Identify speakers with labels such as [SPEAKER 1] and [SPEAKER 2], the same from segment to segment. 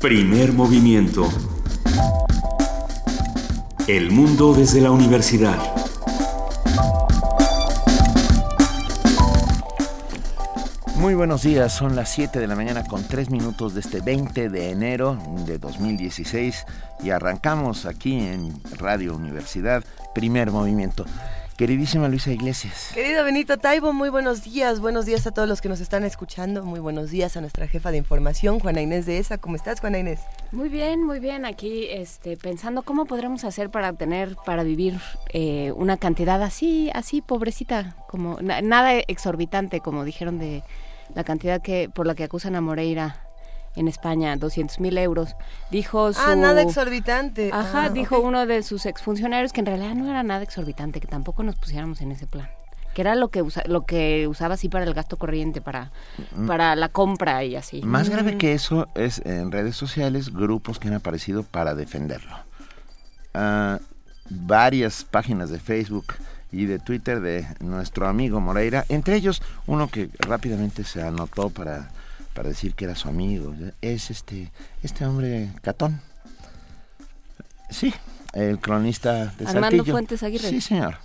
[SPEAKER 1] Primer movimiento. El mundo desde la universidad.
[SPEAKER 2] Muy buenos días, son las 7 de la mañana con 3 minutos de este 20 de enero de 2016 y arrancamos aquí en Radio Universidad, primer movimiento. Queridísima Luisa Iglesias.
[SPEAKER 3] Querido Benito Taibo, muy buenos días. Buenos días a todos los que nos están escuchando. Muy buenos días a nuestra jefa de información, Juana Inés de ESA. ¿Cómo estás, Juana Inés?
[SPEAKER 4] Muy bien, muy bien. Aquí este, pensando cómo podremos hacer para tener, para vivir eh, una cantidad así, así pobrecita, como nada exorbitante, como dijeron de la cantidad que por la que acusan a Moreira en España, 200 mil euros. Dijo su...
[SPEAKER 3] Ah, nada exorbitante.
[SPEAKER 4] Ajá,
[SPEAKER 3] ah,
[SPEAKER 4] dijo uno de sus exfuncionarios que en realidad no era nada exorbitante, que tampoco nos pusiéramos en ese plan. Que era lo que, lo que usaba así para el gasto corriente, para, mm. para la compra y así.
[SPEAKER 2] Más grave que eso es en redes sociales grupos que han aparecido para defenderlo. Ah, varias páginas de Facebook y de Twitter de nuestro amigo Moreira, entre ellos uno que rápidamente se anotó para para decir que era su amigo. Es este, este hombre Catón. Sí, el cronista de
[SPEAKER 4] Armando Fuentes Aguirre.
[SPEAKER 2] Sí, señor.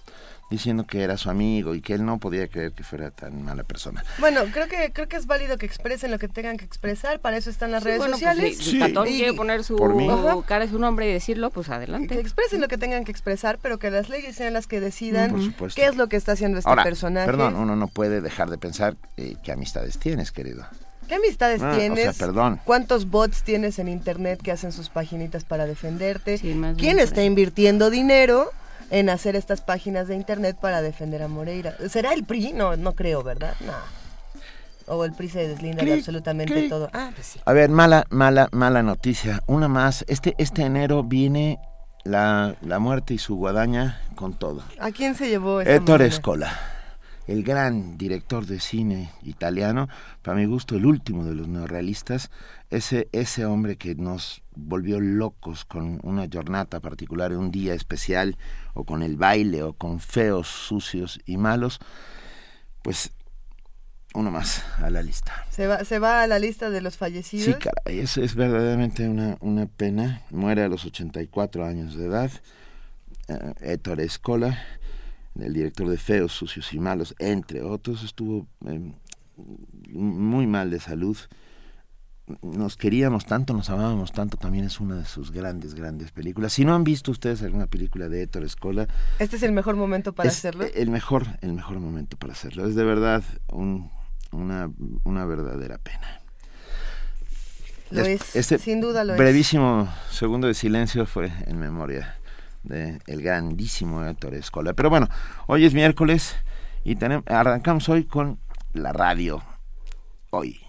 [SPEAKER 2] Diciendo que era su amigo y que él no podía creer que fuera tan mala persona.
[SPEAKER 3] Bueno, creo que creo que es válido que expresen lo que tengan que expresar, para eso están las redes
[SPEAKER 4] pues
[SPEAKER 3] sociales.
[SPEAKER 4] si Catón quiere poner su cara, su nombre y decirlo, pues adelante.
[SPEAKER 3] Que expresen lo que tengan que expresar, pero que las leyes sean las que decidan qué es lo que está haciendo este personaje.
[SPEAKER 2] Perdón, uno no puede dejar de pensar eh, qué amistades tienes, querido.
[SPEAKER 3] ¿Qué amistades
[SPEAKER 2] ah,
[SPEAKER 3] tienes?
[SPEAKER 2] perdón.
[SPEAKER 3] ¿Cuántos bots tienes en internet que hacen sus paginitas para defenderte? ¿Quién está invirtiendo dinero en hacer estas páginas de internet para defender a Moreira? ¿Será el PRI? No, no creo, ¿verdad? No. O el PRI se deslinda de absolutamente todo. Ah, pues sí.
[SPEAKER 2] A ver, mala, mala, mala noticia. Una más. Este, este enero viene la, la muerte y su guadaña con todo.
[SPEAKER 3] ¿A quién se llevó esta
[SPEAKER 2] Héctor Escola el gran director de cine italiano, para mi gusto el último de los neorrealistas, ese, ese hombre que nos volvió locos con una jornada particular, un día especial, o con el baile, o con feos, sucios y malos, pues uno más a la lista.
[SPEAKER 3] ¿Se va, se va a la lista de los fallecidos?
[SPEAKER 2] Sí, caray, es, es verdaderamente una, una pena. Muere a los 84 años de edad. Uh, Ettore Scola el director de Feos, Sucios y Malos, entre otros, estuvo em, muy mal de salud. Nos queríamos tanto, nos amábamos tanto, también es una de sus grandes, grandes películas. Si no han visto ustedes alguna película de Héctor Escola...
[SPEAKER 3] Este es el mejor momento para hacerlo.
[SPEAKER 2] El mejor, el mejor momento para hacerlo. Es de verdad una, una verdadera pena.
[SPEAKER 3] Lo es, este sin duda lo
[SPEAKER 2] brevísimo segundo de silencio fue en memoria de el grandísimo Héctor Escola. Pero bueno, hoy es miércoles y tenemos, arrancamos hoy con la radio. Hoy.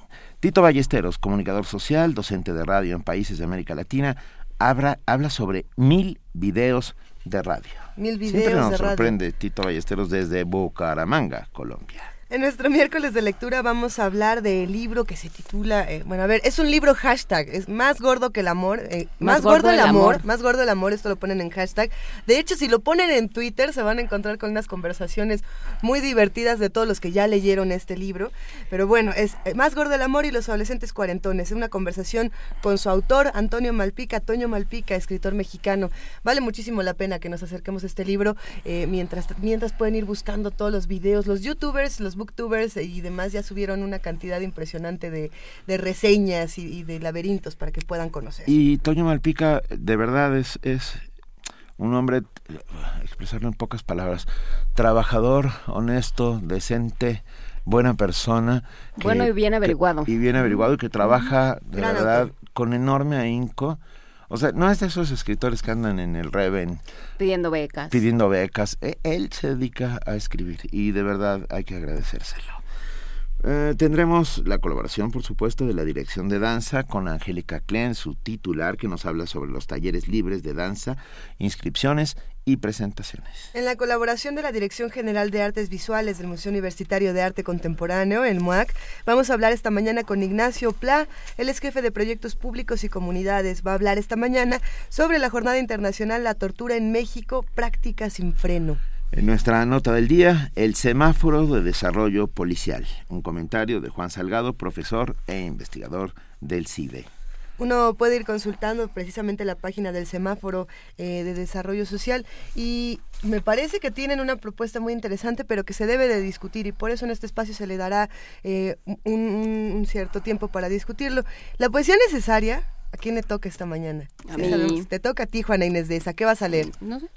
[SPEAKER 2] Tito Ballesteros, comunicador social, docente de radio en países de América Latina, habla, habla sobre mil videos de radio.
[SPEAKER 3] Mil videos
[SPEAKER 2] Siempre nos
[SPEAKER 3] de
[SPEAKER 2] sorprende Tito Ballesteros desde Bucaramanga, Colombia.
[SPEAKER 3] En nuestro miércoles de lectura vamos a hablar del libro que se titula, eh, bueno, a ver, es un libro hashtag, es más gordo que el amor, eh, más, gordo, el amor, más gordo el amor, esto lo ponen en hashtag. De hecho, si lo ponen en Twitter se van a encontrar con unas conversaciones muy divertidas de todos los que ya leyeron este libro. Pero bueno, es eh, Más gordo el amor y los adolescentes cuarentones, es una conversación con su autor, Antonio Malpica, Toño Malpica, escritor mexicano. Vale muchísimo la pena que nos acerquemos a este libro mientras, mientras pueden ir buscando todos los videos, los youtubers, los booktubers y demás ya subieron una cantidad impresionante de, reseñas y, de laberintos para que puedan conocer.
[SPEAKER 2] Y Toño Malpica, de verdad, es, es un hombre, expresarlo en pocas palabras, trabajador, honesto, decente, buena persona.
[SPEAKER 4] bueno y bien averiguado.
[SPEAKER 2] y bien averiguado y que trabaja de verdad con enorme ahínco. O sea, no es de esos escritores que andan en el Reven
[SPEAKER 4] pidiendo becas.
[SPEAKER 2] Pidiendo becas. E, él se dedica a escribir y de verdad hay que agradecérselo. Eh, tendremos la colaboración, por supuesto, de la Dirección de Danza con Angélica Klein, su titular, que nos habla sobre los talleres libres de danza, inscripciones y presentaciones.
[SPEAKER 3] En la colaboración de la Dirección General de Artes Visuales del Museo Universitario de Arte Contemporáneo, el MUAC, vamos a hablar esta mañana con Ignacio Pla, él es jefe de proyectos públicos y comunidades. Va a hablar esta mañana sobre la Jornada Internacional La Tortura en México, práctica sin freno.
[SPEAKER 2] En nuestra nota del día, el semáforo de desarrollo policial. Un comentario de Juan Salgado, profesor e investigador del CIDE.
[SPEAKER 3] Uno puede ir consultando precisamente la página del semáforo eh, de desarrollo social y me parece que tienen una propuesta muy interesante, pero que se debe de discutir y por eso en este espacio se le dará eh, un, cierto tiempo para discutirlo. La poesía necesaria, ¿a quién le toca esta mañana?
[SPEAKER 4] A mí.
[SPEAKER 3] Te toca a ti, Juana Inés de esa. ¿Qué vas a leer?
[SPEAKER 4] No sé.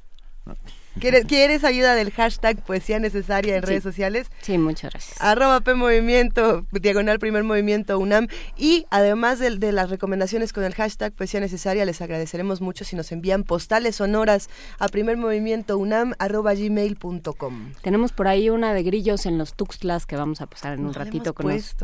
[SPEAKER 3] ¿Quieres, ayuda del hashtag poesía necesaria en redes sociales?
[SPEAKER 4] Sí, muchas gracias.
[SPEAKER 3] Arroba P Movimiento, diagonal primer movimiento UNAM. Y además de, de, las recomendaciones con el hashtag poesía necesaria, les agradeceremos mucho si nos envían postales sonoras a primer movimiento UNAM arroba gmail.com.
[SPEAKER 4] Tenemos por ahí una de grillos en los Tuxtlas que vamos a pasar en un ratito con nos,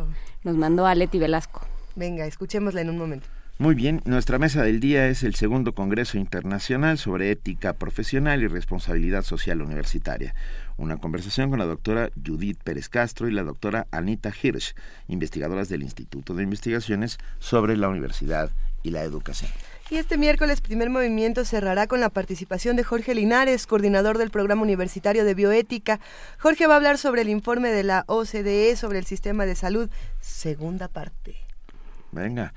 [SPEAKER 4] nos mandó a Leti Velasco.
[SPEAKER 3] Venga, escuchémosla en un momento.
[SPEAKER 2] Muy bien, nuestra mesa del día es el segundo Congreso Internacional sobre Ética Profesional y Responsabilidad Social Universitaria. Una conversación con la doctora Judith Pérez Castro y la doctora Anita Hirsch, investigadoras del Instituto de Investigaciones sobre la Universidad y la Educación.
[SPEAKER 3] Y este miércoles primer movimiento cerrará con la participación de Jorge Linares, coordinador del Programa Universitario de Bioética. Jorge va a hablar sobre el informe de la OCDE sobre el sistema de salud, segunda parte.
[SPEAKER 2] Venga.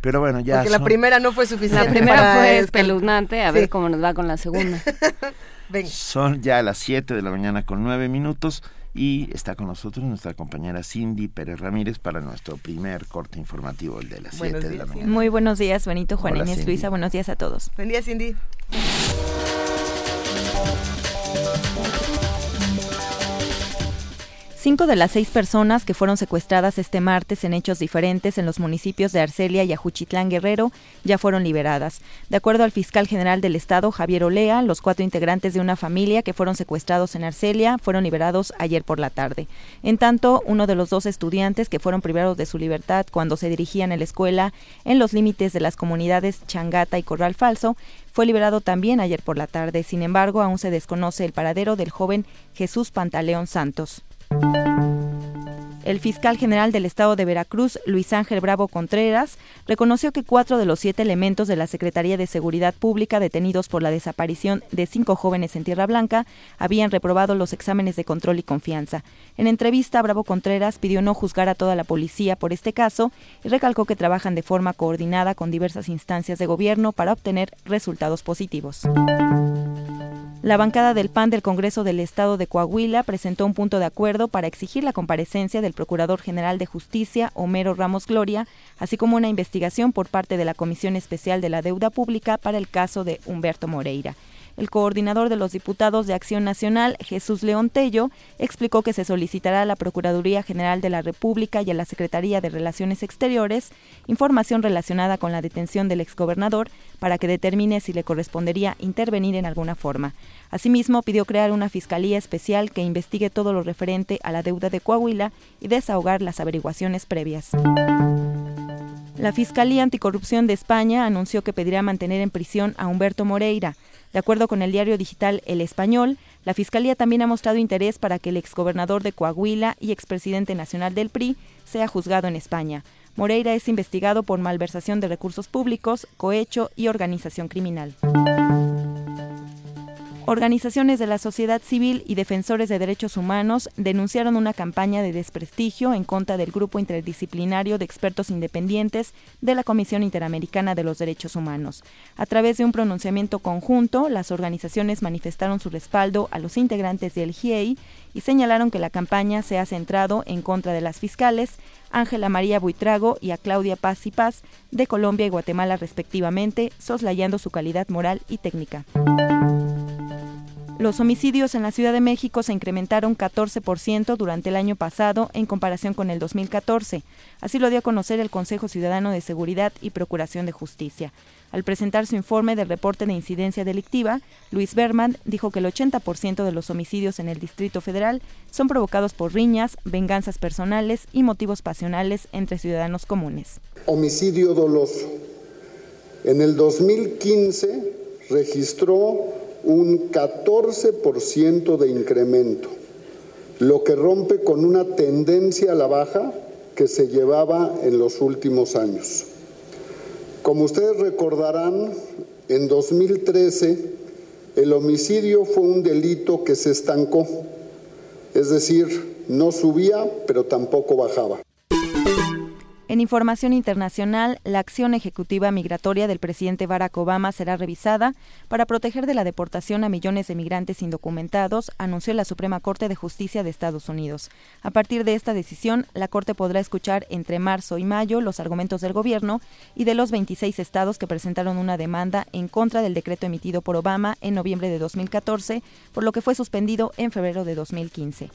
[SPEAKER 2] Pero bueno, ya.
[SPEAKER 3] Porque la primera no fue suficiente.
[SPEAKER 4] La primera fue espeluznante, a ver cómo nos va con la segunda.
[SPEAKER 2] Son ya las 7 de la mañana con 9 minutos y está con nosotros nuestra compañera Cindy Pérez Ramírez para nuestro primer corte informativo, el de las 7 de la mañana.
[SPEAKER 5] Muy buenos días, Benito, Juan Inés, Luisa. Buenos días a todos.
[SPEAKER 3] Buen día, Cindy.
[SPEAKER 5] Cinco de las seis personas que fueron secuestradas este martes en hechos diferentes en los municipios de Arcelia y Ajuchitlán Guerrero ya fueron liberadas. De acuerdo al fiscal general del Estado, Javier Olea, los cuatro integrantes de una familia que fueron secuestrados en Arcelia fueron liberados ayer por la tarde. En tanto, uno de los dos estudiantes que fueron privados de su libertad cuando se dirigían a la escuela en los límites de las comunidades Changata y Corral Falso fue liberado también ayer por la tarde. Sin embargo, aún se desconoce el paradero del joven Jesús Pantaleón Santos. Música El fiscal general del estado de Veracruz, Luis Ángel Bravo Contreras, reconoció que cuatro de los siete elementos de la Secretaría de Seguridad Pública detenidos por la desaparición de cinco jóvenes en Tierra Blanca habían reprobado los exámenes de control y confianza. En entrevista, Bravo Contreras pidió no juzgar a toda la policía por este caso y recalcó que trabajan de forma coordinada con diversas instancias de gobierno para obtener resultados positivos. La bancada del PAN del Congreso del Estado de Coahuila presentó un punto de acuerdo para exigir la comparecencia Procurador General de Justicia, Homero Ramos Gloria, así como una investigación por parte de la Comisión Especial de la Deuda Pública para el caso de Humberto Moreira. El coordinador de los diputados de Acción Nacional, Jesús León Tello, explicó que se solicitará a la Procuraduría General de la República y a la Secretaría de Relaciones Exteriores información relacionada con la detención del exgobernador para que determine si le correspondería intervenir en alguna forma. Asimismo, pidió crear una fiscalía especial que investigue todo lo referente a la deuda de Coahuila y desahogar las averiguaciones previas. La Fiscalía Anticorrupción de España anunció que pedirá mantener en prisión a Humberto Moreira. De acuerdo con el diario digital El Español, la Fiscalía también ha mostrado interés para que el exgobernador de Coahuila y expresidente nacional del PRI sea juzgado en España. Moreira es investigado por malversación de recursos públicos, cohecho y organización criminal. Organizaciones de la sociedad civil y defensores de derechos humanos denunciaron una campaña de desprestigio en contra del grupo interdisciplinario de expertos independientes de la Comisión Interamericana de los Derechos Humanos. A través de un pronunciamiento conjunto, las organizaciones manifestaron su respaldo a los integrantes del GIEI y señalaron que la campaña se ha centrado en contra de las fiscales Ángela María Buitrago y a Claudia Paz y Paz de Colombia y Guatemala respectivamente, soslayando su calidad moral y técnica. Los homicidios en la Ciudad de México se incrementaron 14% durante el año pasado en comparación con el 2014. Así lo dio a conocer el Consejo Ciudadano de Seguridad y Procuración de Justicia. Al presentar su informe del reporte de incidencia delictiva, Luis Berman dijo que el 80% de los homicidios en el Distrito Federal son provocados por riñas, venganzas personales y motivos pasionales entre ciudadanos comunes.
[SPEAKER 6] Homicidio doloso. En el 2015 registró un 14% de incremento, lo que rompe con una tendencia a la baja que se llevaba en los últimos años. Como ustedes recordarán, en 2013 el homicidio fue un delito que se estancó, es decir, no subía, pero tampoco bajaba.
[SPEAKER 5] En información internacional, la acción ejecutiva migratoria del presidente Barack Obama será revisada para proteger de la deportación a millones de migrantes indocumentados, anunció la Suprema Corte de Justicia de Estados Unidos. A partir de esta decisión, la Corte podrá escuchar entre marzo y mayo los argumentos del gobierno y de los 26 estados que presentaron una demanda en contra del decreto emitido por Obama en noviembre de 2014, por lo que fue suspendido en febrero de 2015.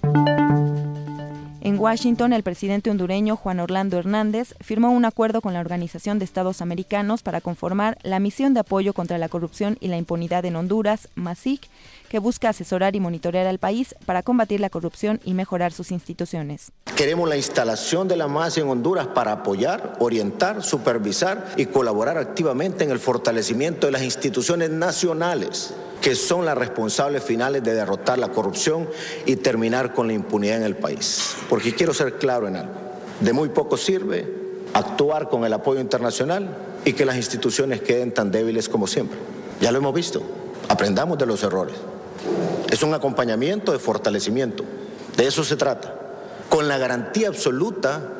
[SPEAKER 5] En Washington, el presidente hondureño Juan Orlando Hernández firmó un acuerdo con la Organización de Estados Americanos para conformar la Misión de Apoyo contra la Corrupción y la Impunidad en Honduras, MASIC, que busca asesorar y monitorear al país para combatir la corrupción y mejorar sus instituciones.
[SPEAKER 7] Queremos la instalación de la MASIC en Honduras para apoyar, orientar, supervisar y colaborar activamente en el fortalecimiento de las instituciones nacionales que son las responsables finales de derrotar la corrupción y terminar con la impunidad en el país. Porque quiero ser claro en algo, de muy poco sirve actuar con el apoyo internacional y que las instituciones queden tan débiles como siempre. Ya lo hemos visto, aprendamos de los errores. Es un acompañamiento de fortalecimiento, de eso se trata, con la garantía absoluta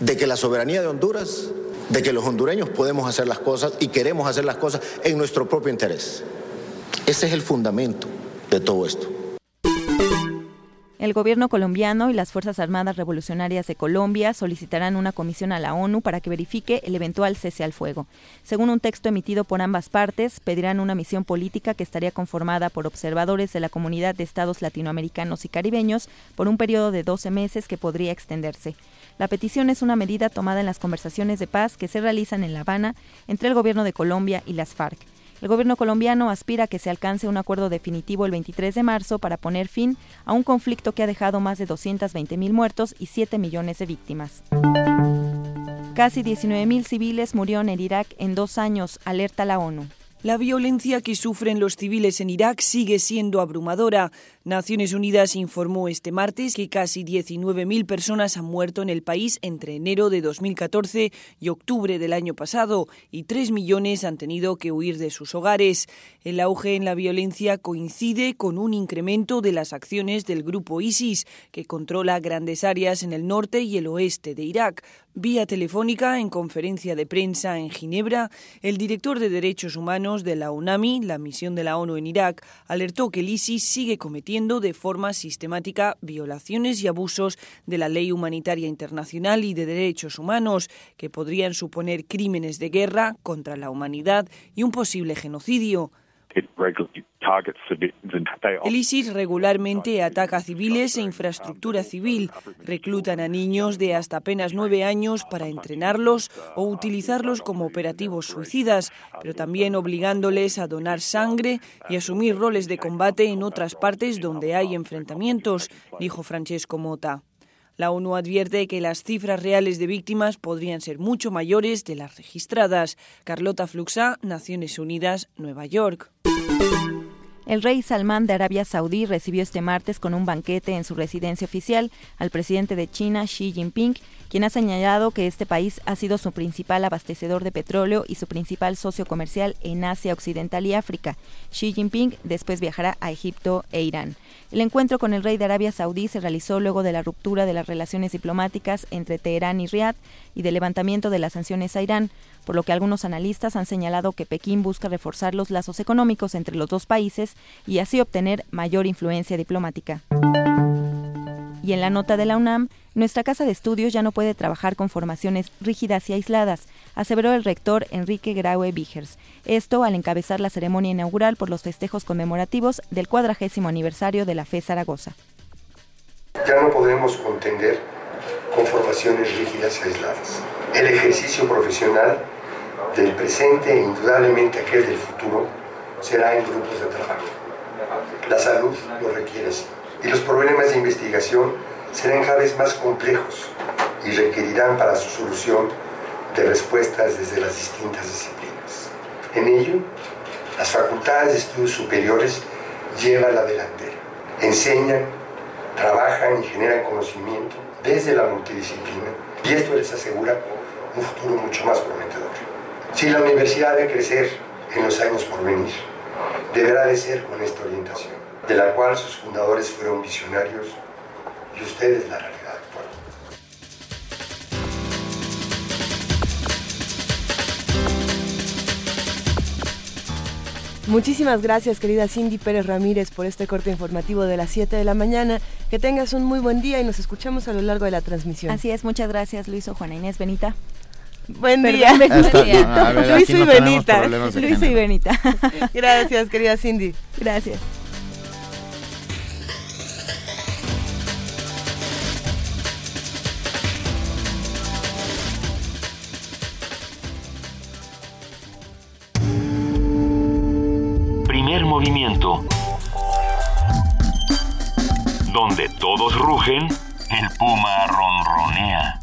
[SPEAKER 7] de que la soberanía de Honduras, de que los hondureños podemos hacer las cosas y queremos hacer las cosas en nuestro propio interés. Ese es el fundamento de todo esto.
[SPEAKER 5] El gobierno colombiano y las Fuerzas Armadas Revolucionarias de Colombia solicitarán una comisión a la ONU para que verifique el eventual cese al fuego. Según un texto emitido por ambas partes, pedirán una misión política que estaría conformada por observadores de la comunidad de estados latinoamericanos y caribeños por un periodo de 12 meses que podría extenderse. La petición es una medida tomada en las conversaciones de paz que se realizan en La Habana entre el gobierno de Colombia y las FARC. El gobierno colombiano aspira a que se alcance un acuerdo definitivo el 23 de marzo para poner fin a un conflicto que ha dejado más de 220 mil muertos y 7 millones de víctimas. Casi 19 mil civiles murieron en Irak en dos años, alerta la ONU.
[SPEAKER 8] La violencia que sufren los civiles en Irak sigue siendo abrumadora. Naciones Unidas informó este martes que casi 19.000 personas han muerto en el país entre enero de 2014 y octubre del año pasado y 3 millones han tenido que huir de sus hogares. El auge en la violencia coincide con un incremento de las acciones del grupo ISIS, que controla grandes áreas en el norte y el oeste de Irak. Vía telefónica, en conferencia de prensa en Ginebra, el director de Derechos Humanos de la UNAMI, la misión de la ONU en Irak, alertó que el ISIS sigue cometiendo de forma sistemática violaciones y abusos de la ley humanitaria internacional y de derechos humanos, que podrían suponer crímenes de guerra contra la humanidad y un posible genocidio. El ISIS regularmente ataca civiles e infraestructura civil, reclutan a niños de hasta apenas nueve años para entrenarlos o utilizarlos como operativos suicidas, pero también obligándoles a donar sangre y asumir roles de combate en otras partes donde hay enfrentamientos, dijo Francesco Mota. La ONU advierte que las cifras reales de víctimas podrían ser mucho mayores de las registradas. Carlota Fluxa, Naciones Unidas, Nueva York.
[SPEAKER 5] El rey Salmán de Arabia Saudí recibió este martes con un banquete en su residencia oficial al presidente de China, Xi Jinping, quien ha señalado que este país ha sido su principal abastecedor de petróleo y su principal socio comercial en Asia Occidental y África. Xi Jinping después viajará a Egipto e Irán. El encuentro con el rey de Arabia Saudí se realizó luego de la ruptura de las relaciones diplomáticas entre Teherán y Riad y del levantamiento de las sanciones a Irán por lo que algunos analistas han señalado que Pekín busca reforzar los lazos económicos entre los dos países y así obtener mayor influencia diplomática. Y en la nota de la UNAM, nuestra casa de estudios ya no puede trabajar con formaciones rígidas y aisladas, aseveró el rector Enrique Graue Vigers. Esto al encabezar la ceremonia inaugural por los festejos conmemorativos del cuadragésimo aniversario de la FE Zaragoza.
[SPEAKER 9] Ya no podemos contender con formaciones rígidas y aisladas. El ejercicio profesional del presente e indudablemente aquel del futuro será en grupos de trabajo. La salud lo requiere y los problemas de investigación serán cada vez más complejos y requerirán para su solución de respuestas desde las distintas disciplinas. En ello, las facultades de estudios superiores llevan la delantera. Enseñan, trabajan y generan conocimiento desde la multidisciplina y esto les asegura un futuro mucho más prometedor. Si la universidad debe crecer en los años por venir, deberá de ser con esta orientación, de la cual sus fundadores fueron visionarios y ustedes la realidad.
[SPEAKER 3] Muchísimas gracias, querida Cindy Pérez Ramírez, por este corte informativo de las 7 de la mañana. Que tengas un muy buen día y nos escuchamos a lo largo de la transmisión.
[SPEAKER 5] Así es, muchas gracias, Luis o Juana Inés Benita.
[SPEAKER 3] Buen día.
[SPEAKER 5] Luis y Benita. Luis y Benita.
[SPEAKER 3] Gracias, querida Cindy.
[SPEAKER 5] Gracias.
[SPEAKER 1] Primer movimiento. Donde todos rugen, el puma ronronea.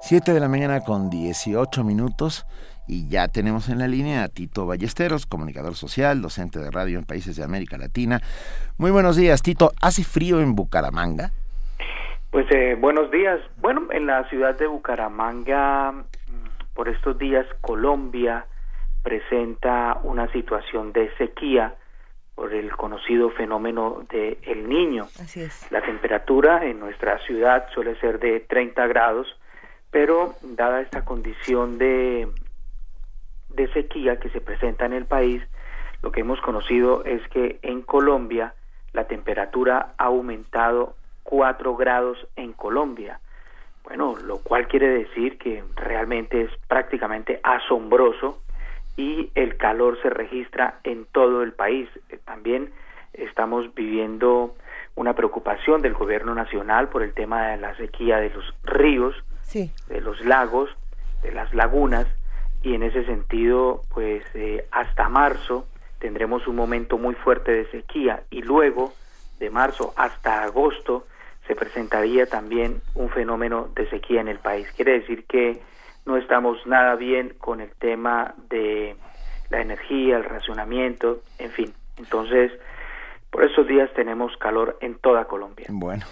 [SPEAKER 2] 7 de la mañana con 18 minutos y ya tenemos en la línea a Tito Ballesteros, comunicador social, docente de radio en países de América Latina. Muy buenos días, Tito. ¿Hace frío en Bucaramanga?
[SPEAKER 10] Pues eh, buenos días. Bueno, en la ciudad de Bucaramanga, mm, por estos días, Colombia presenta una situación de sequía por el conocido fenómeno de El Niño.
[SPEAKER 3] Así es.
[SPEAKER 10] La temperatura en nuestra ciudad suele ser de 30 grados pero dada esta condición de, de sequía que se presenta en el país, lo que hemos conocido es que en Colombia la temperatura ha aumentado 4 grados en Colombia. Bueno, lo cual quiere decir que realmente es prácticamente asombroso y el calor se registra en todo el país. Eh, también estamos viviendo una preocupación del gobierno nacional por el tema de la sequía de los ríos, de los lagos, de las lagunas, y en ese sentido, pues eh, hasta marzo tendremos un momento muy fuerte de sequía y luego de marzo hasta agosto se presentaría también un fenómeno de sequía en el país. Quiere decir que no estamos nada bien con el tema de la energía, el racionamiento, en fin. Entonces, por esos días tenemos calor en toda Colombia.
[SPEAKER 2] Bueno,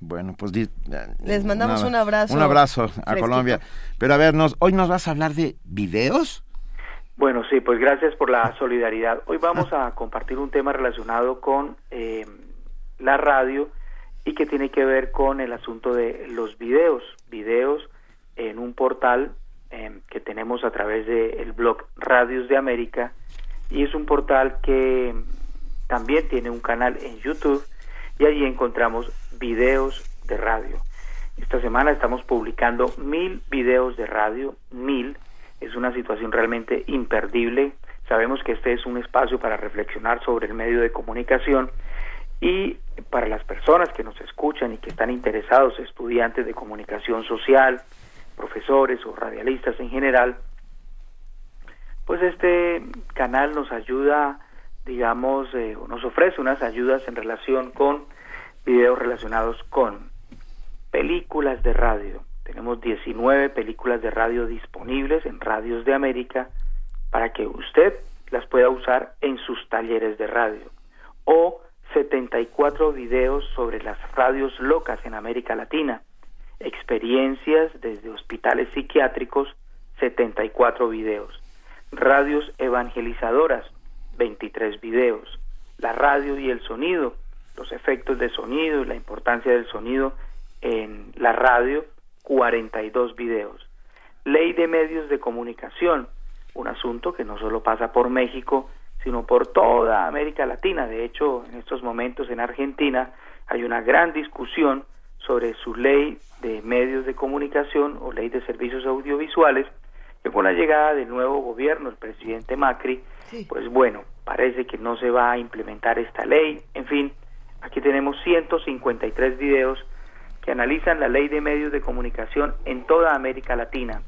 [SPEAKER 2] bueno, pues
[SPEAKER 3] les mandamos un abrazo.
[SPEAKER 2] Un abrazo a Colombia. Pero a ver, hoy nos vas a hablar de videos.
[SPEAKER 10] Bueno, sí, pues gracias por la solidaridad. Hoy vamos a compartir un tema relacionado con eh, la radio y que tiene que ver con el asunto de los videos. Videos en un portal eh, que tenemos a través del blog Radios de América y es un portal que también tiene un canal en YouTube y allí encontramos videos de radio. Esta semana estamos publicando mil videos de radio, mil. Es una situación realmente imperdible. Sabemos que este es un espacio para reflexionar sobre el medio de comunicación y para las personas que nos escuchan y que están interesados, estudiantes de comunicación social, profesores o radialistas en general, pues este canal nos ayuda, digamos, eh, nos ofrece unas ayudas en relación con videos relacionados con películas de radio. Tenemos 19 películas de radio disponibles en Radios de América para que usted las pueda usar en sus talleres de radio. O 74 videos sobre las radios locas en América Latina. Experiencias desde hospitales psiquiátricos, 74 videos. Radios evangelizadoras, 23 videos. La radio y el sonido, los efectos de sonido y la importancia del sonido en la radio, 42 videos. Ley de medios de comunicación, un asunto que no solo pasa por México, sino por toda América Latina. De hecho, en estos momentos en Argentina hay una gran discusión sobre su ley de medios de comunicación o ley de servicios audiovisuales, que con la llegada del nuevo gobierno, el presidente Macri, pues bueno, parece que no se va a implementar esta ley, en fin, Aquí tenemos 153 videos que analizan la ley de medios de comunicación en toda América Latina.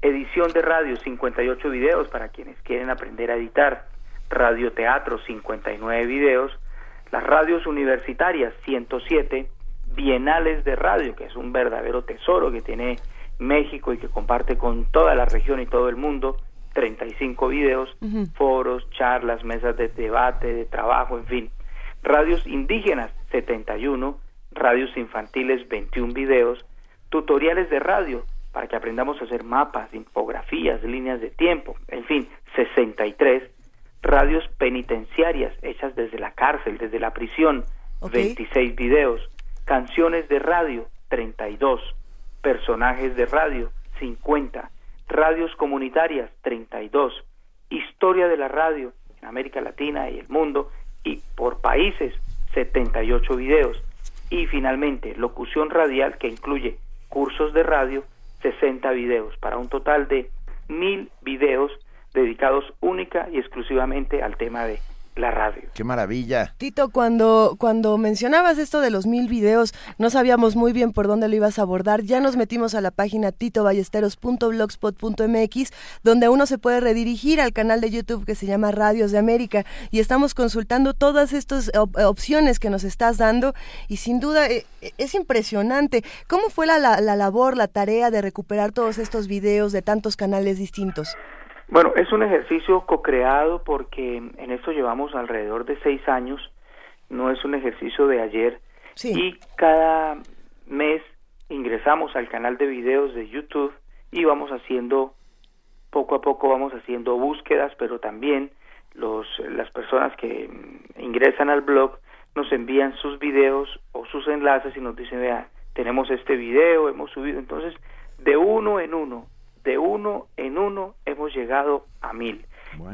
[SPEAKER 10] Edición de radio, 58 videos para quienes quieren aprender a editar. Radioteatro, 59 videos. Las radios universitarias, 107. Bienales de radio, que es un verdadero tesoro que tiene México y que comparte con toda la región y todo el mundo. 35 videos, foros, charlas, mesas de debate, de trabajo, en fin. Radios indígenas 71, radios infantiles 21 videos, tutoriales de radio para que aprendamos a hacer mapas, infografías, líneas de tiempo, en fin, 63, radios penitenciarias hechas desde la cárcel, desde la prisión, 26 videos, canciones de radio, 32, personajes de radio, 50, radios comunitarias 32, historia de la radio en América Latina y el mundo y por países 78 videos. Y finalmente locución radial que incluye cursos de radio 60 videos para un total de mil videos dedicados única y exclusivamente al tema de la radio.
[SPEAKER 2] ¡Qué maravilla!
[SPEAKER 3] Tito, cuando, cuando mencionabas esto de los mil videos, no sabíamos muy bien por dónde lo ibas a abordar. Ya nos metimos a la página titoballesteros.blogspot.mx, donde uno se puede redirigir al canal de YouTube que se llama Radios de América y estamos consultando todas estas opciones que nos estás dando y sin duda eh, es impresionante. ¿Cómo fue la, la labor, la tarea de recuperar todos estos videos de tantos canales distintos?
[SPEAKER 10] Bueno, es un ejercicio co-creado porque en esto llevamos alrededor de seis años, no es un ejercicio de ayer. Y cada mes ingresamos al canal de videos de YouTube y vamos haciendo poco a poco vamos haciendo búsquedas, pero también los las personas que ingresan al blog nos envían sus videos o sus enlaces y nos dicen, vea, tenemos este video, hemos subido, entonces de uno en uno de uno en uno hemos llegado a mil.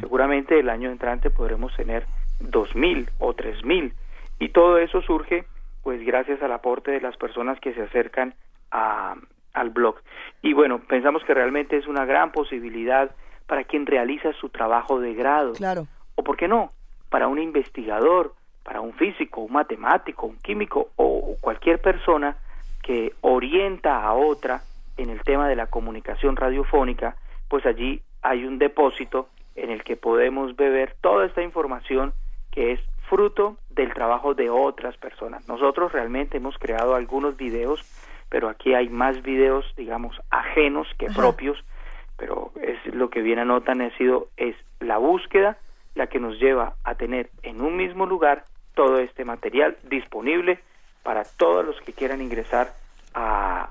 [SPEAKER 10] Seguramente el año entrante podremos tener dos mil o tres mil. Y todo eso surge pues gracias al aporte de las personas que se acercan a, al blog. Y bueno, pensamos que realmente es una gran posibilidad para quien realiza su trabajo de grado.
[SPEAKER 3] Claro.
[SPEAKER 10] O por qué no, para un investigador, para un físico, un matemático, un químico o cualquier persona que orienta a otra en el tema de la comunicación radiofónica, pues allí hay un depósito en el que podemos beber toda esta información que es fruto del trabajo de otras personas. Nosotros realmente hemos creado algunos videos, pero aquí hay más videos, digamos, ajenos que propios, pero es lo que bien anotan ha sido es la búsqueda la que nos lleva a tener en un mismo lugar todo este material disponible para todos los que quieran ingresar a,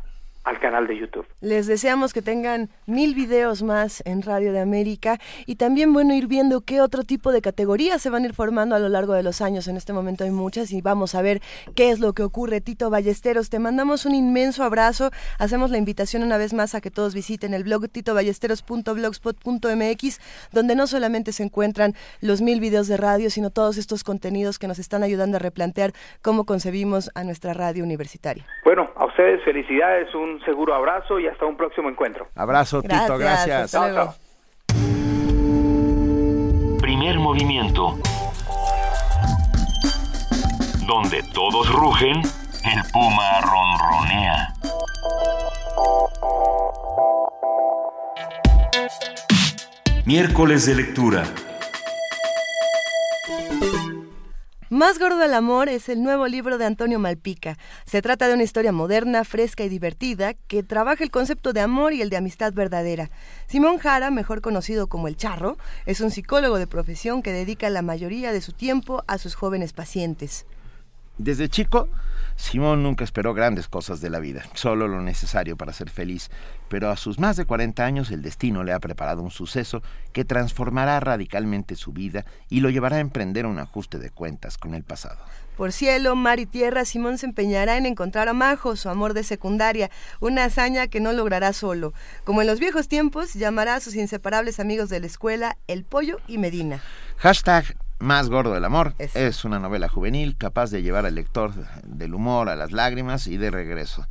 [SPEAKER 10] al canal de YouTube.
[SPEAKER 3] Les deseamos que tengan mil videos más en Radio de América y también, bueno, ir viendo qué otro tipo de categorías se van a ir formando a lo largo de los años. En este momento hay muchas y vamos a ver qué es lo que ocurre. Tito Ballesteros, te mandamos un inmenso abrazo. Hacemos la invitación una vez más a que todos visiten el blog titoballesteros.blogspot.mx, donde no solamente se encuentran los mil videos de radio, sino todos estos contenidos que nos están ayudando a replantear cómo concebimos a nuestra radio universitaria.
[SPEAKER 10] Bueno, a ustedes felicidades, un seguro abrazo y hasta un próximo encuentro.
[SPEAKER 2] Abrazo, Tito, gracias.
[SPEAKER 1] Primer movimiento. Donde todos rugen, el puma ronronea. Miércoles de lectura.
[SPEAKER 3] Más gordo el amor es el nuevo libro de Antonio Malpica. Se trata de una historia moderna, fresca y divertida que trabaja el concepto de amor y el de amistad verdadera. Simón Jara, mejor conocido como el Charro, es un psicólogo de profesión que dedica la mayoría de su tiempo a sus jóvenes pacientes.
[SPEAKER 2] Desde chico, Simón nunca esperó grandes cosas de la vida, solo lo necesario para ser feliz, pero a sus más de 40 años el destino le ha preparado un suceso que transformará radicalmente su vida y lo llevará a emprender un ajuste de cuentas con el pasado.
[SPEAKER 3] Por cielo, mar y tierra, Simón se empeñará en encontrar a Majo, su amor de secundaria, una hazaña que no logrará solo. Como en los viejos tiempos, llamará a sus inseparables amigos de la escuela El Pollo y Medina.
[SPEAKER 2] Hashtag más gordo del amor es. una novela juvenil capaz de llevar al lector del humor a las lágrimas y de regreso.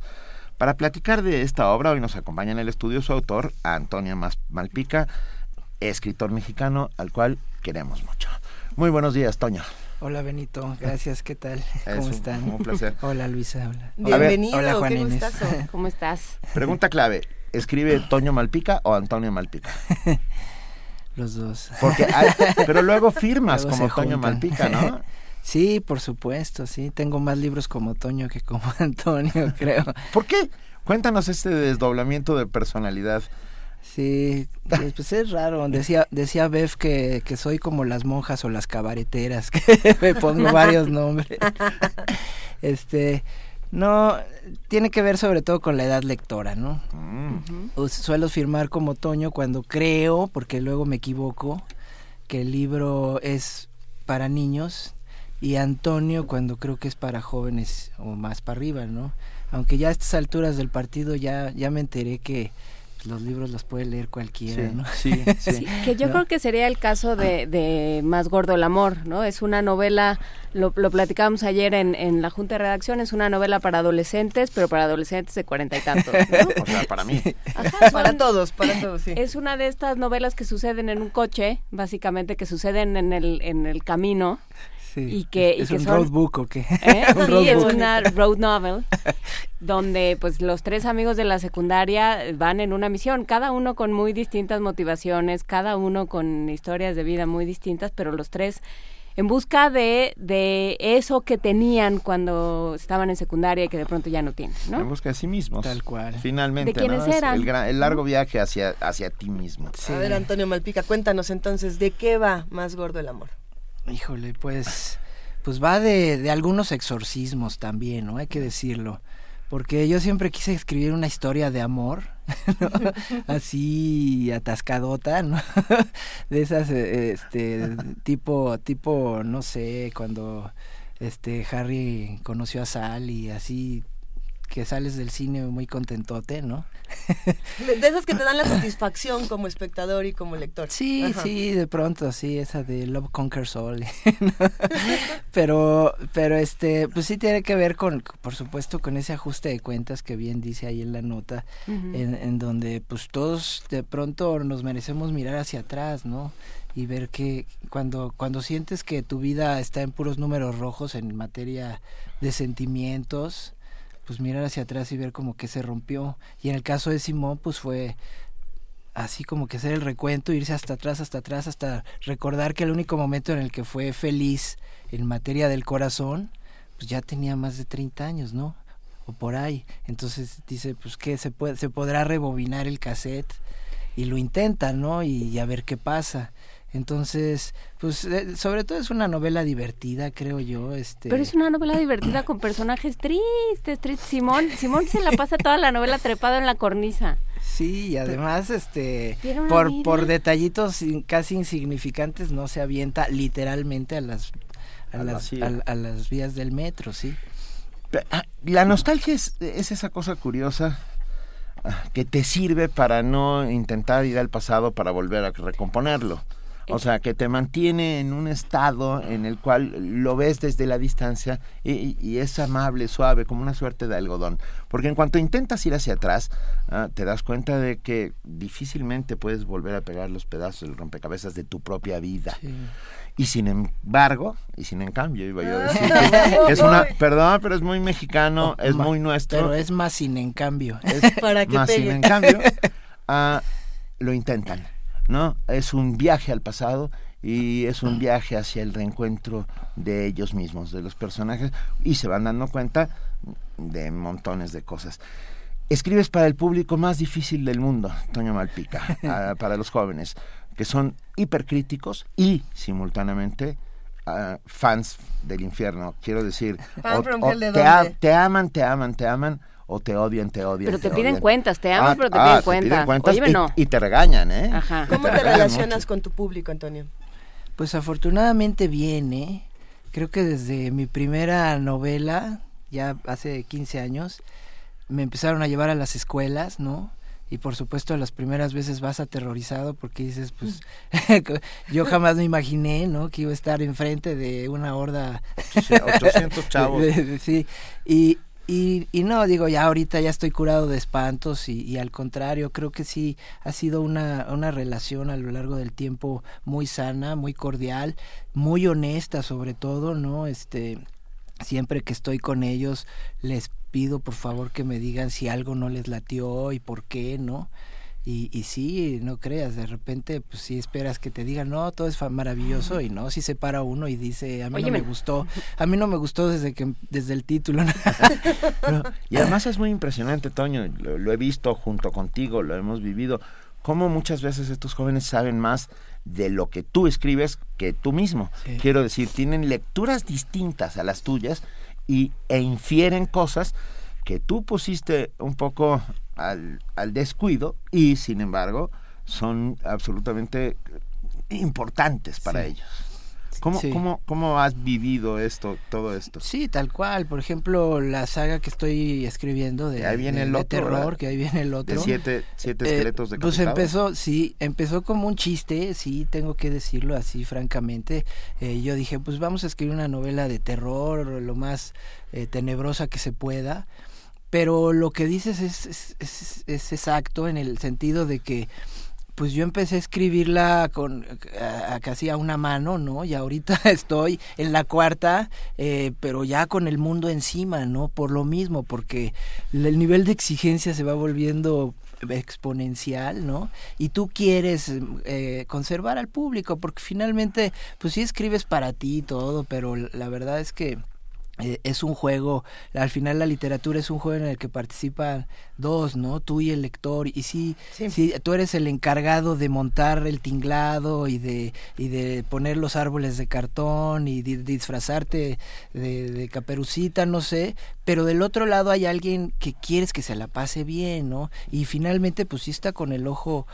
[SPEAKER 2] Para platicar de esta obra, hoy nos acompaña en el estudio su autor, Antonio Malpica, escritor mexicano al cual queremos mucho. Muy buenos días, Toño.
[SPEAKER 11] Hola Benito, gracias, ¿qué tal? ¿Cómo están?
[SPEAKER 2] Un placer.
[SPEAKER 11] Hola Luisa, hola.
[SPEAKER 3] Bienvenido,
[SPEAKER 11] hola Juan Inés.
[SPEAKER 4] ¿Cómo estás?
[SPEAKER 2] Pregunta clave, ¿escribe Toño Malpica o Antonio Malpica?
[SPEAKER 11] Los dos.
[SPEAKER 2] Porque pero luego firmas como Toño Malpica, ¿no?
[SPEAKER 11] Sí, por supuesto, sí. Tengo más libros como Toño que como Antonio, creo.
[SPEAKER 2] ¿Por qué? Cuéntanos este desdoblamiento de personalidad.
[SPEAKER 11] Sí, pues, pues es raro. Decía, decía Bev que, que soy como las monjas o las cabareteras, que me pongo varios nombres. Este, no, tiene que ver sobre todo con la edad lectora, ¿no? Mm. Suelo firmar como Toño cuando creo, porque luego me equivoco, que el libro es para niños y Antonio cuando creo que es para jóvenes o más para arriba, ¿no? Aunque ya a estas alturas del partido ya, ya me enteré que, los libros los puede leer cualquiera, ¿no?
[SPEAKER 2] Sí, sí.
[SPEAKER 4] que yo creo que sería el caso de, de, Más Gordo el Amor, ¿no? Es una novela, lo, lo platicábamos ayer en, en, la Junta de Redacción, es una novela para adolescentes, pero para adolescentes de cuarenta y tantos, ¿no?
[SPEAKER 2] O sea, para mí.
[SPEAKER 3] para todos, para todos, sí.
[SPEAKER 4] Es una de estas novelas que suceden en un coche, básicamente, que suceden en el, en el camino y que,
[SPEAKER 11] ¿Es,
[SPEAKER 4] y
[SPEAKER 11] un
[SPEAKER 4] son,
[SPEAKER 11] road book o qué?
[SPEAKER 4] ¿Eh? sí, es una road novel donde pues los tres amigos de la secundaria van en una misión, cada uno con muy distintas motivaciones, cada uno con historias de vida muy distintas, pero los tres en busca de, de eso que tenían cuando estaban en secundaria y que de pronto ya no tienen, ¿no?
[SPEAKER 2] En busca de sí mismos.
[SPEAKER 11] Tal cual.
[SPEAKER 2] Finalmente,
[SPEAKER 4] ¿De quiénes
[SPEAKER 2] ¿no?
[SPEAKER 4] eran?
[SPEAKER 2] El, gran, el, largo viaje hacia, hacia ti mismo.
[SPEAKER 3] Sí. A ver, Antonio Malpica, cuéntanos entonces, ¿de qué va Más Gordo el Amor?
[SPEAKER 11] Híjole, pues, pues va de, de algunos exorcismos también, ¿no? Hay que decirlo. Porque yo siempre quise escribir una historia de amor, ¿no? así atascadota, ¿no? De esas, este, tipo, tipo, no sé, cuando este Harry conoció a Sally, así que sales del cine muy contentote, ¿no?
[SPEAKER 3] De, esas que te dan la satisfacción como espectador y como lector.
[SPEAKER 11] Sí, Ajá. sí, de pronto, sí, esa de Love Conquers All. ¿no? pero, pero este, pues sí tiene que ver con, por supuesto, con ese ajuste de cuentas que bien dice ahí en la nota, uh -huh. en, en donde pues todos de pronto nos merecemos mirar hacia atrás, ¿no? y ver que cuando cuando sientes que tu vida está en puros números rojos en materia de sentimientos, pues mirar hacia atrás y ver como que se rompió. Y en el caso de Simón, pues fue así como que hacer el recuento, irse hasta atrás, hasta atrás, hasta recordar que el único momento en el que fue feliz en materia del corazón, pues ya tenía más de 30 años, ¿no? O por ahí. Entonces dice, pues que se puede, se podrá rebobinar el cassette y lo intenta, ¿no? Y, y a ver qué pasa. Entonces, pues eh, sobre todo es una novela divertida, creo yo. Este...
[SPEAKER 4] Pero es una novela divertida con personajes tristes, tristes. Simón, Simón se la pasa toda la novela trepado en la cornisa.
[SPEAKER 11] Sí, y además, este, por,
[SPEAKER 4] vida?
[SPEAKER 11] por detallitos casi insignificantes no se avienta literalmente a las a, a las, a, a, las vías del metro, sí.
[SPEAKER 2] ah, La nostalgia es, es esa cosa curiosa ah, que te sirve para no intentar ir al pasado para volver a recomponerlo. O sea, que te mantiene en un estado en el cual lo ves desde la distancia y, y, es amable, suave, como una suerte de algodón. Porque en cuanto intentas ir hacia atrás, uh, te das cuenta de que difícilmente puedes volver a pegar los pedazos del rompecabezas de tu propia vida. Sí. Y sin embargo, y sin en cambio, iba yo a decir, que es una, perdón, pero es muy mexicano, oh, es ma, muy nuestro.
[SPEAKER 11] Pero es más sin en cambio.
[SPEAKER 2] Es
[SPEAKER 3] Para que
[SPEAKER 2] más
[SPEAKER 3] pegue.
[SPEAKER 2] sin en cambio, uh, lo intentan. ¿No? Es un viaje al pasado y es un viaje hacia el reencuentro de ellos mismos, de los personajes, y se van dando cuenta de montones de cosas. Escribes para el público más difícil del mundo, Toño Malpica, uh, para los jóvenes, que son hipercríticos y simultáneamente uh, fans del infierno. Quiero decir,
[SPEAKER 3] o, o
[SPEAKER 2] te, a, te aman, te aman, te aman, o te odian, te odian.
[SPEAKER 4] Pero te,
[SPEAKER 2] te
[SPEAKER 4] piden
[SPEAKER 2] odian.
[SPEAKER 4] cuentas, te aman,
[SPEAKER 2] ah,
[SPEAKER 4] pero te
[SPEAKER 2] ah,
[SPEAKER 4] piden,
[SPEAKER 2] te
[SPEAKER 4] cuenta.
[SPEAKER 2] piden cuentas.
[SPEAKER 4] Oye,
[SPEAKER 2] y,
[SPEAKER 4] no.
[SPEAKER 2] y, te regañan, ¿eh?
[SPEAKER 4] Ajá.
[SPEAKER 3] ¿Cómo te,
[SPEAKER 2] te
[SPEAKER 3] relacionas
[SPEAKER 2] mucho.
[SPEAKER 3] con tu público, Antonio?
[SPEAKER 11] Pues afortunadamente bien, ¿eh? Creo que desde mi primera novela, ya hace 15 años, me empezaron a llevar a las escuelas, ¿no? y por supuesto las primeras veces vas aterrorizado porque dices pues yo jamás me imaginé no que iba a estar enfrente de una horda
[SPEAKER 2] 800 chavos
[SPEAKER 11] de, de, sí y, y, y, no, digo, ya ahorita ya estoy curado de espantos y, y, al contrario, creo que sí ha sido una, una relación a lo largo del tiempo muy sana, muy cordial, muy honesta sobre todo, ¿no? Este, siempre que estoy con ellos les pido por favor que me digan si algo no les latió y por qué, ¿no? Y, y sí, no creas, de repente, pues sí esperas que te digan, no, todo es maravilloso, y no, si se para uno y dice, a mí
[SPEAKER 4] Oye,
[SPEAKER 11] no me gustó, a mí no me gustó desde que desde el título.
[SPEAKER 2] y además es muy impresionante, Toño, lo, lo, he visto junto contigo, lo hemos vivido, cómo muchas veces estos jóvenes saben más de lo que tú escribes que tú mismo. Sí. Quiero decir, tienen lecturas distintas a las tuyas y, e infieren cosas que tú pusiste un poco al, al descuido y sin embargo son absolutamente importantes para
[SPEAKER 11] sí.
[SPEAKER 2] ellos. ¿Cómo, cómo, ¿Cómo has vivido esto, todo esto?
[SPEAKER 11] Sí, tal cual. Por ejemplo, la saga que estoy escribiendo de,
[SPEAKER 2] ahí viene el otro,
[SPEAKER 11] terror, que ahí viene el otro.
[SPEAKER 2] De siete, siete eh, esqueletos de
[SPEAKER 11] Pues empezó, sí, empezó como un chiste, sí, tengo que decirlo así francamente. Eh, yo dije, pues vamos a escribir una novela de terror, lo más eh, tenebrosa que se pueda. Pero lo que dices es, es, es, es exacto en el sentido de que pues yo empecé a escribirla con casi a una mano, ¿no? Y ahorita estoy en la cuarta, eh, pero ya con el mundo encima, ¿no? Por lo mismo, porque el nivel de exigencia se va volviendo exponencial, ¿no? Y tú quieres eh, conservar al público, porque finalmente, pues sí escribes para ti y todo, pero la verdad es que es un juego, al final la literatura es un juego en el que participan dos, ¿no? Tú y el lector. Y sí, sí, tú eres el encargado de montar el tinglado y de, y de poner los árboles de cartón y de, disfrazarte de, de, caperucita, no sé. Pero del otro lado hay alguien que quieres que se la pase bien, ¿no? Y finalmente, pues sí está con el ojo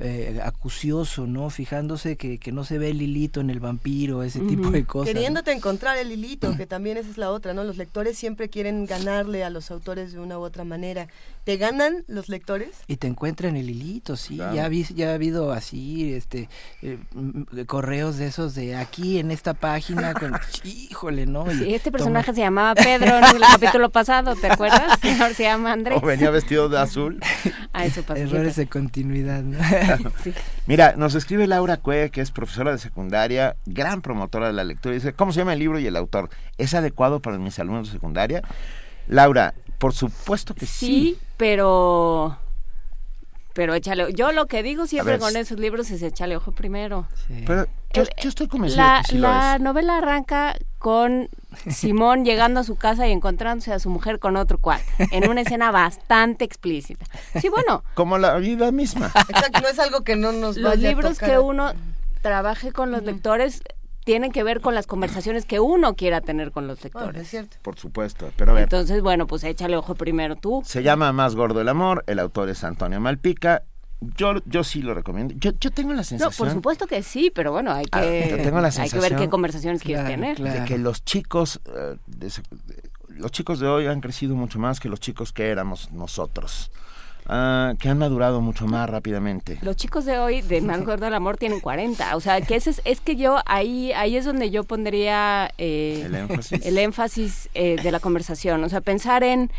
[SPEAKER 11] eh, acucioso, ¿no? Fijándose que, que, no se ve el hilito en el vampiro, ese tipo de cosas.
[SPEAKER 3] Queriéndote encontrar el hilito, que también esa es la otra, ¿no? Los lectores siempre quieren ganarle a los autores de una u otra manera. ¿Te ganan los lectores?
[SPEAKER 11] Y te encuentran el hilito, sí. Ya, vi, ya ha habido así, este, eh, correos de esos de aquí en esta página, con, híjole, ¿no?
[SPEAKER 12] Sí, este personaje se llamaba Pedro en el capítulo pasado, ¿te acuerdas? Ahora se llama Andrés.
[SPEAKER 2] O venía vestido de azul.
[SPEAKER 12] ah, eso pasa.
[SPEAKER 11] Errores de continuidad, ¿no?
[SPEAKER 2] Mira, nos escribe Laura Cue, que es profesora de secundaria, gran promotora de la lectura, y dice, ¿cómo se llama el libro y el autor? ¿Es adecuado para mis alumnos de secundaria? Laura, por supuesto que sí.
[SPEAKER 12] Sí, pero pero échale, yo lo que digo siempre con esos libros es échale ojo primero.
[SPEAKER 2] Pero yo, estoy convencido
[SPEAKER 12] la,
[SPEAKER 2] que sí
[SPEAKER 12] La novela arranca con Simón llegando a su casa y encontrándose a su mujer con otro cual, en una escena bastante explícita. Sí, bueno.
[SPEAKER 2] Como la vida misma.
[SPEAKER 3] Exacto, no es algo que no nos
[SPEAKER 12] Los libros que uno trabaje con los lectores tienen que ver con las conversaciones que uno quiera tener con los lectores.
[SPEAKER 3] cierto.
[SPEAKER 2] Por supuesto, pero a ver.
[SPEAKER 12] Entonces, bueno, pues échale ojo primero tú.
[SPEAKER 2] Se llama Más Gordo el Amor, el autor es Antonio Malpica. Yo, yo sí lo recomiendo. Yo, yo tengo la sensación...
[SPEAKER 12] No, por supuesto que sí, pero bueno, hay que, hay que ver qué conversaciones quieres tener.
[SPEAKER 2] De que los chicos, eh, los chicos de hoy han crecido mucho más que los chicos que éramos nosotros. Ah, que han madurado mucho más rápidamente.
[SPEAKER 12] Los chicos de hoy de Más Gordo del Amor tienen 40. O sea, que ese es, es que yo ahí, ahí es donde yo pondría
[SPEAKER 2] eh, el énfasis,
[SPEAKER 12] el énfasis eh, de la conversación. O sea, pensar en,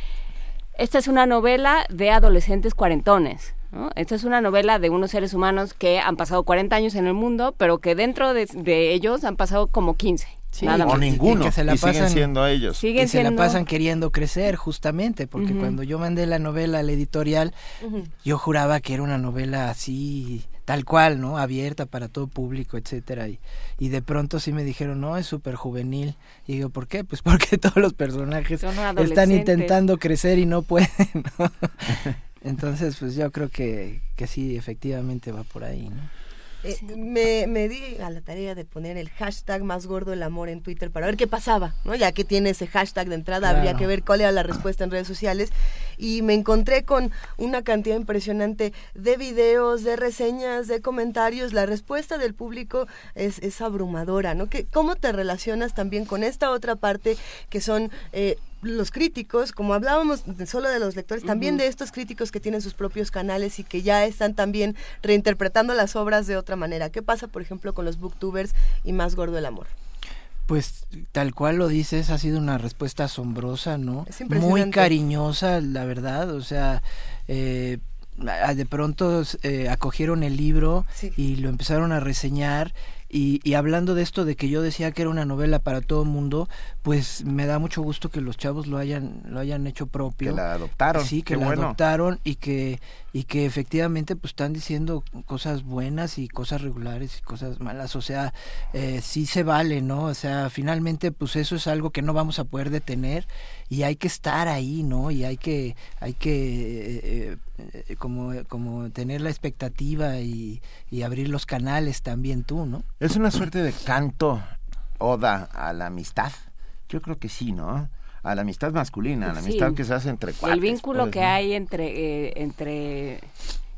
[SPEAKER 12] esta es una novela de adolescentes cuarentones. ¿no? Esta es una novela de unos seres humanos que han pasado 40 años en el mundo, pero que dentro de, de ellos han pasado como 15.
[SPEAKER 2] O ninguno, que se la pasan, siguen siendo ellos.
[SPEAKER 11] que se la pasan queriendo crecer, justamente, porque cuando yo mandé la novela a la editorial, yo juraba que era una novela así, tal cual, ¿no? Abierta para todo público, etcétera. Y, y de pronto sí me dijeron, no, es súper juvenil. Y digo, ¿por qué? Pues porque todos los personajes están intentando crecer y no pueden, ¿no? Entonces, pues yo creo que, que sí, efectivamente va por ahí, ¿no?
[SPEAKER 3] Eh, me, me, di a la tarea de poner el hashtag más gordo el amor en Twitter para ver qué pasaba, ¿no? Ya que tiene ese hashtag de entrada, habría que ver cuál era la respuesta en redes sociales. Y me encontré con una cantidad impresionante de videos, de reseñas, de comentarios. La respuesta del público es, es abrumadora, ¿no? ¿Qué, ¿Cómo te relacionas también con esta otra parte que son... Eh, los críticos, como hablábamos solo de los lectores, también de estos críticos que tienen sus propios canales y que ya están también reinterpretando las obras de otra manera. ¿Qué pasa, por ejemplo, con los booktubers y Más Gordo el Amor?
[SPEAKER 11] Pues tal cual lo dices, ha sido una respuesta asombrosa, ¿no? Muy cariñosa, la verdad, o sea, eh, de pronto eh, acogieron el libro y lo empezaron a reseñar y, y, hablando de esto de que yo decía que era una novela para todo el mundo, pues me da mucho gusto que los chavos lo hayan lo hayan hecho propio.
[SPEAKER 2] Que la adoptaron.
[SPEAKER 11] Sí, que la adoptaron y que y que efectivamente pues están diciendo cosas buenas y cosas regulares y cosas malas. O sea, eh, sí se vale, ¿no? O sea, finalmente pues eso es algo que no vamos a poder detener y hay que estar ahí, ¿no? Y hay que hay que eh, eh, como como tener la expectativa y, y abrir los canales también tú, ¿no?
[SPEAKER 2] Es una suerte de canto oda a la amistad. Yo creo que sí, ¿no? A la amistad masculina, a la amistad que se hace entre cuates.
[SPEAKER 12] El vínculo
[SPEAKER 2] pues,
[SPEAKER 12] que
[SPEAKER 2] ¿no?
[SPEAKER 12] hay entre, eh, entre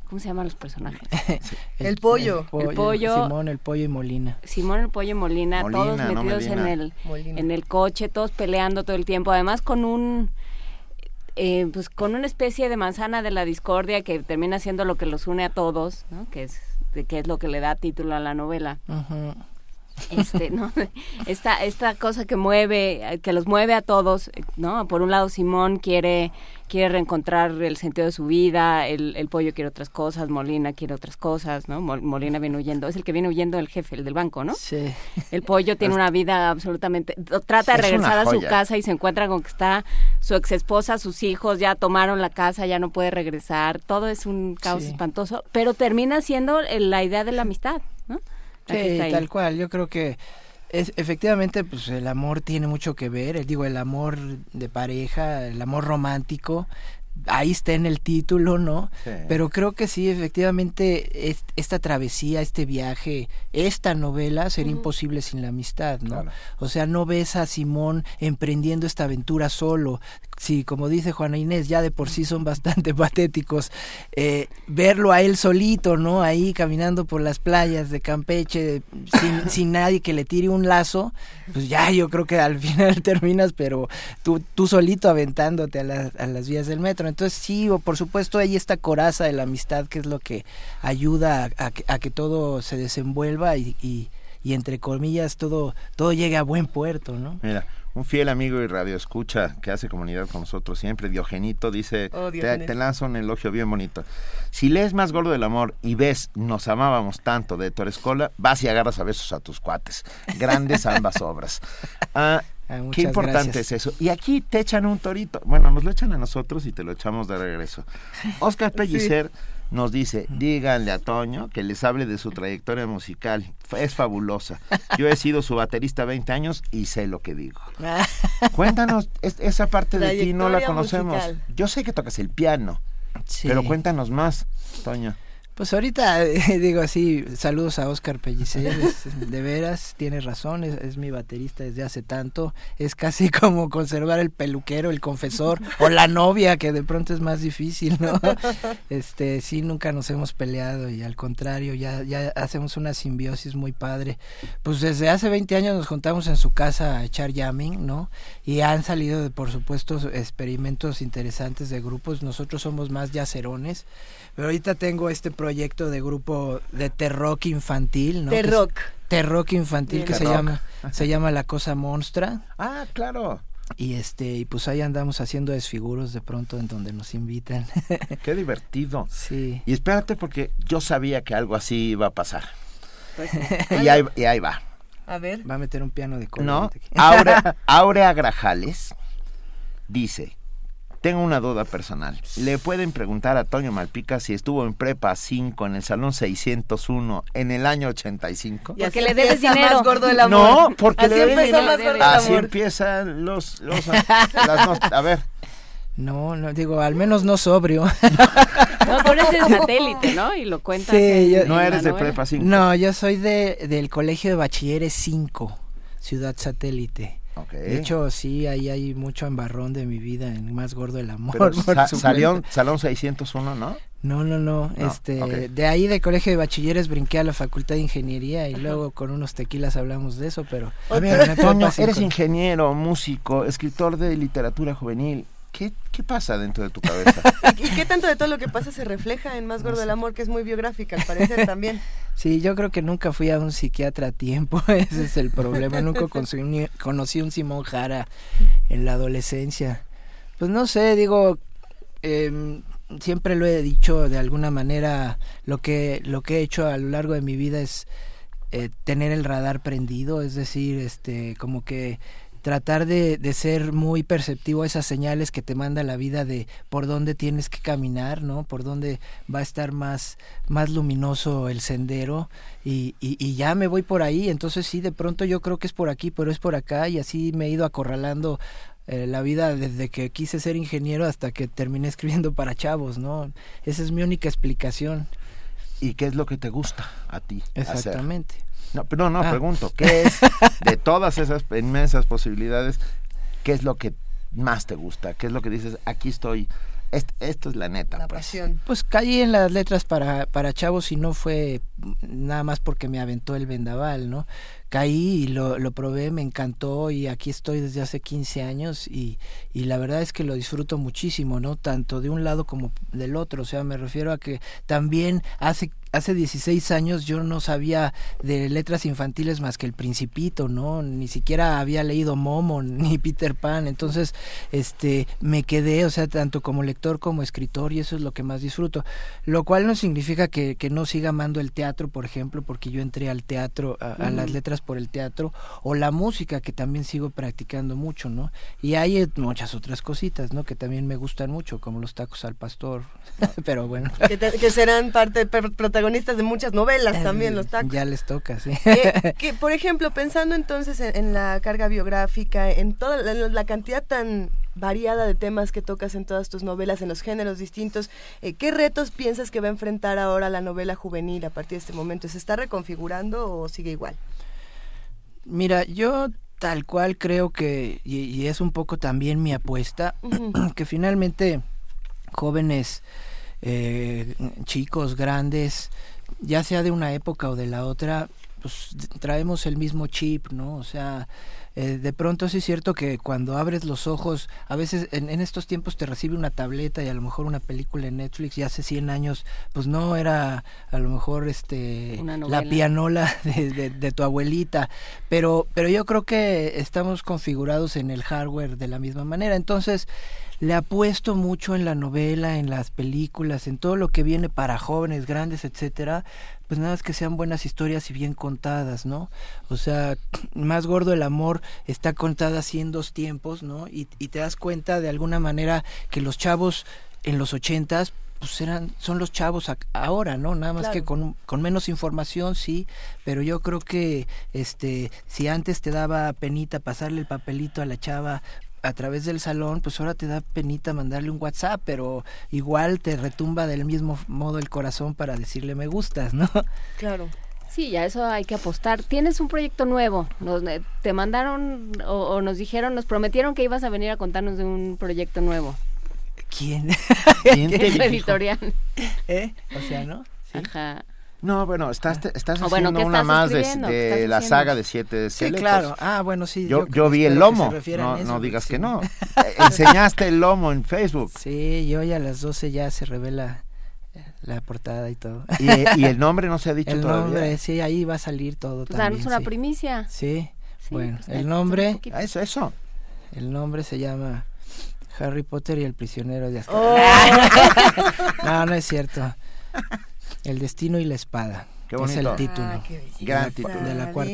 [SPEAKER 4] ¿Cómo se llaman los personajes?
[SPEAKER 3] el, pollo.
[SPEAKER 4] el, pollo.
[SPEAKER 11] Simón, el pollo y Molina.
[SPEAKER 4] Simón, el pollo y Molina, todos metidos en, el, en el coche, todos peleando todo el tiempo. Además con un... Eh, pues con una especie de manzana de la discordia que termina siendo lo que los une a todos, ¿no? que es que es lo que le da título a la novela. Este no esta esta cosa que mueve que los mueve a todos no por un lado Simón quiere quiere reencontrar el sentido de su vida el, el pollo quiere otras cosas Molina quiere otras cosas no Molina viene huyendo es el que viene huyendo del jefe el del banco no
[SPEAKER 11] sí.
[SPEAKER 4] El pollo tiene una vida absolutamente trata de regresar a su casa y se encuentra con que está su ex esposa sus hijos ya tomaron la casa ya no puede regresar todo es un caos espantoso pero termina siendo la idea de la amistad no
[SPEAKER 11] Sí, tal cual. Yo creo que es, efectivamente, pues el amor tiene mucho que ver. Eh, digo, el amor de pareja, el amor romántico, ahí está en el título, ¿no? Pero creo que sí, efectivamente, esta travesía, este viaje, esta novela sería imposible sin la amistad, ¿no? O sea, no ves a Simón emprendiendo esta aventura solo. Sí, como dice Juana Inés, ya de por sí son bastante patéticos. Eh, verlo a él solito, ¿no? Ahí caminando por las playas de Campeche, sin, sin nadie que le tire un lazo, pues ya yo creo que al final terminas, pero tú, tú solito aventándote a, a las vías del metro. Entonces sí, por supuesto hay esta coraza de la amistad que es lo que ayuda a, que, todo se desenvuelva y, y, entre comillas todo, todo llegue a buen puerto, ¿no?
[SPEAKER 2] Mira, un fiel amigo y radio escucha que hace comunidad con nosotros siempre, Diogenito, dice, oh, te, te, lanzo un elogio bien bonito. Si lees Más Gordo del Amor y ves Nos amábamos tanto de Torescola, vas y agarras a besos a tus cuates. Grandes ambas obras. Ah, Ah, Qué importante es eso. Y aquí te echan un torito. Bueno, nos lo echan a nosotros y te lo echamos de regreso. Oscar Pellicer nos dice, díganle a Toño que les hable de su trayectoria musical. Es fabulosa. Yo he sido su baterista 20 años y sé lo que digo. Cuéntanos, esa parte de ti no la conocemos. Yo sé que tocas el piano, pero cuéntanos más, Toño.
[SPEAKER 11] Pues ahorita digo así, saludos a Oscar Pellicer, de veras, tiene razón, es, mi baterista desde hace tanto, es casi como conservar el peluquero, el confesor o la novia, que de pronto es más difícil, ¿no? Este, sí, nunca nos hemos peleado y al contrario, ya, ya hacemos una simbiosis muy padre. Pues desde hace 20 años nos juntamos en su casa a echar jamming, ¿no? Y han salido, por supuesto, experimentos interesantes de grupos, nosotros somos más yacerones pero ahorita tengo este proyecto de grupo de terrock infantil, ¿no?
[SPEAKER 3] Terrock.
[SPEAKER 11] Terrock infantil que se llama se llama La Cosa Monstra.
[SPEAKER 2] Ah, claro.
[SPEAKER 11] Y este y pues ahí andamos haciendo desfiguros de pronto en donde nos invitan.
[SPEAKER 2] Qué divertido.
[SPEAKER 11] Sí.
[SPEAKER 2] Y espérate porque yo sabía que algo así iba a pasar. Pues, y, ahí, y ahí va.
[SPEAKER 3] A ver.
[SPEAKER 11] Va a meter un piano de
[SPEAKER 2] color. No. Aurea, Aurea Grajales dice tengo una duda personal. ¿Le pueden preguntar a Toño Malpica si estuvo en prepa 5 en el salón 601 en el año 85?
[SPEAKER 4] Y que le debes dinero.
[SPEAKER 3] Más gordo el amor.
[SPEAKER 2] No, porque
[SPEAKER 3] Así
[SPEAKER 2] le debes
[SPEAKER 3] dinero. Más gordo
[SPEAKER 2] Así empiezan los, los las a ver.
[SPEAKER 11] No, no digo, al menos no sobrio.
[SPEAKER 4] No, tú eres de satélite, ¿no? Y lo cuentas. Sí,
[SPEAKER 2] no eres de prepa 5.
[SPEAKER 11] No, yo soy de del Colegio de Bachilleres 5, Ciudad Satélite. De hecho, sí, ahí hay mucho embarrón de mi vida en Más Gordo el Amor.
[SPEAKER 2] salió Salón 601, ¿no?
[SPEAKER 11] No, no, no. este, De ahí de colegio de bachilleres brinqué a la facultad de ingeniería y luego con unos tequilas hablamos de eso, pero...
[SPEAKER 2] A ver, Toño, eres ingeniero, músico, escritor de literatura juvenil. ¿Qué, ¿Qué, pasa dentro de tu cabeza?
[SPEAKER 3] ¿Y qué tanto de todo lo que pasa se refleja en Más Gordo del Amor, que es muy biográfica, al parecer también?
[SPEAKER 11] Sí, yo creo que nunca fui a un psiquiatra a tiempo, ese es el problema. nunca conocí, conocí un Simón Jara en la adolescencia. Pues no sé, digo, eh, siempre lo he dicho de alguna manera, lo que, lo que he hecho a lo largo de mi vida es eh, tener el radar prendido, es decir, este, como que tratar de, de, ser muy perceptivo a esas señales que te manda la vida de por dónde tienes que caminar, ¿no? Por dónde va a estar más, más luminoso el sendero y, y, y, ya me voy por ahí. Entonces sí, de pronto yo creo que es por aquí, pero es por acá y así me he ido acorralando eh, la vida desde que quise ser ingeniero hasta que terminé escribiendo para chavos, ¿no? Esa es mi única explicación.
[SPEAKER 2] ¿Y qué es lo que te gusta a ti?
[SPEAKER 11] Exactamente.
[SPEAKER 2] No, pero no, ah. pregunto, ¿qué es de todas esas inmensas posibilidades, qué es lo que más te gusta? ¿Qué es lo que dices, aquí estoy, esto es la neta.
[SPEAKER 3] La
[SPEAKER 2] pues.
[SPEAKER 3] pasión.
[SPEAKER 11] Pues caí en las letras para, para chavos y no fue nada más porque me aventó el vendaval, ¿no? caí y lo, lo, probé, me encantó y aquí estoy desde hace 15 años y, y, la verdad es que lo disfruto muchísimo, ¿no? Tanto de un lado como del otro, o sea, me refiero a que también hace hace 16 años yo no sabía de letras infantiles más que El Principito, ¿no? Ni siquiera había leído Momo ni Peter Pan, entonces este me quedé, o sea, tanto como lector como escritor y eso es lo que más disfruto, lo cual no significa que, que no siga amando el teatro, por ejemplo, porque yo entré al teatro, a, a las letras por el teatro, o la música que también sigo practicando mucho, ¿no? Y hay muchas otras cositas, ¿no? Que también me gustan mucho, como los tacos al pastor, pero bueno.
[SPEAKER 3] Que, que serán parte protagonistas de muchas novelas también, los tacos.
[SPEAKER 11] Ya les toca, sí.
[SPEAKER 3] Eh, que, por ejemplo, pensando entonces en, la carga biográfica, en toda la, cantidad tan variada de temas que tocas en todas tus novelas, en los géneros distintos, eh, ¿qué retos piensas que va a enfrentar ahora la novela juvenil a partir de este momento? ¿Se está reconfigurando o sigue igual?
[SPEAKER 11] Mira, yo tal cual creo que, y, es un poco también mi apuesta, que finalmente jóvenes eh, chicos, grandes, ya sea de una época o de la otra, pues traemos el mismo chip, ¿no? O sea, eh, de pronto sí es cierto que cuando abres los ojos, a veces en, estos tiempos te recibe una tableta y a lo mejor una película en Netflix y hace 100 años, pues no era a lo mejor este la pianola de, de, tu abuelita, pero, pero yo creo que estamos configurados en el hardware de la misma manera. Entonces, le apuesto mucho en la novela, en las películas, en todo lo que viene para jóvenes, grandes, etcétera, pues nada más que sean buenas historias y bien contadas, ¿no? O sea, más gordo el amor está contada así en dos tiempos, ¿no? Y, y te das cuenta de alguna manera que los chavos en los ochentas pues eran son los chavos ahora no nada más que con, con menos información sí pero yo creo que este si antes te daba penita pasarle el papelito a la chava a través del salón, pues ahora te da penita mandarle un WhatsApp, pero igual te retumba del mismo modo el corazón para decirle me gustas, ¿no?
[SPEAKER 3] Claro.
[SPEAKER 4] Sí, ya eso hay que apostar. Tienes un proyecto nuevo. Nos, eh, te mandaron o, nos dijeron, nos prometieron que ibas a venir a contarnos de un proyecto nuevo.
[SPEAKER 11] ¿Quién?
[SPEAKER 2] ¿Quién te
[SPEAKER 4] editorial.
[SPEAKER 11] ¿Eh? O sea, ¿no?
[SPEAKER 4] Ajá.
[SPEAKER 2] No, bueno, estás, estás haciendo una más de, la saga de siete
[SPEAKER 11] Sí, claro. Ah, bueno, sí.
[SPEAKER 2] Yo, yo, vi el lomo. No, no digas que no. Enseñaste el lomo en Facebook.
[SPEAKER 11] Sí, yo ya a las 12 ya se revela eh, la portada y todo.
[SPEAKER 2] ¿Y, el nombre no se ha dicho
[SPEAKER 11] el
[SPEAKER 2] todavía?
[SPEAKER 11] El nombre, sí, ahí va a salir todo pues también.
[SPEAKER 4] una primicia.
[SPEAKER 11] Sí, bueno, pues, el nombre...
[SPEAKER 2] Ah, eso, eso.
[SPEAKER 11] El nombre se llama Harry Potter y el prisionero de Azkaban. Oh. no, no es cierto. El destino y la espada. Qué Es el título. Ah,
[SPEAKER 2] Gran título.
[SPEAKER 11] De la cuarta.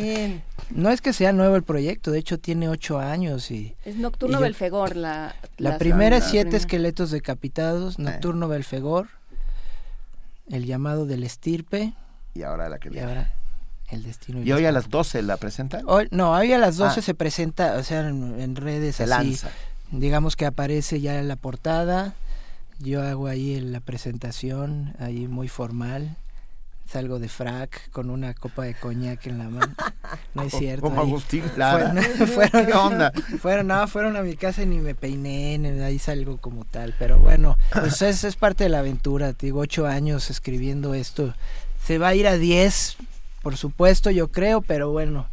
[SPEAKER 11] No es que sea nuevo el proyecto, de hecho tiene ocho años y...
[SPEAKER 4] Es Nocturno Belfegor la...
[SPEAKER 11] La, primera es Siete esqueletos decapitados, eh. Nocturno Belfegor, El llamado del estirpe.
[SPEAKER 2] Y ahora la que viene.
[SPEAKER 11] Y ahora El destino.
[SPEAKER 2] ¿Y, ¿Y hoy a las 12 la presentan?
[SPEAKER 11] Hoy, no, hoy a las 12 ah. se presenta, o sea, en, redes se así. Lanza. Digamos que aparece ya en la portada yo hago ahí la presentación, ahí muy formal. Salgo de frac con una copa de coñac en la mano. No es cierto.
[SPEAKER 2] Como Agustín
[SPEAKER 11] Fueron, fueron, ¿Qué onda? Fueron, no, fueron a mi casa y ni me peiné, ahí salgo como tal. Pero bueno, pues es, es parte de la aventura. Te digo, ocho años escribiendo esto. Se va a ir a diez, por supuesto, yo creo, pero bueno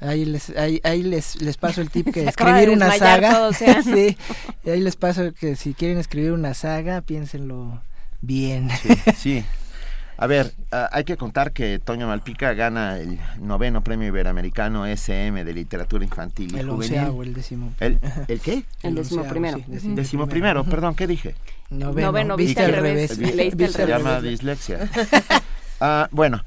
[SPEAKER 11] Ahí les, ahí, ahí les, les paso el tip que escribir una saga. sí, ahí les paso que si quieren escribir una saga, piénsenlo bien.
[SPEAKER 2] Sí, A ver, ah, hay que contar que Toño Malpica gana el noveno premio iberoamericano SM de literatura infantil y
[SPEAKER 11] el
[SPEAKER 2] juvenil.
[SPEAKER 11] el décimo.
[SPEAKER 2] ¿El, ¿El qué?
[SPEAKER 4] El, décimo primero.
[SPEAKER 2] décimo, primero, perdón, ¿qué dije?
[SPEAKER 4] Noveno, viste, al revés.
[SPEAKER 2] Leíste Se llama dislexia. ah, bueno,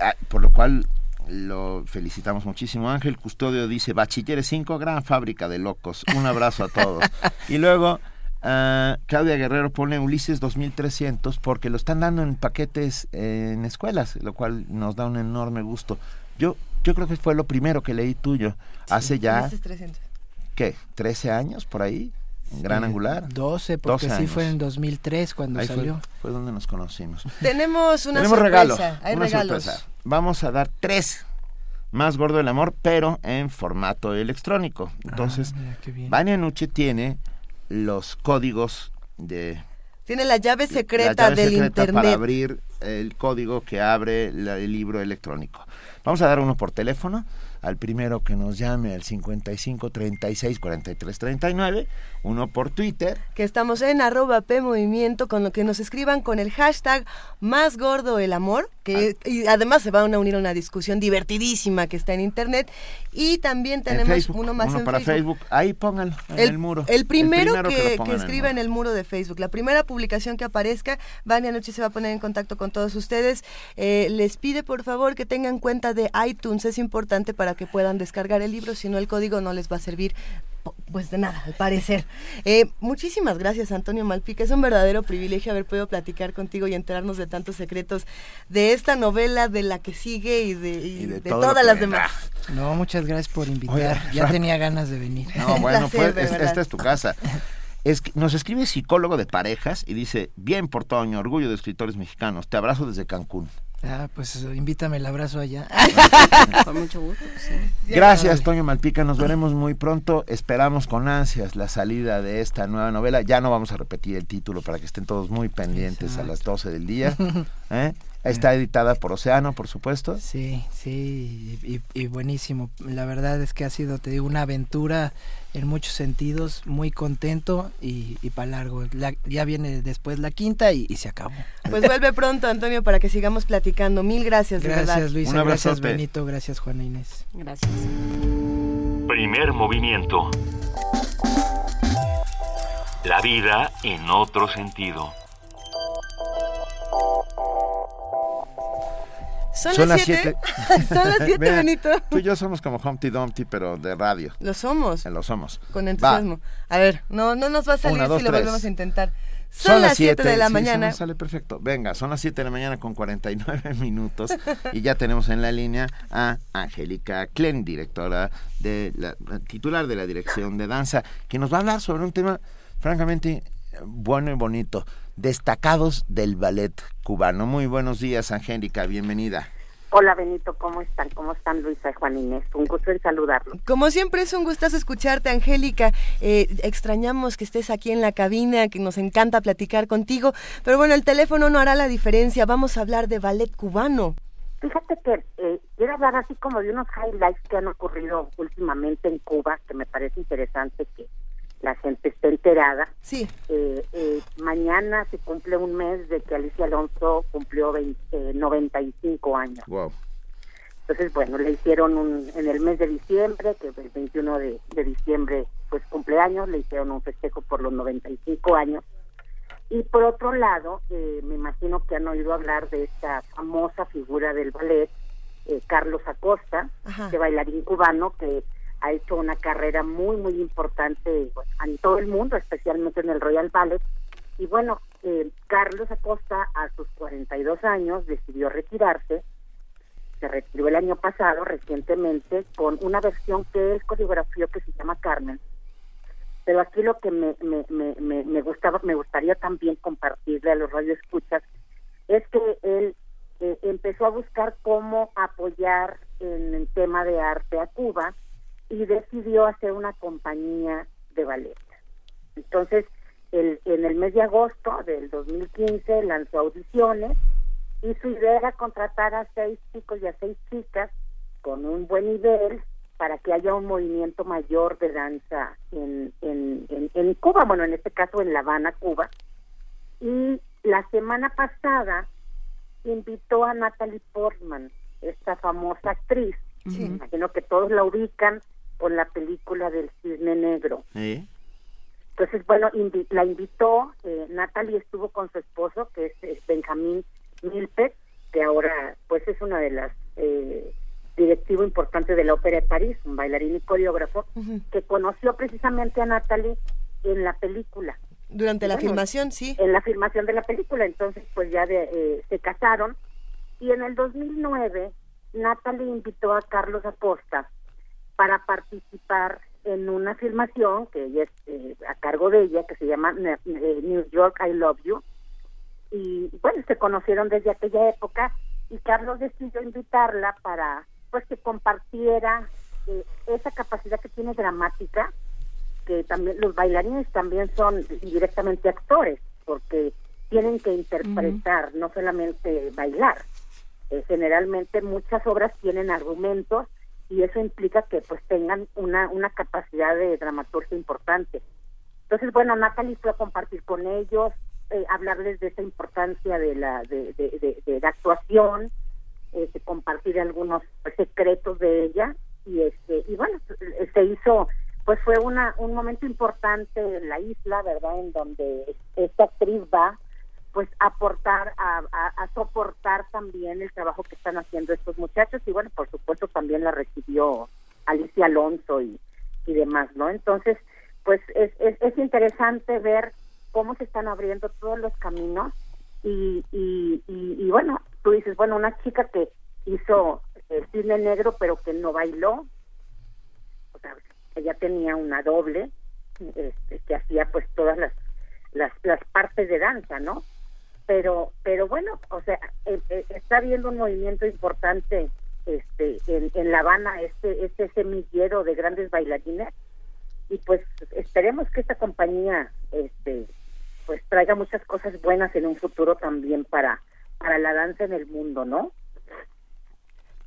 [SPEAKER 2] ah, por lo cual lo felicitamos muchísimo. Ángel Custodio dice, Bachilleres 5, gran fábrica de locos. Un abrazo a todos. y luego uh, Claudia Guerrero pone Ulises 2300 porque lo están dando en paquetes en escuelas, lo cual nos da un enorme gusto. Yo, yo creo que fue lo primero que leí tuyo. Hace ya... ¿Qué? ¿13 años por ahí? Gran Angular.
[SPEAKER 11] 12, porque sí fue en 2003 cuando salió.
[SPEAKER 2] Fue, donde nos conocimos.
[SPEAKER 3] Tenemos una Tenemos regalo, Hay regalos.
[SPEAKER 2] Vamos a dar tres más gordo del amor, pero en formato electrónico. Entonces, ah, Vania Nuche tiene los códigos de
[SPEAKER 3] tiene la llave secreta del internet
[SPEAKER 2] para abrir el código que abre el libro electrónico. Vamos a dar uno por teléfono al primero que nos llame al 55 36 43 39, uno por Twitter.
[SPEAKER 3] Que estamos en arroba P Movimiento, con lo que nos escriban con el hashtag más gordo el amor, que ah. y además se van a unir a una discusión divertidísima que está en internet. Y también tenemos uno más
[SPEAKER 2] uno
[SPEAKER 3] en
[SPEAKER 2] para Facebook. Ahí pónganlo en el, muro.
[SPEAKER 3] El primero, que, escriba en el, muro de Facebook. La primera publicación que aparezca, Vania Noche se va a poner en contacto con todos ustedes. Eh, les pide por favor que tengan cuenta de iTunes, es importante para que puedan descargar el libro, si no el código no les va a servir pues de nada, al parecer. Eh, muchísimas gracias, Antonio Malpica. Es un verdadero privilegio haber podido platicar contigo y enterarnos de tantos secretos de esta novela, de la que sigue y de, todas las demás.
[SPEAKER 11] No, muchas gracias por invitar. ya tenía ganas de venir.
[SPEAKER 2] No, bueno, pues esta es tu casa. Es nos escribe psicólogo de parejas y dice, bien por Toño, orgullo de escritores mexicanos, te abrazo desde Cancún.
[SPEAKER 11] Ah, pues invítame el abrazo allá.
[SPEAKER 4] Con mucho gusto.
[SPEAKER 2] Gracias, Toño Malpica. Nos veremos muy pronto. Esperamos con ansias la salida de esta nueva novela. Ya no vamos a repetir el título para que estén todos muy pendientes a las 12 del día. ¿eh? Está editada por Océano, por supuesto.
[SPEAKER 11] Sí, sí, y, buenísimo. La verdad es que ha sido, te digo, una aventura en muchos sentidos, muy contento y, para largo. ya viene después la quinta y, se acabó.
[SPEAKER 3] Pues vuelve pronto, Antonio, para que sigamos platicando. Mil gracias,
[SPEAKER 11] de
[SPEAKER 3] Gracias,
[SPEAKER 11] Luisa. gracias, Benito. Gracias, Juana Inés.
[SPEAKER 4] Gracias.
[SPEAKER 1] Primer movimiento. La vida en otro sentido.
[SPEAKER 3] Son, las siete. Son las siete, Benito.
[SPEAKER 2] Tú y yo somos como Humpty Dumpty, pero de radio.
[SPEAKER 3] Lo somos.
[SPEAKER 2] Eh, lo somos.
[SPEAKER 3] Con entusiasmo. A ver, no, no nos va a salir si lo volvemos a intentar. Son, las 7 de la mañana.
[SPEAKER 2] sale perfecto. Venga, son las 7 de la mañana con 49 minutos y ya tenemos en la línea a Angélica Klen, directora de la titular de la Dirección de Danza, que nos va a hablar sobre un tema francamente bueno y bonito destacados del ballet cubano. Muy buenos días, Angélica, bienvenida.
[SPEAKER 13] Hola Benito, ¿cómo están? ¿Cómo están Luisa y Juan Inés? Un gusto en saludarlos.
[SPEAKER 3] Como siempre es un gustazo escucharte, Angélica. Eh, extrañamos que estés aquí en la cabina, que nos encanta platicar contigo, pero bueno, el teléfono no hará la diferencia. Vamos a hablar de ballet cubano.
[SPEAKER 13] Fíjate que eh, quiero hablar así como de unos highlights que han ocurrido últimamente en Cuba, que me parece interesante que la gente está enterada.
[SPEAKER 3] Sí.
[SPEAKER 13] Eh, eh, mañana se cumple un mes de que Alicia Alonso cumplió 95 años.
[SPEAKER 2] Wow.
[SPEAKER 13] Entonces, bueno, le hicieron un, en el mes de diciembre, que el 21 de, diciembre pues cumpleaños, le hicieron un festejo por los 95 años. Y por otro lado, eh, me imagino que han oído hablar de esta famosa figura del ballet, Carlos Acosta, que bailarín cubano, que ha hecho una carrera muy, muy importante en todo el mundo, especialmente en el Royal Ballet. Y bueno, eh, Carlos Acosta a sus 42 años decidió retirarse, se retiró el año pasado recientemente con una versión que él coreografió que se llama Carmen. Pero aquí lo que me, me, me, me, gustaba, me gustaría también compartirle a los radioescuchas es que él eh, empezó a buscar cómo apoyar en el tema de arte a Cuba y decidió hacer una compañía de ballet. Entonces, el, en el mes de agosto del 2015 lanzó audiciones y su idea era contratar a seis chicos y a seis chicas con un buen nivel para que haya un movimiento mayor de danza en, en, en, en Cuba, bueno, en este caso en La Habana, Cuba. Y la semana pasada invitó a Natalie Portman, esta famosa actriz, imagino que todos la ubican con la película del cisne negro. Entonces, bueno, la invitó, eh, Natalie estuvo con su esposo, que es, Benjamín Milpet, que ahora pues es una de las eh, directivo importante de la Ópera de París, un bailarín y coreógrafo, que conoció precisamente a Natalie en la película.
[SPEAKER 3] Durante la filmación, sí.
[SPEAKER 13] En la filmación de la película, entonces pues ya de, eh, se casaron y en el 2009 Natalie invitó a Carlos Acosta para participar en una filmación que ella es eh, a cargo de ella, que se llama eh, New York I Love You. Y bueno, se conocieron desde aquella época y Carlos decidió invitarla para pues que compartiera eh, esa capacidad que tiene dramática que también los bailarines también son directamente actores, porque tienen que interpretar, no solamente bailar. Eh, generalmente muchas obras tienen argumentos y eso implica que pues tengan una, una capacidad de dramaturgia importante. Entonces, bueno, Natalie fue a compartir con ellos, eh, hablarles de esa importancia de la, de, de, de, la actuación, este, compartir algunos secretos de ella y este y bueno se hizo pues fue una un momento importante en la isla verdad en donde esta actriz va pues aportar a, soportar también el trabajo que están haciendo estos muchachos. Y bueno por supuesto también la recibió Alicia Alonso y, y demás no entonces pues es, es, es interesante ver cómo se están abriendo todos los caminos. Y, y, y, bueno tú dices bueno una chica que hizo el cine negro pero que no bailó. O sea ella tenía una doble este, que hacía pues todas las, las las partes de danza no pero pero bueno o sea eh, eh, está habiendo un movimiento importante este en, en La Habana este este semillero de grandes bailarines y pues esperemos que esta compañía este pues traiga muchas cosas buenas en un futuro también para para la danza en el mundo no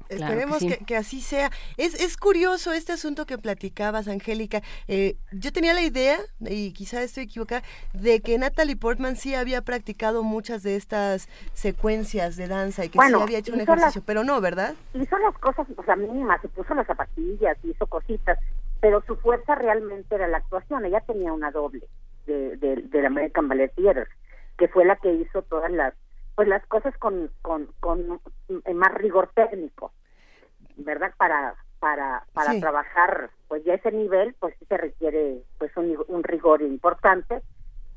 [SPEAKER 3] Esperemos que, así sea. Es, es curioso este asunto que platicabas, Angélica. Eh, yo tenía la idea, y quizá estoy equivocada, de que Natalie Portman sí había practicado muchas de estas secuencias de danza y que sí había hecho un ejercicio, pero no, ¿verdad?
[SPEAKER 13] Hizo las cosas, o sea, mínimas, se puso las zapatillas, hizo cositas, pero su fuerza realmente era la actuación. Ella tenía una doble de, de, del American Ballet Theater, que fue la que hizo todas las pues las cosas con, con, con más rigor técnico, ¿verdad? Para para para trabajar pues ya ese nivel pues sí se requiere pues un, un rigor importante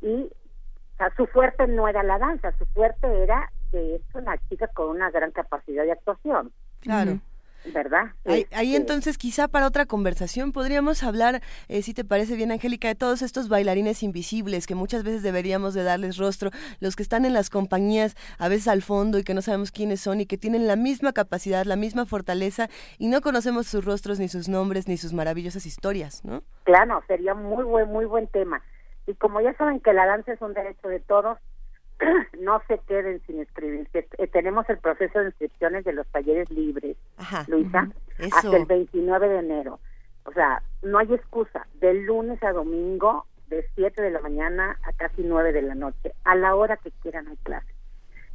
[SPEAKER 13] y o sea, su fuerte no era la danza, su fuerte era que es una chica con una gran capacidad de actuación.
[SPEAKER 3] Claro.
[SPEAKER 13] ¿Verdad?
[SPEAKER 3] Ahí, este, entonces quizá para otra conversación podríamos hablar, eh, si te parece bien Angélica, de todos estos bailarines invisibles que muchas veces deberíamos de darles rostro, los que están en las compañías a veces al fondo y que no sabemos quiénes son y que tienen la misma capacidad, la misma fortaleza y no conocemos sus rostros ni sus nombres ni sus maravillosas historias, ¿no?
[SPEAKER 13] Claro, sería muy buen, muy buen tema. Y como ya saben que la danza es un derecho de todos, no se queden sin escribir. Eh, tenemos el proceso de inscripciones de los talleres libres, Luisa, hasta el 29 de enero. O sea, no hay excusa. De lunes a domingo, de 7 de la mañana a casi 9 de la noche, a la hora que quieran hay clase.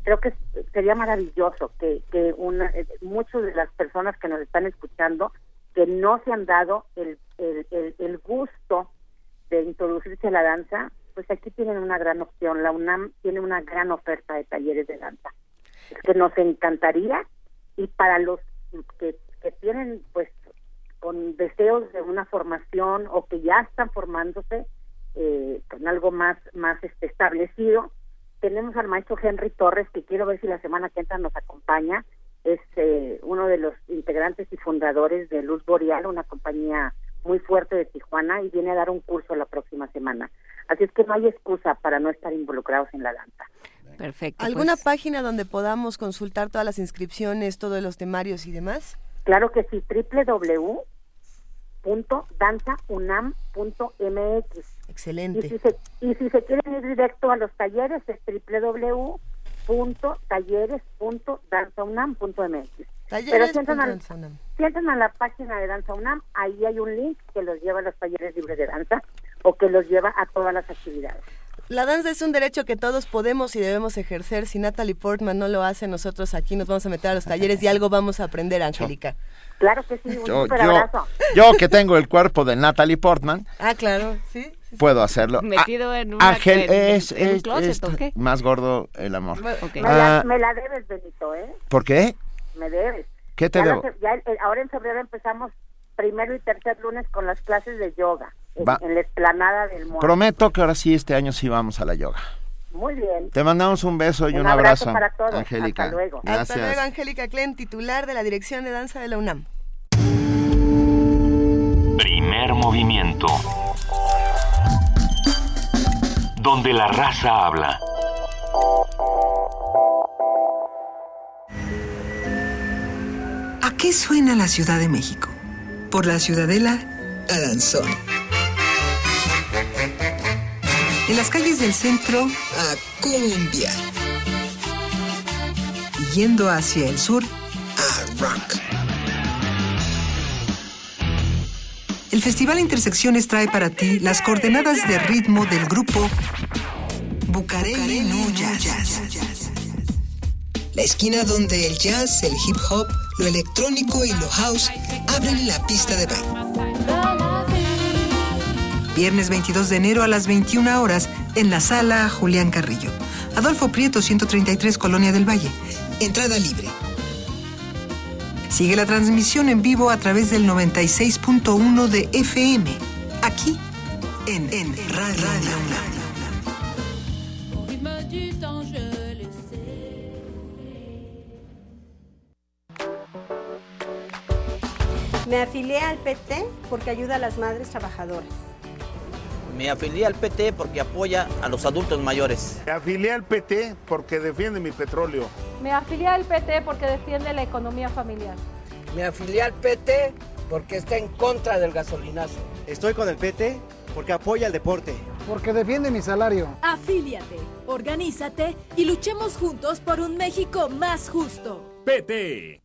[SPEAKER 13] Creo que sería maravilloso que, que una, eh, muchas de las personas que nos están escuchando que no se han dado el, el, el, el gusto de introducirse a la danza, pues aquí tienen una gran opción. La UNAM tiene una gran oferta de talleres de danza. que nos encantaría y para los que, que tienen pues con deseos de una formación o que ya están formándose eh, con algo más más este, establecido tenemos al maestro Henry Torres que quiero ver si la semana que entra nos acompaña es eh, uno de los integrantes y fundadores de Luz Boreal una compañía muy fuerte de Tijuana y viene a dar un curso la próxima semana Así es que no hay excusa para no estar involucrados en la danza.
[SPEAKER 3] Perfecto. ¿Alguna pues. página donde podamos consultar todas las inscripciones, todos los temarios y demás?
[SPEAKER 13] Claro que sí, www.danzaunam.mx.
[SPEAKER 3] Excelente.
[SPEAKER 13] Y si, se, y si se quieren ir directo a los talleres es www.talleres.danzaunam.mx. Pero si entran, a, si entran a la página de Danza UNAM, ahí hay un link que los lleva a los talleres libres de danza o que los lleva a todas las actividades.
[SPEAKER 3] La danza es un derecho que todos podemos y debemos ejercer. Si Natalie Portman no lo hace, nosotros aquí nos vamos a meter a los talleres y algo vamos a aprender, Angélica.
[SPEAKER 13] Claro que sí, un yo,
[SPEAKER 2] yo, que tengo el cuerpo de Natalie Portman.
[SPEAKER 3] Ah, claro, sí.
[SPEAKER 2] Puedo hacerlo.
[SPEAKER 4] Metido en un
[SPEAKER 2] Ángel es, más gordo el amor.
[SPEAKER 13] Me, la, me, la, debes, Benito, ¿eh?
[SPEAKER 2] ¿Por qué?
[SPEAKER 13] Me debes.
[SPEAKER 2] ¿Qué te debo?
[SPEAKER 13] ahora en febrero empezamos primero y tercer lunes con las clases de yoga en, la explanada del mundo.
[SPEAKER 2] Prometo que ahora sí, este año sí vamos a la yoga.
[SPEAKER 13] Muy bien.
[SPEAKER 2] Te mandamos un beso y un, abrazo,
[SPEAKER 13] para todos.
[SPEAKER 2] Angélica.
[SPEAKER 13] Hasta luego.
[SPEAKER 2] Gracias.
[SPEAKER 3] Hasta luego, Angélica Klen, titular de la Dirección de Danza de la UNAM.
[SPEAKER 1] Primer movimiento. Donde la raza habla.
[SPEAKER 14] ¿A qué suena la Ciudad de México? Por la Ciudadela, a danzón. En las calles del centro, a cumbia. Yendo hacia el sur, a rock. El Festival Intersecciones trae para ti las coordenadas de ritmo del grupo Bucareli No Jazz. La esquina donde el jazz, el hip hop, lo electrónico y lo house abren la pista de baile. Viernes 22 de enero a las 21 horas en la sala Julián Carrillo. Adolfo Prieto, 133, Colonia del Valle. Entrada libre. Sigue la transmisión en vivo a través del 96.1 de FM, aquí en, en Radio, Radio
[SPEAKER 15] Me afilié al PT porque ayuda a las madres trabajadoras.
[SPEAKER 16] Me afilié al PT porque apoya a los adultos mayores.
[SPEAKER 17] Me afilié al PT porque defiende mi petróleo.
[SPEAKER 18] Me afilié al PT porque defiende la economía familiar.
[SPEAKER 19] Me afilié al PT porque está en contra del gasolinazo.
[SPEAKER 20] Estoy con el PT porque apoya el deporte.
[SPEAKER 21] Porque defiende mi salario.
[SPEAKER 22] Afíliate, organízate y luchemos juntos por un México más justo.
[SPEAKER 1] PT.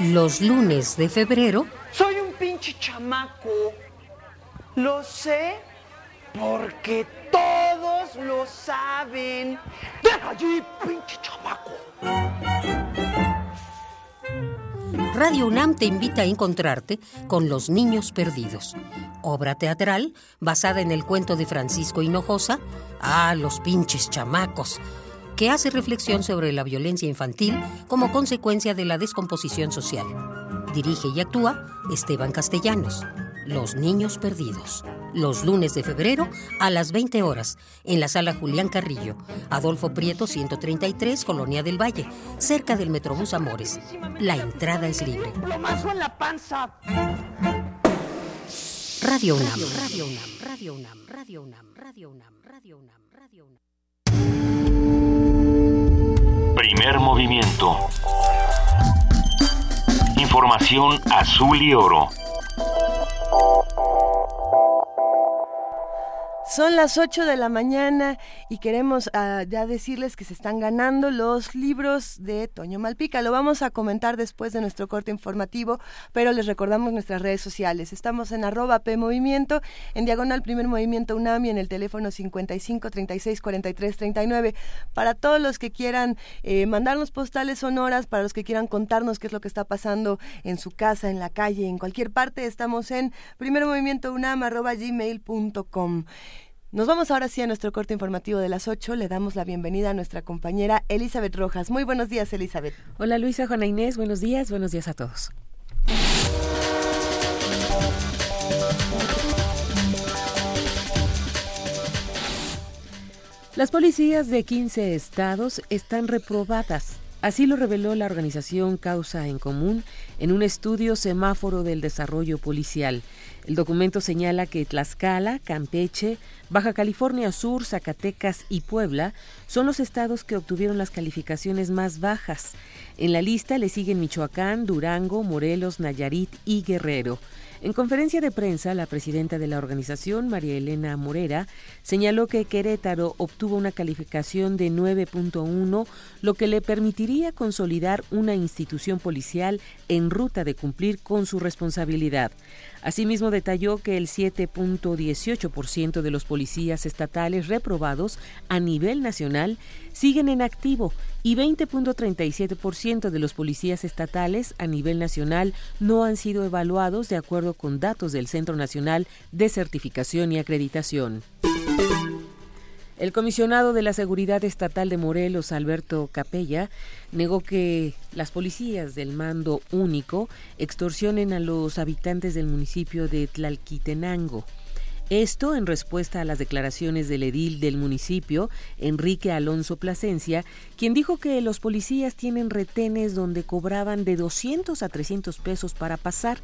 [SPEAKER 23] los lunes de febrero.
[SPEAKER 24] Soy un pinche chamaco. Lo sé porque todos lo saben. ¡Deja allí, pinche chamaco!
[SPEAKER 23] Radio UNAM te invita a encontrarte con Los Niños Perdidos, obra teatral basada en el cuento de Francisco Hinojosa, Ah, los pinches chamacos, que hace reflexión sobre la violencia infantil como consecuencia de la descomposición social. Dirige y actúa Esteban Castellanos. Los Niños Perdidos. Los lunes de febrero a las 20 horas en la sala Julián Carrillo, Adolfo Prieto 133, Colonia del Valle, cerca del Metrobús Amores. La entrada es libre. UNAM, Radio UNAM, Radio UNAM, Radio UNAM, Radio UNAM, Radio UNAM, Radio UNAM.
[SPEAKER 1] Movimiento. Información azul y oro.
[SPEAKER 3] Son las 8 de la mañana y queremos ah, ya decirles que se están ganando los libros de Toño Malpica. Lo vamos a comentar después de nuestro corte informativo, pero les recordamos nuestras redes sociales. Estamos en arroba PMovimiento, en diagonal Primer Movimiento UNAMI, en el teléfono 55 36 43 39. Para todos los que quieran eh, mandarnos postales sonoras, para los que quieran contarnos qué es lo que está pasando en su casa, en la calle, en cualquier parte, estamos en Primer Nos vamos ahora sí a nuestro corte informativo de las 8. Le damos la bienvenida a nuestra compañera Elizabeth Rojas. Muy buenos días, Elizabeth.
[SPEAKER 25] Hola Luisa, Juana Inés, buenos días, buenos días a todos. Las policías de 15 estados están reprobadas. Así lo reveló la organización Causa en Común en un estudio semáforo del desarrollo policial. El documento señala que Tlaxcala, Campeche, Baja California Sur, Zacatecas y Puebla son los estados que obtuvieron las calificaciones más bajas. En la lista le siguen Michoacán, Durango, Morelos, Nayarit y Guerrero. En conferencia de prensa, la presidenta de la organización, María Elena Morera, señaló que Querétaro obtuvo una calificación de 9.1, lo que le permitiría consolidar una institución policial en ruta de cumplir con su responsabilidad. Asimismo, detalló que el 7.18% de los policías estatales reprobados a nivel nacional siguen en activo y 20.37% de los policías estatales a nivel nacional no han sido evaluados de acuerdo con datos del Centro Nacional de Certificación y Acreditación. El comisionado de la Seguridad Estatal de Morelos, Alberto Capella, negó que las policías del mando único extorsionen a los habitantes del municipio de Tlalquitenango. Esto en respuesta a las declaraciones del edil del municipio, Enrique Alonso Plasencia, quien dijo que los policías tienen retenes donde cobraban de 200 a 300 pesos para pasar.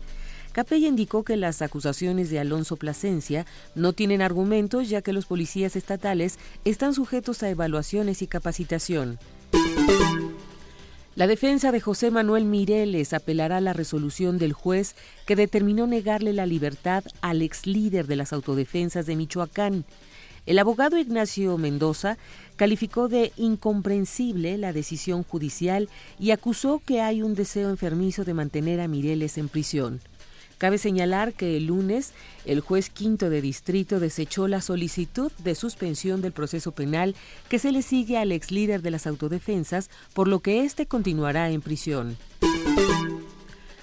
[SPEAKER 25] Capella indicó que las acusaciones de Alonso Plasencia no tienen argumentos ya que los policías estatales están sujetos a evaluaciones y capacitación. La defensa de José Manuel Mireles apelará a la resolución del juez que determinó negarle la libertad al ex líder de las autodefensas de Michoacán. El abogado Ignacio Mendoza calificó de incomprensible la decisión judicial y acusó que hay un deseo enfermizo de mantener a Mireles en prisión. Cabe señalar que el lunes el juez quinto de distrito desechó la solicitud de suspensión del proceso penal que se le sigue al ex líder de las autodefensas, por lo que éste continuará en prisión.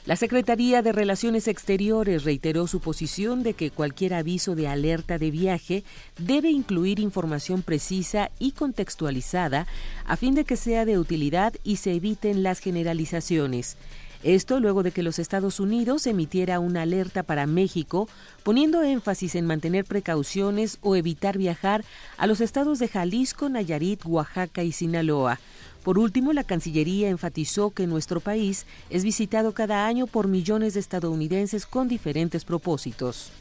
[SPEAKER 25] La Secretaría de Relaciones Exteriores reiteró su posición de que cualquier aviso de alerta de viaje debe incluir información precisa y contextualizada a fin de que sea de utilidad y se eviten las generalizaciones. Esto luego de que los Estados Unidos emitiera una alerta para México, poniendo énfasis en mantener precauciones o evitar viajar a los estados de Jalisco, Nayarit, Oaxaca y Sinaloa. Por último, la Cancillería enfatizó que nuestro país es visitado cada año por millones de estadounidenses con diferentes propósitos.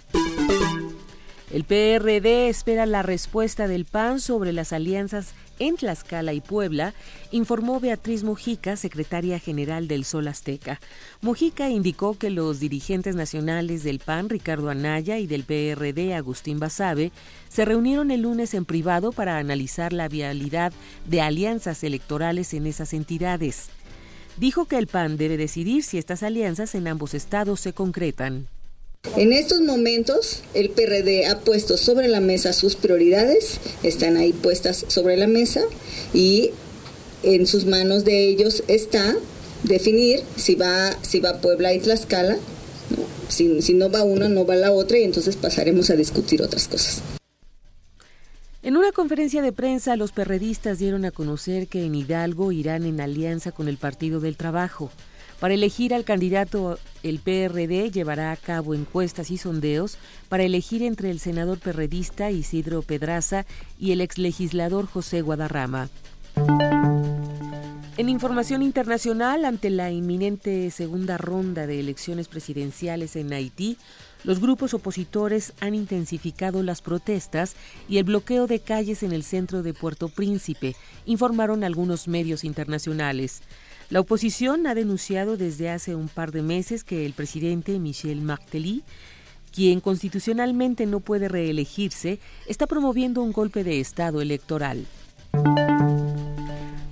[SPEAKER 25] El PRD espera la respuesta del PAN sobre las alianzas en Tlaxcala y Puebla, informó Beatriz Mujica, secretaria general del Sol Azteca. Mujica indicó que los dirigentes nacionales del PAN, Ricardo Anaya, y del PRD, Agustín Basabe, se reunieron el lunes en privado para analizar la vialidad de alianzas electorales en esas entidades. Dijo que el PAN debe decidir si estas alianzas en ambos estados se concretan.
[SPEAKER 26] En estos momentos, el PRD ha puesto sobre la mesa sus prioridades, están ahí puestas sobre la mesa y en sus manos de ellos está definir si va, si va Puebla y Tlaxcala. Si, si no va una, no va la otra y entonces pasaremos a discutir otras cosas.
[SPEAKER 25] En una conferencia de prensa, los perredistas dieron a conocer que en Hidalgo irán en alianza con el Partido del Trabajo. Para elegir al candidato, el PRD llevará a cabo encuestas y sondeos para elegir entre el senador perredista Isidro Pedraza y el exlegislador José Guadarrama. En información internacional, ante la inminente segunda ronda de elecciones presidenciales en Haití, los grupos opositores han intensificado las protestas y el bloqueo de calles en el centro de Puerto Príncipe, informaron algunos medios internacionales. La oposición ha denunciado desde hace un par de meses que el presidente Michel Martelly, quien constitucionalmente no puede reelegirse, está promoviendo un golpe de Estado electoral.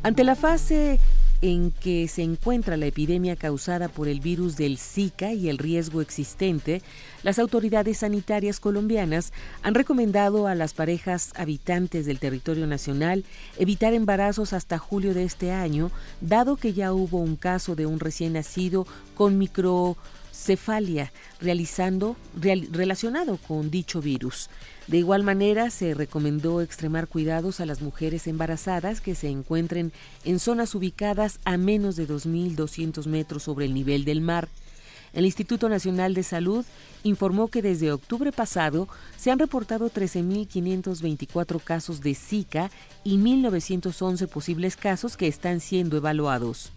[SPEAKER 25] Ante la fase en que se encuentra la epidemia causada por el virus del Zika y el riesgo existente, las autoridades sanitarias colombianas han recomendado a las parejas habitantes del territorio nacional evitar embarazos hasta julio de este año, dado que ya hubo un caso de un recién nacido con microcefalia realizando, relacionado con dicho virus. De igual manera, se recomendó extremar cuidados a las mujeres embarazadas que se encuentren en zonas ubicadas a menos de 2.200 metros sobre el nivel del mar. El Instituto Nacional de Salud informó que desde octubre pasado se han reportado 13.524 casos de Zika y 1.911 posibles casos que están siendo evaluados.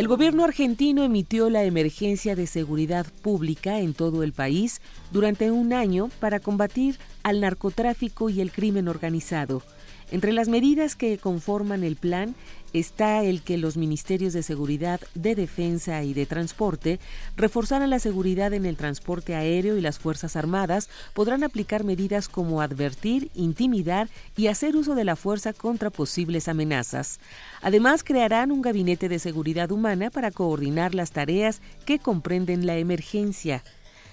[SPEAKER 25] El gobierno argentino emitió la emergencia de seguridad pública en todo el país durante un año para combatir al narcotráfico y el crimen organizado. Entre las medidas que conforman el plan está el que los ministerios de seguridad, de defensa y de transporte reforzaran la seguridad en el transporte aéreo y las Fuerzas Armadas podrán aplicar medidas como advertir, intimidar y hacer uso de la fuerza contra posibles amenazas. Además, crearán un gabinete de seguridad humana para coordinar las tareas que comprenden la emergencia.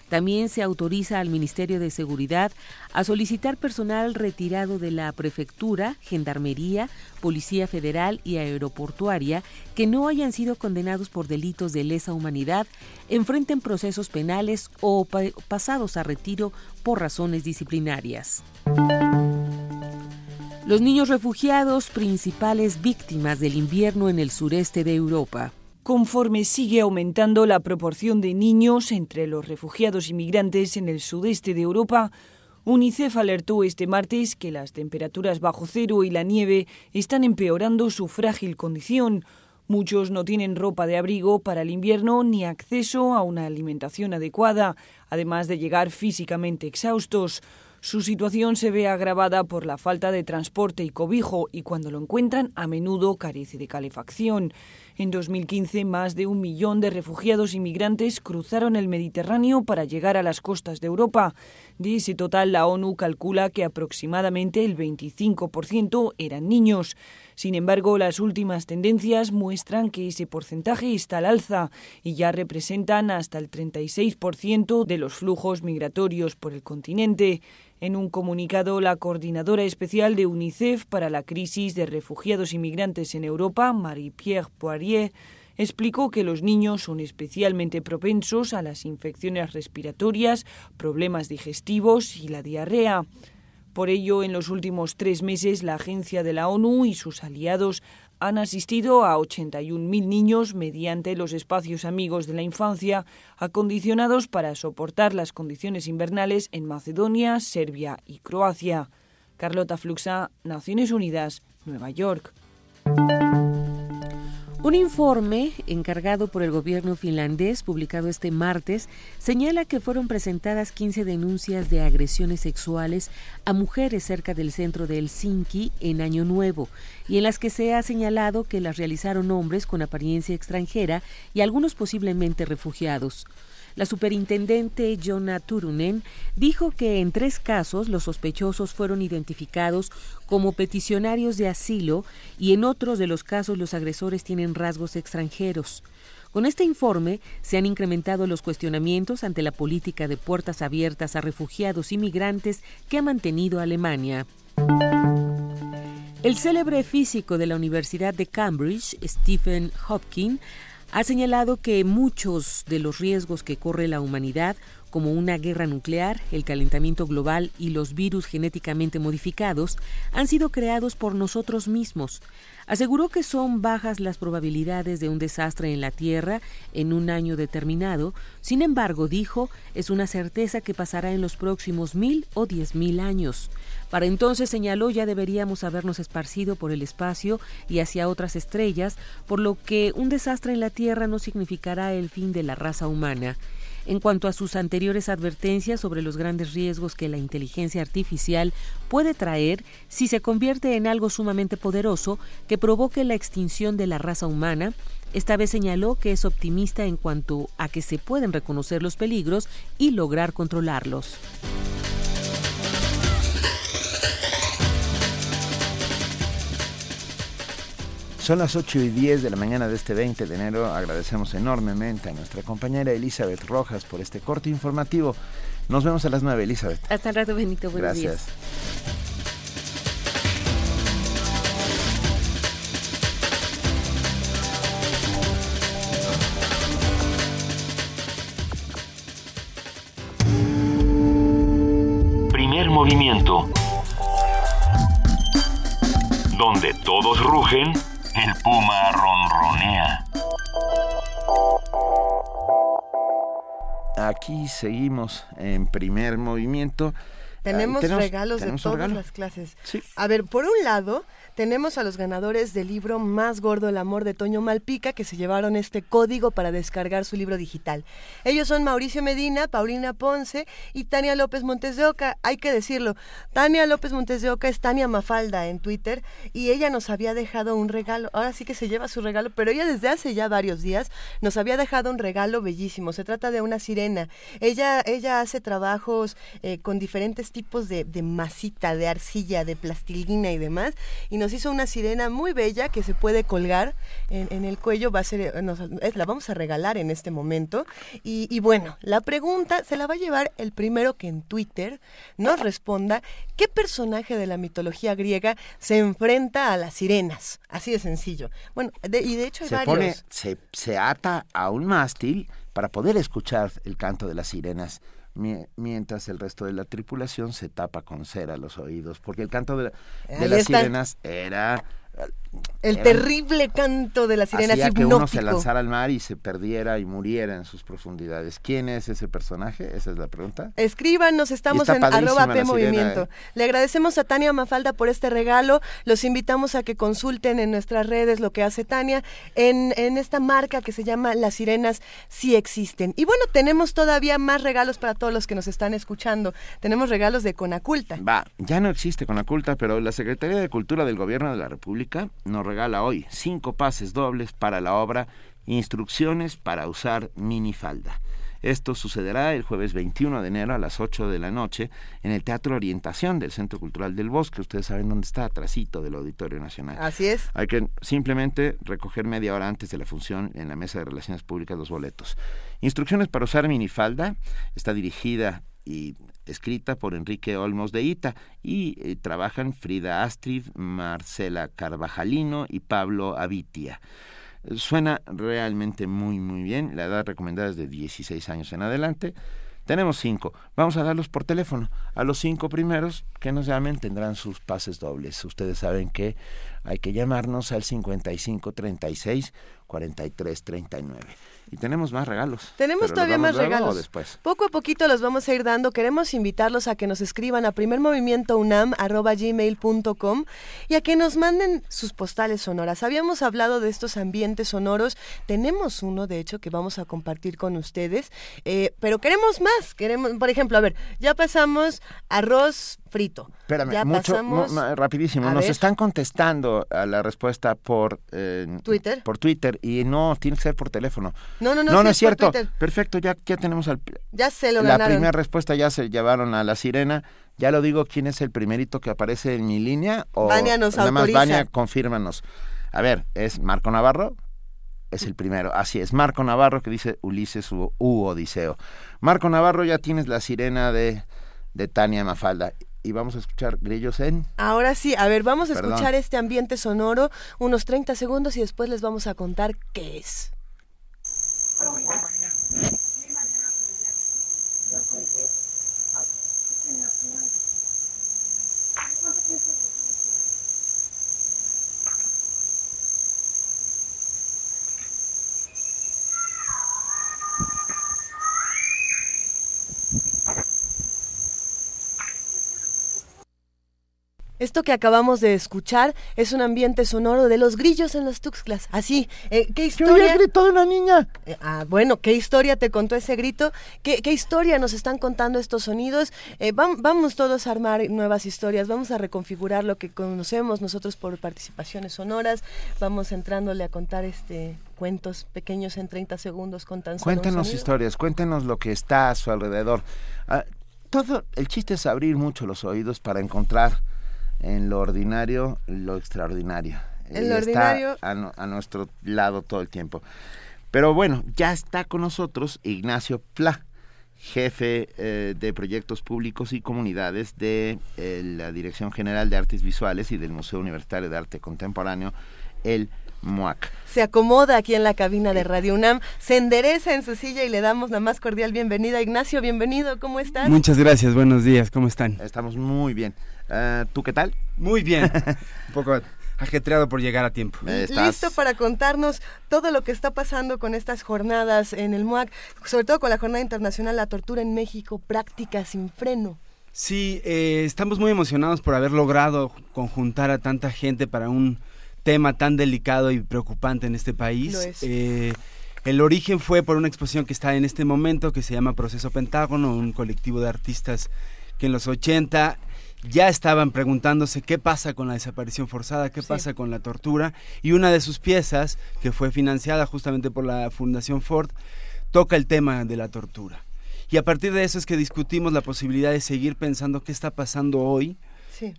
[SPEAKER 25] También se autoriza al Ministerio de Seguridad a solicitar personal retirado de la Prefectura, Gendarmería, Policía Federal y Aeroportuaria que no hayan sido condenados por delitos de lesa humanidad, enfrenten procesos penales o pasados a retiro por razones disciplinarias. Los niños refugiados, principales víctimas del invierno en el sureste de Europa.
[SPEAKER 8] Conforme sigue aumentando la proporción de niños entre los refugiados inmigrantes en el sudeste de Europa, UNICEF alertó este martes que las temperaturas bajo cero y la nieve están empeorando su frágil condición. Muchos no tienen ropa de abrigo para el invierno ni acceso a una alimentación adecuada, además de llegar físicamente exhaustos. Su situación se ve agravada por la falta de transporte y cobijo y cuando lo encuentran a menudo carece de calefacción. En 2015, más de un millón de refugiados inmigrantes cruzaron el Mediterráneo para llegar a las costas de Europa. De ese total, la ONU calcula que aproximadamente el 25% eran niños. Sin embargo, las últimas tendencias muestran que ese porcentaje está al alza y ya representan hasta el 36% de los flujos migratorios por el continente. En un comunicado, la coordinadora especial de UNICEF para la crisis de refugiados inmigrantes en Europa, Marie-Pierre Poirier, explicó que los niños son especialmente propensos a las infecciones respiratorias, problemas digestivos y la diarrea. Por ello, en los últimos tres meses, la agencia de la ONU y sus aliados han asistido a 81.000 niños mediante los espacios amigos de la infancia, acondicionados para soportar las condiciones invernales en Macedonia, Serbia y Croacia. Carlota Fluxa, Naciones Unidas, Nueva York.
[SPEAKER 25] Un informe encargado por el gobierno finlandés, publicado este martes, señala que fueron presentadas 15 denuncias de agresiones sexuales a mujeres cerca del centro de Helsinki en Año Nuevo, y en las que se ha señalado que las realizaron hombres con apariencia extranjera y algunos posiblemente refugiados. La superintendente Jonna Turunen dijo que en tres casos los sospechosos fueron identificados como peticionarios de asilo y en otros de los casos los agresores tienen rasgos extranjeros. Con este informe se han incrementado los cuestionamientos ante la política de puertas abiertas a refugiados y migrantes que ha mantenido Alemania. El célebre físico de la Universidad de Cambridge, Stephen Hopkins, ha señalado que muchos de los riesgos que corre la humanidad, como una guerra nuclear, el calentamiento global y los virus genéticamente modificados, han sido creados por nosotros mismos. Aseguró que son bajas las probabilidades de un desastre en la Tierra en un año determinado, sin embargo, dijo, es una certeza que pasará en los próximos mil o diez mil años. Para entonces, señaló, ya deberíamos habernos esparcido por el espacio y hacia otras estrellas, por lo que un desastre en la Tierra no significará el fin de la raza humana. En cuanto a sus anteriores advertencias sobre los grandes riesgos que la inteligencia artificial puede traer si se convierte en algo sumamente poderoso que provoque la extinción de la raza humana, esta vez señaló que es optimista en cuanto a que se pueden reconocer los peligros y lograr controlarlos.
[SPEAKER 2] Son las 8 y 10 de la mañana de este 20 de enero. Agradecemos enormemente a nuestra compañera Elizabeth Rojas por este corte informativo. Nos vemos a las 9, Elizabeth.
[SPEAKER 25] Hasta el rato, Benito. Buenos
[SPEAKER 2] Gracias.
[SPEAKER 1] Primer movimiento. Donde todos rugen, el puma ronronea.
[SPEAKER 2] Aquí seguimos en primer movimiento.
[SPEAKER 3] Tenemos, regalos
[SPEAKER 2] tenemos
[SPEAKER 3] de todas
[SPEAKER 2] regalo.
[SPEAKER 3] las clases. A ver, por un lado, tenemos a los ganadores del libro Más Gordo el Amor de Toño Malpica, que se llevaron este código para descargar su libro digital. Ellos son Mauricio Medina, Paulina Ponce y Tania López Montes de Oca. Hay que decirlo, Tania López Montes de Oca es Tania Mafalda en Twitter y ella nos había dejado un regalo. Ahora sí que se lleva su regalo, pero ella desde hace ya varios días nos había dejado un regalo bellísimo. Se trata de una sirena. Ella, ella hace trabajos eh, con diferentes tipos de, de masita, de arcilla, de plastilina y demás. Y nos hizo una sirena muy bella que se puede colgar en, en el cuello. Va a ser, eh, nos- la vamos a regalar en este momento. Y, y bueno, la pregunta se la va a llevar el primero que en Twitter nos responda qué personaje de la mitología griega se enfrenta a las sirenas. Así de sencillo. Bueno, de- y de hecho hay
[SPEAKER 2] Se
[SPEAKER 3] varios.
[SPEAKER 2] pone, se, se ata a un mástil para poder escuchar el canto de las sirenas mientras el resto de la tripulación se tapa con cera los oídos, porque el canto de, de las sirenas era
[SPEAKER 3] el terrible canto de la sirena
[SPEAKER 2] hacía que uno se lanzara al mar y se perdiera y muriera en sus profundidades. ¿Quién es ese personaje? Esa es la pregunta.
[SPEAKER 3] Escríbanos, estamos en arroba P Movimiento. ¿eh? Le agradecemos a Tania Mafalda por este regalo. Los invitamos a que consulten en nuestras redes lo que hace Tania en, en esta marca que se llama Las Sirenas Sí Existen. Y bueno, tenemos todavía más regalos para todos los que nos están escuchando. Tenemos regalos de Conaculta.
[SPEAKER 2] Va, ya no existe Conaculta, pero la Secretaría de Cultura del Gobierno de la República nos regala hoy cinco pases dobles para la obra Instrucciones para usar minifalda. Esto sucederá el jueves 21 de enero a las 8 de la noche en el Teatro Orientación del Centro Cultural del Bosque. Ustedes saben dónde está, atrasito del Auditorio Nacional.
[SPEAKER 3] Así es.
[SPEAKER 2] Hay que simplemente recoger media hora antes de la función en la Mesa de Relaciones Públicas los boletos. Instrucciones para usar minifalda está dirigida y escrita por Enrique Olmos de Ita y eh, trabajan Frida Astrid, Marcela Carvajalino y Pablo Avitia. Suena realmente muy muy bien, la edad recomendada es de 16 años en adelante. Tenemos cinco. Vamos a darlos por teléfono. A los cinco primeros que nos llamen tendrán sus pases dobles. Ustedes saben que hay que llamarnos al 55 36 43 39 y tenemos más regalos.
[SPEAKER 3] Tenemos todavía más regalos.
[SPEAKER 2] Después?
[SPEAKER 3] Poco a poquito los vamos a ir dando. Queremos invitarlos a que nos escriban a primermovimientounam.gmail.com y a que nos manden sus postales sonoras. Habíamos hablado de estos ambientes sonoros. Tenemos uno, de hecho, que vamos a compartir con ustedes. Eh, pero queremos más. Queremos, por ejemplo, a ver, ya pasamos arroz frito.
[SPEAKER 2] Espérame, mucho, rapidísimo. Nos están contestando a la respuesta por
[SPEAKER 3] eh, Twitter.
[SPEAKER 2] Por Twitter y no, tiene que ser por teléfono.
[SPEAKER 3] No, no, no.
[SPEAKER 2] No, no es cierto. Perfecto, ya, ya tenemos al.
[SPEAKER 3] Ya se lo
[SPEAKER 2] La primera respuesta ya se llevaron a la sirena. Ya lo digo, ¿quién es el primerito que aparece en mi línea? O
[SPEAKER 3] Vania nos
[SPEAKER 2] nada más Vania, confírmanos. A ver, ¿es Marco Navarro? Es el primero. Así es, Marco Navarro que dice Ulises u, u Odiseo. Marco Navarro, ya tienes la sirena de, de Tania Mafalda y vamos a escuchar grillos en...
[SPEAKER 3] Ahora sí, a ver, vamos a escuchar este ambiente sonoro unos 30 segundos y después les vamos a contar qué es. อร่อยมาก Esto que acabamos de escuchar es un ambiente sonoro de los grillos en los Tuxtlas. Así, eh, ¿qué historia?
[SPEAKER 2] ¿Qué gritó de una niña?
[SPEAKER 3] Eh, ah, bueno, ¿qué historia te contó ese grito? ¿Qué, historia nos están contando estos sonidos? Eh, vamos todos a armar nuevas historias, vamos a reconfigurar lo que conocemos nosotros por participaciones sonoras, vamos entrándole a contar este cuentos pequeños en 30 segundos con tan
[SPEAKER 2] Cuéntanos historias, cuéntenos lo que está a su alrededor. Ah, todo el chiste es abrir mucho los oídos para encontrar en lo ordinario lo extraordinario.
[SPEAKER 3] En lo ordinario.
[SPEAKER 2] A, nuestro lado todo el tiempo. Pero bueno, ya está con nosotros Ignacio Pla, jefe eh, de proyectos públicos y comunidades de eh, la Dirección General de Artes Visuales y del Museo Universitario de Arte Contemporáneo, el MUAC.
[SPEAKER 3] Se acomoda aquí en la cabina de Radio UNAM, se endereza en su silla y le damos la más cordial bienvenida. Ignacio, bienvenido, ¿cómo estás?
[SPEAKER 27] Muchas gracias, buenos días, ¿cómo están?
[SPEAKER 2] Estamos muy bien. Eh, ¿Tú qué tal?
[SPEAKER 27] Muy bien. Un poco ajetreado por llegar a tiempo.
[SPEAKER 3] Listo para contarnos todo lo que está pasando con estas jornadas en el MUAC, sobre todo con la Jornada Internacional La Tortura en México, práctica sin freno.
[SPEAKER 27] Sí, eh, estamos muy emocionados por haber logrado conjuntar a tanta gente para un tema tan delicado y preocupante en este país. Eh, el origen fue por una exposición que está en este momento que se llama Proceso Pentágono, un colectivo de artistas que en los 80 ya estaban preguntándose qué pasa con la desaparición forzada, qué pasa con la tortura, y una de sus piezas, que fue financiada justamente por la Fundación Ford, toca el tema de la tortura. Y a partir de eso es que discutimos la posibilidad de seguir pensando qué está pasando hoy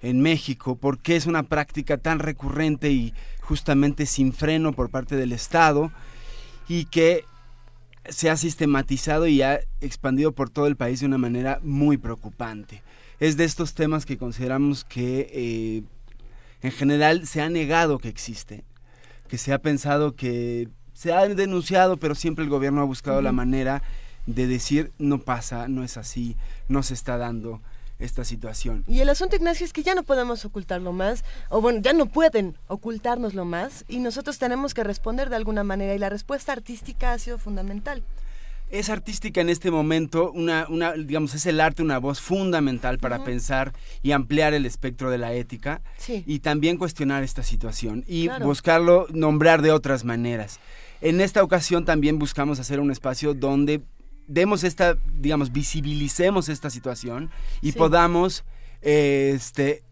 [SPEAKER 27] en México, por qué es una práctica tan recurrente y justamente sin freno por parte del Estado, y que se ha sistematizado y ha expandido por todo el país de una manera muy preocupante es de estos temas que consideramos que eh, en general se ha negado que existe, que se ha pensado que se ha denunciado, pero siempre el gobierno ha buscado la manera de decir no pasa, no es así, no se está dando esta situación.
[SPEAKER 3] Y el asunto, Ignacio, es que ya no podemos ocultarlo más, o bueno, ya no pueden ocultárnoslo más, y nosotros tenemos que responder de alguna manera, y la respuesta artística ha sido fundamental.
[SPEAKER 27] Es artística en este momento, una, una, digamos, es el arte una voz fundamental para pensar y ampliar el espectro de la ética y también cuestionar esta situación y buscarlo, nombrar de otras maneras. En esta ocasión también buscamos hacer un espacio donde demos esta, digamos, visibilicemos esta situación y podamos, este,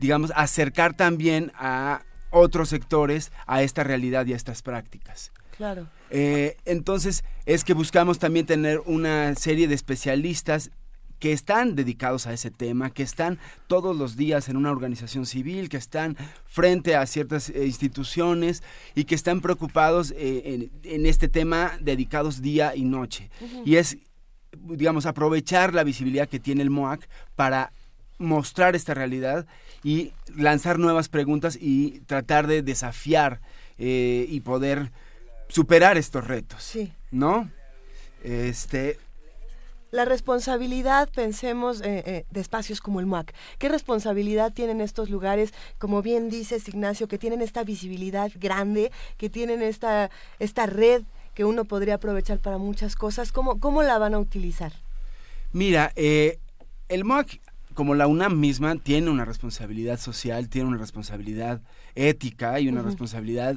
[SPEAKER 27] digamos, acercar también a otros sectores a esta realidad y a estas prácticas.
[SPEAKER 3] Claro.
[SPEAKER 27] Eh, entonces, es que buscamos también tener una serie de especialistas que están dedicados a ese tema, que están todos los días en una organización civil, que están frente a ciertas eh, instituciones y que están preocupados eh, en, este tema dedicados día y noche. Y es, digamos, aprovechar la visibilidad que tiene el MOAC para mostrar esta realidad y lanzar nuevas preguntas y tratar de desafiar eh, y poder superar estos retos.
[SPEAKER 3] Sí.
[SPEAKER 27] ¿No? Este,
[SPEAKER 3] la responsabilidad, pensemos eh, eh, de espacios como el MUAC. ¿Qué responsabilidad tienen estos lugares, como bien dices Ignacio, que tienen esta visibilidad grande, que tienen esta, esta red que uno podría aprovechar para muchas cosas? ¿Cómo, cómo la van a utilizar?
[SPEAKER 27] Mira, eh, el MUAC, como la UNAM misma, tiene una responsabilidad social, tiene una responsabilidad ética y una responsabilidad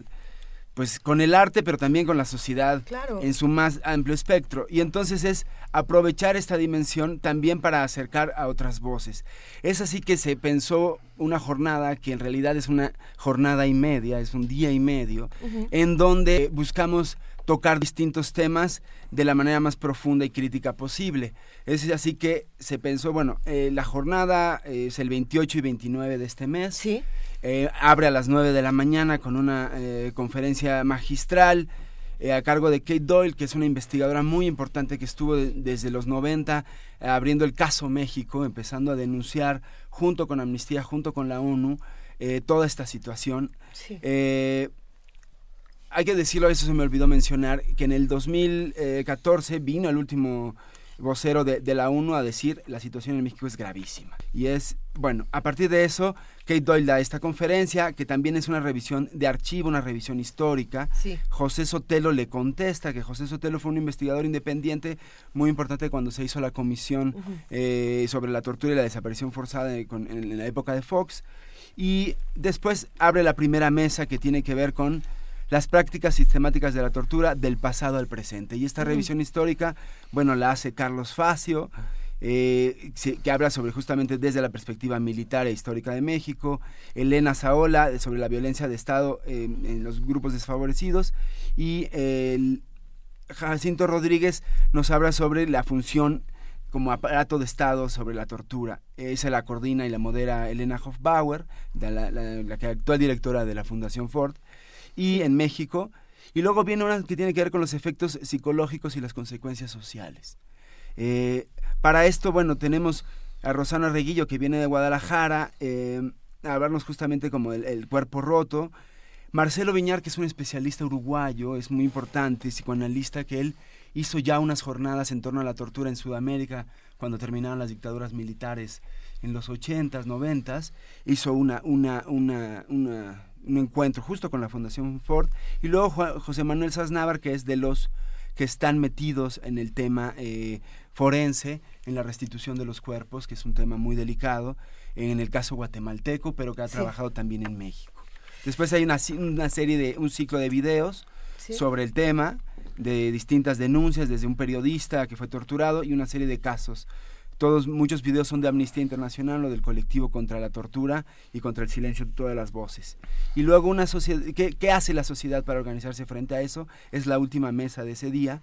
[SPEAKER 27] pues con el arte, pero también con la sociedad en su más amplio espectro. Y entonces es aprovechar esta dimensión también para acercar a otras voces. Es así que se pensó una jornada que en realidad es una jornada y media, es un día y medio, en donde buscamos tocar distintos temas de la manera más profunda y crítica posible. Es así que se pensó, bueno, eh, la jornada es el 28 y 29 de este mes.
[SPEAKER 3] Sí.
[SPEAKER 27] Eh, abre a las 9 de la mañana con una eh, conferencia magistral eh, a cargo de Kate Doyle, que es una investigadora muy importante que estuvo desde los 90 abriendo el caso México, empezando a denunciar junto con Amnistía, junto con la ONU, toda esta situación. Hay que decirlo, eso se me olvidó mencionar, que en el 2014 vino el último vocero de, de, la ONU a decir la situación en México es gravísima. Y es, bueno, a partir de eso, Kate Doyle da esta conferencia, que también es una revisión de archivo, una revisión histórica. José Sotelo le contesta que José Sotelo fue un investigador independiente muy importante cuando se hizo la comisión eh, sobre la tortura y la desaparición forzada en la época de Fox. Y después abre la primera mesa que tiene que ver con las prácticas sistemáticas de la tortura del pasado al presente. Y esta revisión histórica, bueno, la hace Carlos Facio, eh, que habla sobre justamente desde la perspectiva militar e histórica de México, Elena Saola sobre la violencia de Estado en los grupos desfavorecidos y el Jacinto Rodríguez nos habla sobre la función como aparato de Estado sobre la tortura. Esa la coordina y la modera Elena Hofbauer, la, actual directora de la Fundación Ford y en México. Y luego viene una que tiene que ver con los efectos psicológicos y las consecuencias sociales. Eh, para esto, bueno, tenemos a Rosana Reguillo que viene de Guadalajara eh, a hablarnos justamente como el, cuerpo roto. Marcelo Viñar, que es un especialista uruguayo, es muy importante, psicoanalista, que él hizo ya unas jornadas en torno a la tortura en Sudamérica cuando terminaron las dictaduras militares en los 80s, 90s, hizo una, una, una, una un encuentro justo con la Fundación Ford, y luego José Manuel Sasnávar, que es de los que están metidos en el tema eh, forense, en la restitución de los cuerpos, que es un tema muy delicado, en el caso guatemalteco, pero que ha trabajado también en México. Después hay una, una, serie de, un ciclo de videos sobre el tema, de distintas denuncias, desde un periodista que fue torturado y una serie de casos todos, muchos videos son de Amnistía Internacional o del colectivo contra la tortura y contra el silencio de todas las voces. Y luego una sociedad, ¿qué, hace la sociedad para organizarse frente a eso? Es la última mesa de ese día,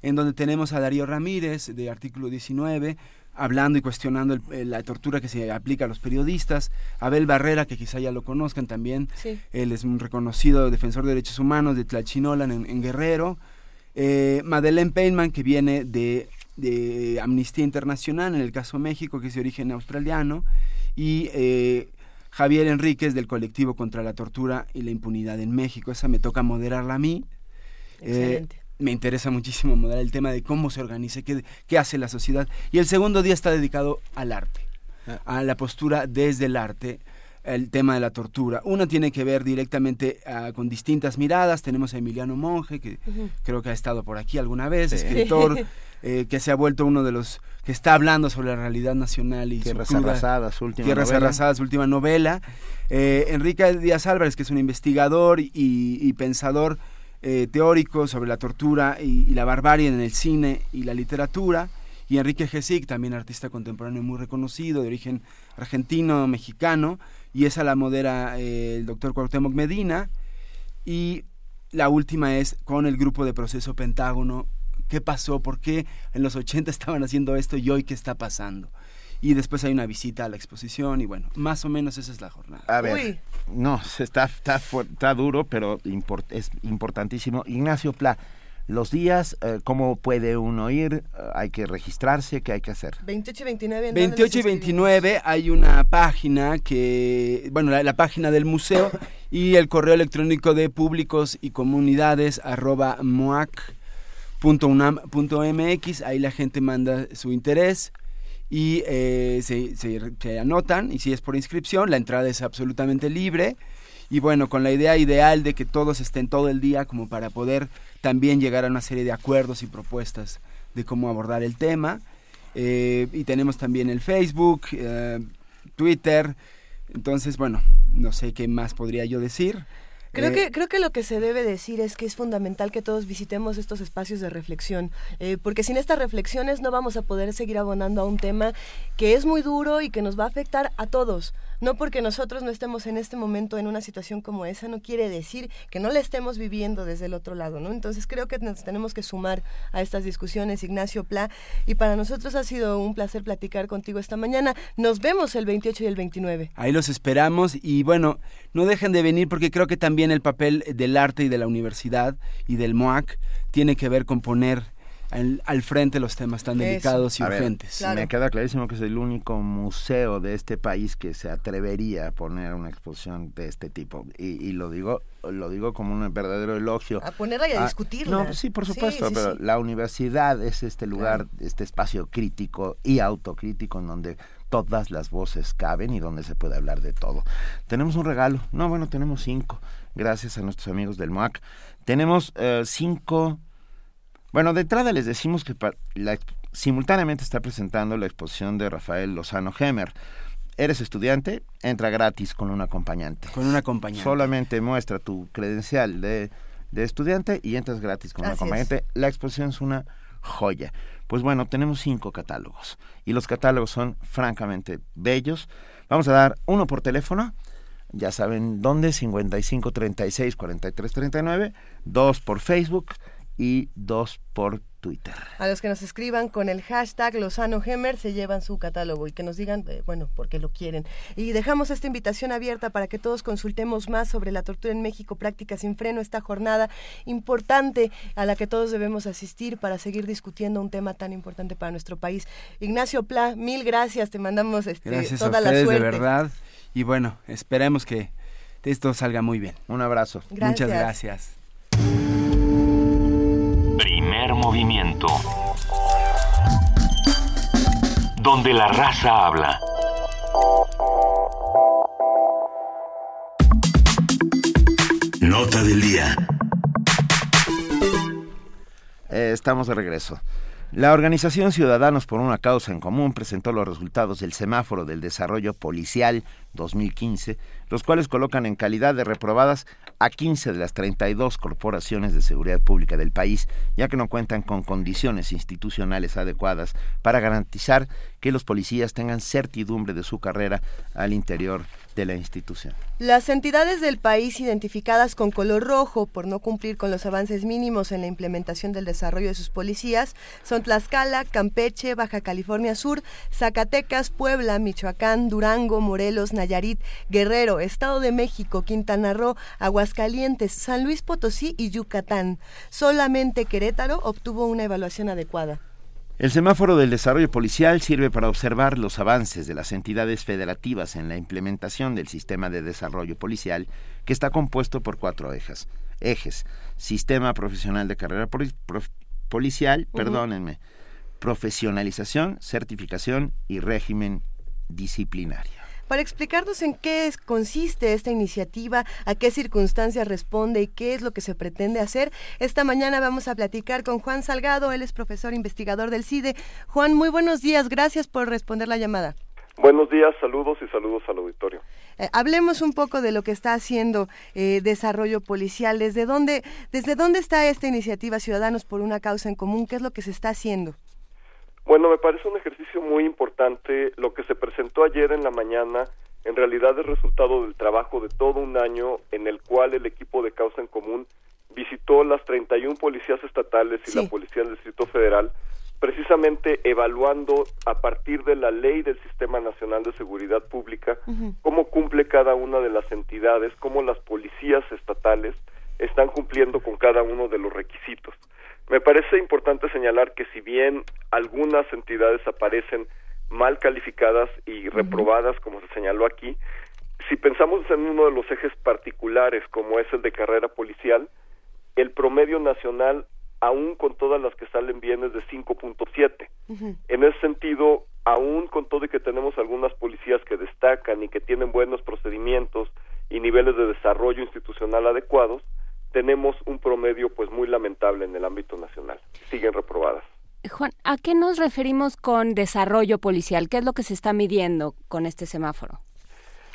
[SPEAKER 27] en donde tenemos a Darío Ramírez, de artículo 19, hablando y cuestionando la tortura que se aplica a los periodistas, Abel Barrera, que quizá ya lo conozcan también, él es un reconocido defensor de derechos humanos de Tlachinolan en, Guerrero, eh, Madeleine Peinman, que viene de de Amnistía Internacional, en el caso México, que es de origen australiano, y eh, Javier Enríquez del colectivo contra la tortura y la impunidad en México. Esa me toca moderarla a mí.
[SPEAKER 3] Eh,
[SPEAKER 27] me interesa muchísimo moderar el tema de cómo se organiza, qué, qué hace la sociedad. Y el segundo día está dedicado al arte, ah. a la postura desde el arte el tema de la tortura. Una tiene que ver directamente uh, con distintas miradas. Tenemos a Emiliano Monge, que creo que ha estado por aquí alguna vez, escritor, eh, que se ha vuelto uno de los que está hablando sobre la realidad nacional y
[SPEAKER 2] Tierras Arrasadas, su última
[SPEAKER 27] Tierras
[SPEAKER 2] novela.
[SPEAKER 27] Arrasadas, su última novela. Eh, Enrique Díaz Álvarez, que es un investigador y, y pensador eh, teórico sobre la tortura y, y, la barbarie en el cine y la literatura. Y Enrique Gesic, también artista contemporáneo muy reconocido, de origen argentino, mexicano, y esa la modera eh, el doctor Cuauhtémoc Medina. Y la última es con el grupo de Proceso Pentágono, qué pasó, por qué en los 80 estaban haciendo esto y hoy qué está pasando. Y después hay una visita a la exposición y bueno, más o menos esa es la jornada.
[SPEAKER 2] A ver, Uy. no, está, está, está duro, pero import, es importantísimo. Ignacio Pla, los días, eh, ¿cómo puede uno ir? ¿Hay que registrarse? ¿Qué hay que hacer?
[SPEAKER 3] 28 y 29.
[SPEAKER 27] 28 y 29 hay una página que, bueno, la, la, página del museo y el correo electrónico de públicos y comunidades arroba moac.unam.mx. Ahí la gente manda su interés y eh, se anotan y si es por inscripción, la entrada es absolutamente libre. Y bueno, con la idea ideal de que todos estén todo el día como para poder también llegar a una serie de acuerdos y propuestas de cómo abordar el tema. Eh, y tenemos también el Facebook, eh, Twitter. Entonces, bueno, no sé qué más podría yo decir.
[SPEAKER 3] Creo, eh, que, creo que lo que se debe decir es que es fundamental que todos visitemos estos espacios de reflexión, eh, porque sin estas reflexiones no vamos a poder seguir abonando a un tema que es muy duro y que nos va a afectar a todos. No porque nosotros no estemos en este momento en una situación como esa, no quiere decir que no la estemos viviendo desde el otro lado, ¿no? Entonces creo que nos tenemos que sumar a estas discusiones, Ignacio Pla, y para nosotros ha sido un placer platicar contigo esta mañana. Nos vemos el 28 y el 29.
[SPEAKER 27] Ahí los esperamos y bueno, no dejen de venir porque creo que también el papel del arte y de la universidad y del MOAC tiene que ver con poner al, al, frente los temas tan delicados Eso. y urgentes.
[SPEAKER 2] Ver, claro. Me queda clarísimo que es el único museo de este país que se atrevería a poner una exposición de este tipo. Y, y lo digo lo digo como un verdadero elogio.
[SPEAKER 3] A ponerla y a, a discutirla.
[SPEAKER 2] No, sí, por supuesto, sí, sí, pero sí. la universidad es este lugar, claro. este espacio crítico y autocrítico en donde todas las voces caben y donde se puede hablar de todo. Tenemos un regalo. No, bueno, tenemos cinco. Gracias a nuestros amigos del MOAC. Tenemos uh, cinco bueno, de entrada les decimos que la, simultáneamente está presentando la exposición de Rafael Lozano Hemer. Eres estudiante, entra gratis con un acompañante.
[SPEAKER 27] Con un acompañante.
[SPEAKER 2] Solamente muestra tu credencial de, de estudiante y entras gratis con un acompañante. Es. La exposición es una joya. Pues bueno, tenemos cinco catálogos y los catálogos son francamente bellos. Vamos a dar uno por teléfono, ya saben dónde, 55 36 43 39, dos por Facebook y dos por Twitter.
[SPEAKER 3] A los que nos escriban con el hashtag Lozano Gemer se llevan su catálogo y que nos digan, eh, bueno, por qué lo quieren. Y dejamos esta invitación abierta para que todos consultemos más sobre la tortura en México, práctica sin freno, esta jornada importante a la que todos debemos asistir para seguir discutiendo un tema tan importante para nuestro país. Ignacio Pla, mil gracias, te mandamos este,
[SPEAKER 27] gracias
[SPEAKER 3] toda
[SPEAKER 27] a ustedes,
[SPEAKER 3] la suerte.
[SPEAKER 27] de verdad. Y bueno, esperemos que esto salga muy bien.
[SPEAKER 2] Un abrazo.
[SPEAKER 3] Gracias.
[SPEAKER 27] Muchas gracias.
[SPEAKER 1] Movimiento. Donde la raza habla. Nota del día.
[SPEAKER 2] Eh, estamos de regreso. La organización Ciudadanos por una Causa en Común presentó los resultados del semáforo del desarrollo policial 2015, los cuales colocan en calidad de reprobadas a 15 de las 32 corporaciones de seguridad pública del país, ya que no cuentan con condiciones institucionales adecuadas para garantizar que los policías tengan certidumbre de su carrera al interior de la institución.
[SPEAKER 3] Las entidades del país identificadas con color rojo por no cumplir con los avances mínimos en la implementación del desarrollo de sus policías son Tlaxcala, Campeche, Baja California Sur, Zacatecas, Puebla, Michoacán, Durango, Morelos, Nayarit, Guerrero, Estado de México, Quintana Roo, Aguascalientes, San Luis Potosí y Yucatán. Solamente Querétaro obtuvo una evaluación adecuada.
[SPEAKER 2] El semáforo del desarrollo policial sirve para observar los avances de las entidades federativas en la implementación del sistema de desarrollo policial que está compuesto por cuatro ejes. ejes. Sistema profesional de carrera policial, perdónenme, profesionalización, certificación y régimen disciplinario.
[SPEAKER 3] Para explicarnos en qué consiste esta iniciativa, a qué circunstancias responde y qué es lo que se pretende hacer, esta mañana vamos a platicar con Juan Salgado, él es profesor investigador del CIDE. Juan, muy buenos días, gracias por responder la llamada.
[SPEAKER 28] Buenos días, saludos y saludos al auditorio.
[SPEAKER 3] Eh, hablemos un poco de lo que está haciendo eh, Desarrollo Policial. ¿Desde dónde, ¿Desde dónde está esta iniciativa Ciudadanos por una Causa en Común? ¿Qué es lo que se está haciendo?
[SPEAKER 28] Bueno, me parece un ejercicio muy importante. Lo que se presentó ayer en la mañana en realidad es resultado del trabajo de todo un año en el cual el equipo de Causa en Común visitó las 31 policías estatales y la Policía del Distrito Federal, precisamente evaluando a partir de la ley del Sistema Nacional de Seguridad Pública cómo cumple cada una de las entidades, cómo las policías estatales están cumpliendo con cada uno de los requisitos. Me parece importante señalar que si bien algunas entidades aparecen mal calificadas y reprobadas, como se señaló aquí, si pensamos en uno de los ejes particulares, como es el de carrera policial, el promedio nacional, aún con todas las que salen bien, es de 5.7. En ese sentido, aún con todo y que tenemos algunas policías que destacan y que tienen buenos procedimientos y niveles de desarrollo institucional adecuados, tenemos un promedio pues muy lamentable en el ámbito nacional. Siguen reprobadas.
[SPEAKER 12] Juan, ¿a qué nos referimos con desarrollo policial? ¿Qué es lo que se está midiendo con este semáforo?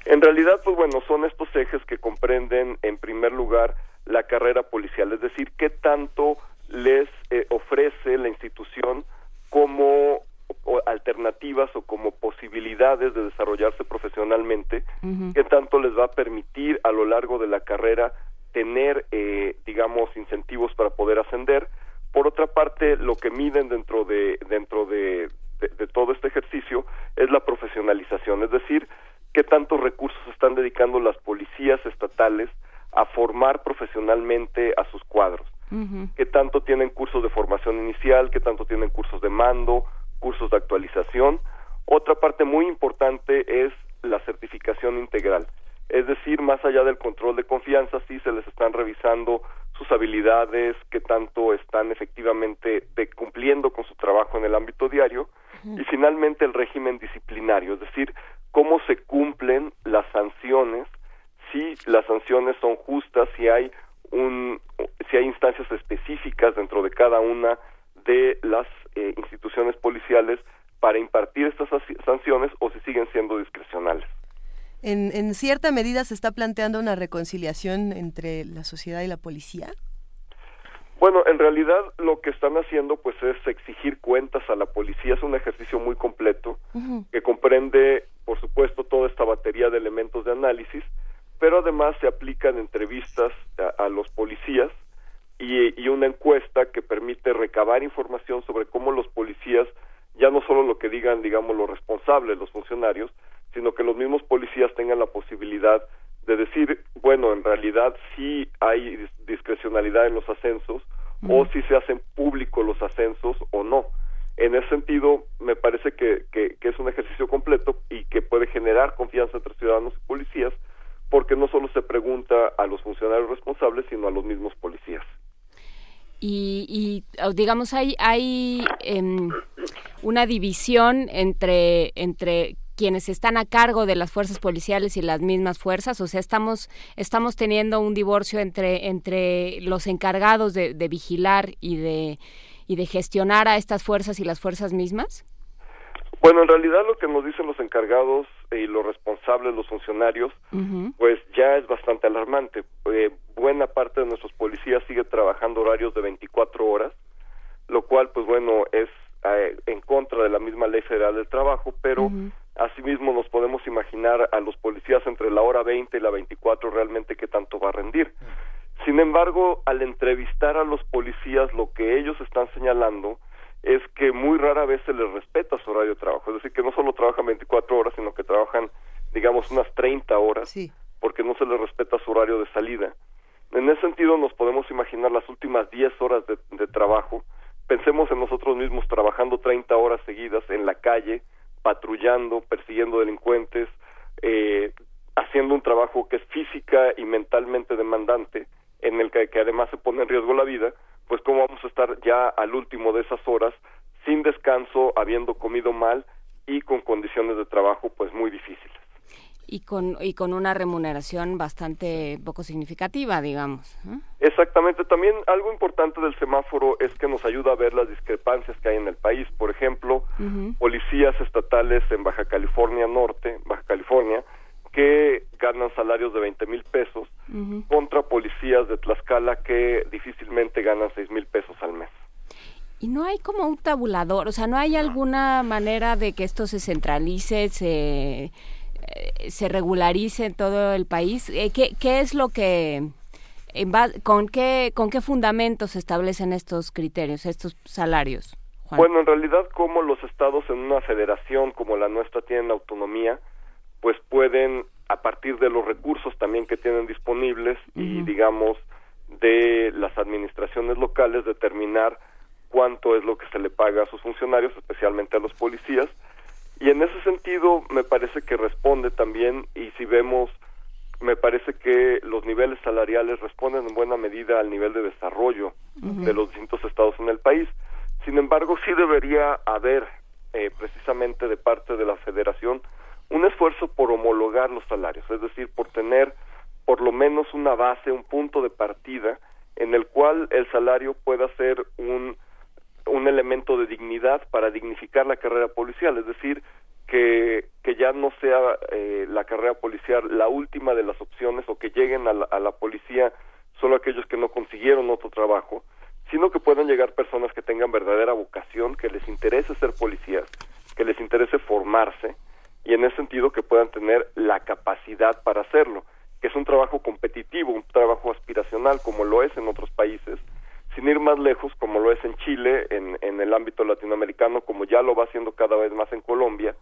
[SPEAKER 28] En realidad, pues bueno, son estos ejes que comprenden en primer lugar la carrera policial, es decir, qué tanto les eh, ofrece la institución como alternativas o como posibilidades de desarrollarse profesionalmente, qué tanto les va a permitir a lo largo de la carrera tener, eh, digamos, incentivos para poder ascender. Por otra parte, lo que miden dentro de dentro de, de, todo este ejercicio es la profesionalización, es decir, qué tantos recursos están dedicando las policías estatales a formar profesionalmente a sus cuadros, qué tanto tienen cursos de formación inicial, qué tanto tienen cursos de mando, cursos de actualización. Otra parte muy importante es la certificación integral. Es decir, más allá del control de confianza, sí se les están revisando sus habilidades, qué tanto están efectivamente cumpliendo con su trabajo en el ámbito diario, y finalmente el régimen disciplinario, es decir, cómo se cumplen las sanciones, si las sanciones son justas, si hay un, si hay instancias específicas dentro de cada una de las eh, instituciones policiales para impartir estas sanciones o si siguen siendo discrecionales
[SPEAKER 3] en, cierta medida se está planteando una reconciliación entre la sociedad y la policía?
[SPEAKER 28] Bueno, en realidad lo que están haciendo pues es exigir cuentas a la policía, es un ejercicio muy completo que comprende, por supuesto, toda esta batería de elementos de análisis, pero además se aplican entrevistas a, los policías y, y, una encuesta que permite recabar información sobre cómo los policías, ya no solo lo que digan, digamos, los responsables, los funcionarios, sino que los mismos policías tengan la posibilidad de decir, bueno, en realidad sí hay discrecionalidad en los ascensos o si se hacen públicos los ascensos o no. En ese sentido, me parece que, que, es un ejercicio completo y que puede generar confianza entre ciudadanos y policías, porque no solo se pregunta a los funcionarios responsables, sino a los mismos policías.
[SPEAKER 12] Y, y digamos, hay, hay em, una división entre, entre quienes están a cargo de las fuerzas policiales y las mismas fuerzas, o sea, estamos estamos teniendo un divorcio entre entre los encargados de, vigilar y de y de gestionar a estas fuerzas y las fuerzas mismas.
[SPEAKER 28] Bueno, en realidad lo que nos dicen los encargados y los responsables, los funcionarios, pues ya es bastante alarmante. Eh, buena parte de nuestros policías sigue trabajando horarios de 24 horas, lo cual, pues bueno, es eh, en contra de la misma ley federal del trabajo, pero Asimismo, nos podemos imaginar a los policías entre la hora 20 y la 24 realmente qué tanto va a rendir. Sin embargo, al entrevistar a los policías, lo que ellos están señalando es que muy rara vez se les respeta su horario de trabajo. Es decir, que no solo trabajan 24 horas, sino que trabajan, digamos, unas 30 horas, porque no se les respeta su horario de salida. En ese sentido, nos podemos imaginar las últimas 10 horas de, de trabajo. Pensemos en nosotros mismos trabajando 30 horas seguidas en la calle, patrullando, persiguiendo delincuentes, eh, haciendo un trabajo que es física y mentalmente demandante, en el que, que además se pone en riesgo la vida, pues cómo vamos a estar ya al último de esas horas sin descanso, habiendo comido mal y con condiciones de trabajo pues muy difíciles.
[SPEAKER 12] Y con, y con una remuneración bastante poco significativa, digamos.
[SPEAKER 28] Exactamente. También algo importante del semáforo es que nos ayuda a ver las discrepancias que hay en el país. Por ejemplo, policías estatales en Baja California Norte, Baja California, que ganan salarios de 20 mil pesos contra policías de Tlaxcala que difícilmente ganan 6 mil pesos al mes.
[SPEAKER 12] Y no hay como un tabulador, o sea, no hay alguna manera de que esto se centralice, se, se regularice en todo el país. Eh, ¿Qué, qué es lo que, con qué, con qué fundamentos se establecen estos criterios, estos salarios?
[SPEAKER 28] Bueno, en realidad, como los estados en una federación como la nuestra tienen autonomía, pues pueden, a partir de los recursos también que tienen disponibles y, digamos, de las administraciones locales, determinar cuánto es lo que se le paga a sus funcionarios, especialmente a los policías. Y en ese sentido, me parece que responde también, y si vemos, me parece que los niveles salariales responden en buena medida al nivel de desarrollo de los distintos estados en el país. Sin embargo, sí debería haber, eh, precisamente de parte de la federación, un esfuerzo por homologar los salarios, es decir, por tener por lo menos una base, un punto de partida en el cual el salario pueda ser un, un elemento de dignidad para dignificar la carrera policial, es decir, que, que ya no sea eh, la carrera policial la última de las opciones o que lleguen a la, a la policía solo aquellos que no consiguieron otro trabajo, sino que puedan llegar personas que tengan verdadera vocación, que les interese ser policías, que les interese formarse, y en ese sentido que puedan tener la capacidad para hacerlo, que es un trabajo competitivo, un trabajo aspiracional como lo es en otros países, sin ir más lejos como lo es en Chile, en, en el ámbito latinoamericano, como ya lo va haciendo cada vez más en Colombia,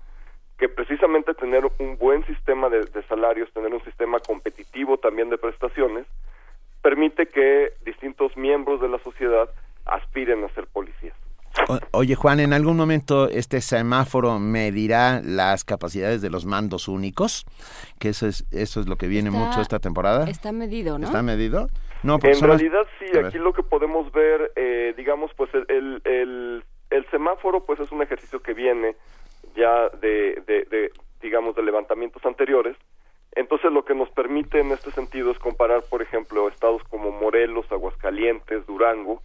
[SPEAKER 28] que precisamente tener un buen sistema de, de salarios, tener un sistema competitivo también de prestaciones, permite que distintos miembros de la sociedad aspiren a ser policías
[SPEAKER 2] oye Juan, ¿en algún momento este semáforo medirá las capacidades de los mandos únicos? Que eso es, eso es lo que viene mucho esta temporada.
[SPEAKER 12] Está medido, ¿no?
[SPEAKER 2] ¿Está medido? No,
[SPEAKER 28] en realidad sí, aquí lo que podemos ver, eh, digamos, pues el, el, el, semáforo pues es un ejercicio que viene ya de, de, de, digamos, de levantamientos anteriores. Entonces lo que nos permite en este sentido es comparar, por ejemplo, estados como Morelos, Aguascalientes, Durango,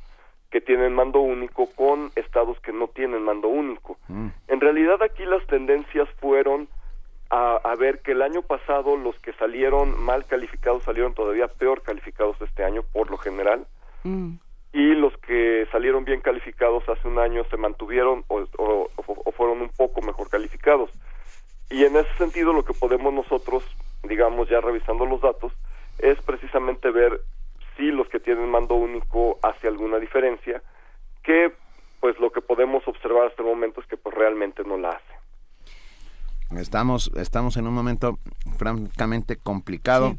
[SPEAKER 28] que tienen mando único con estados que no tienen mando único. Mm. En realidad aquí las tendencias fueron a, ver que el año pasado los que salieron mal calificados salieron todavía peor calificados este año por lo general mm. y los que salieron bien calificados hace un año se mantuvieron o, o fueron un poco mejor calificados. Y en ese sentido lo que podemos nosotros, digamos ya revisando los datos, es precisamente ver si los que tienen mando único hace alguna diferencia, que pues lo que podemos observar hasta el momento es que pues realmente no la hace.
[SPEAKER 2] Estamos, estamos en un momento francamente complicado.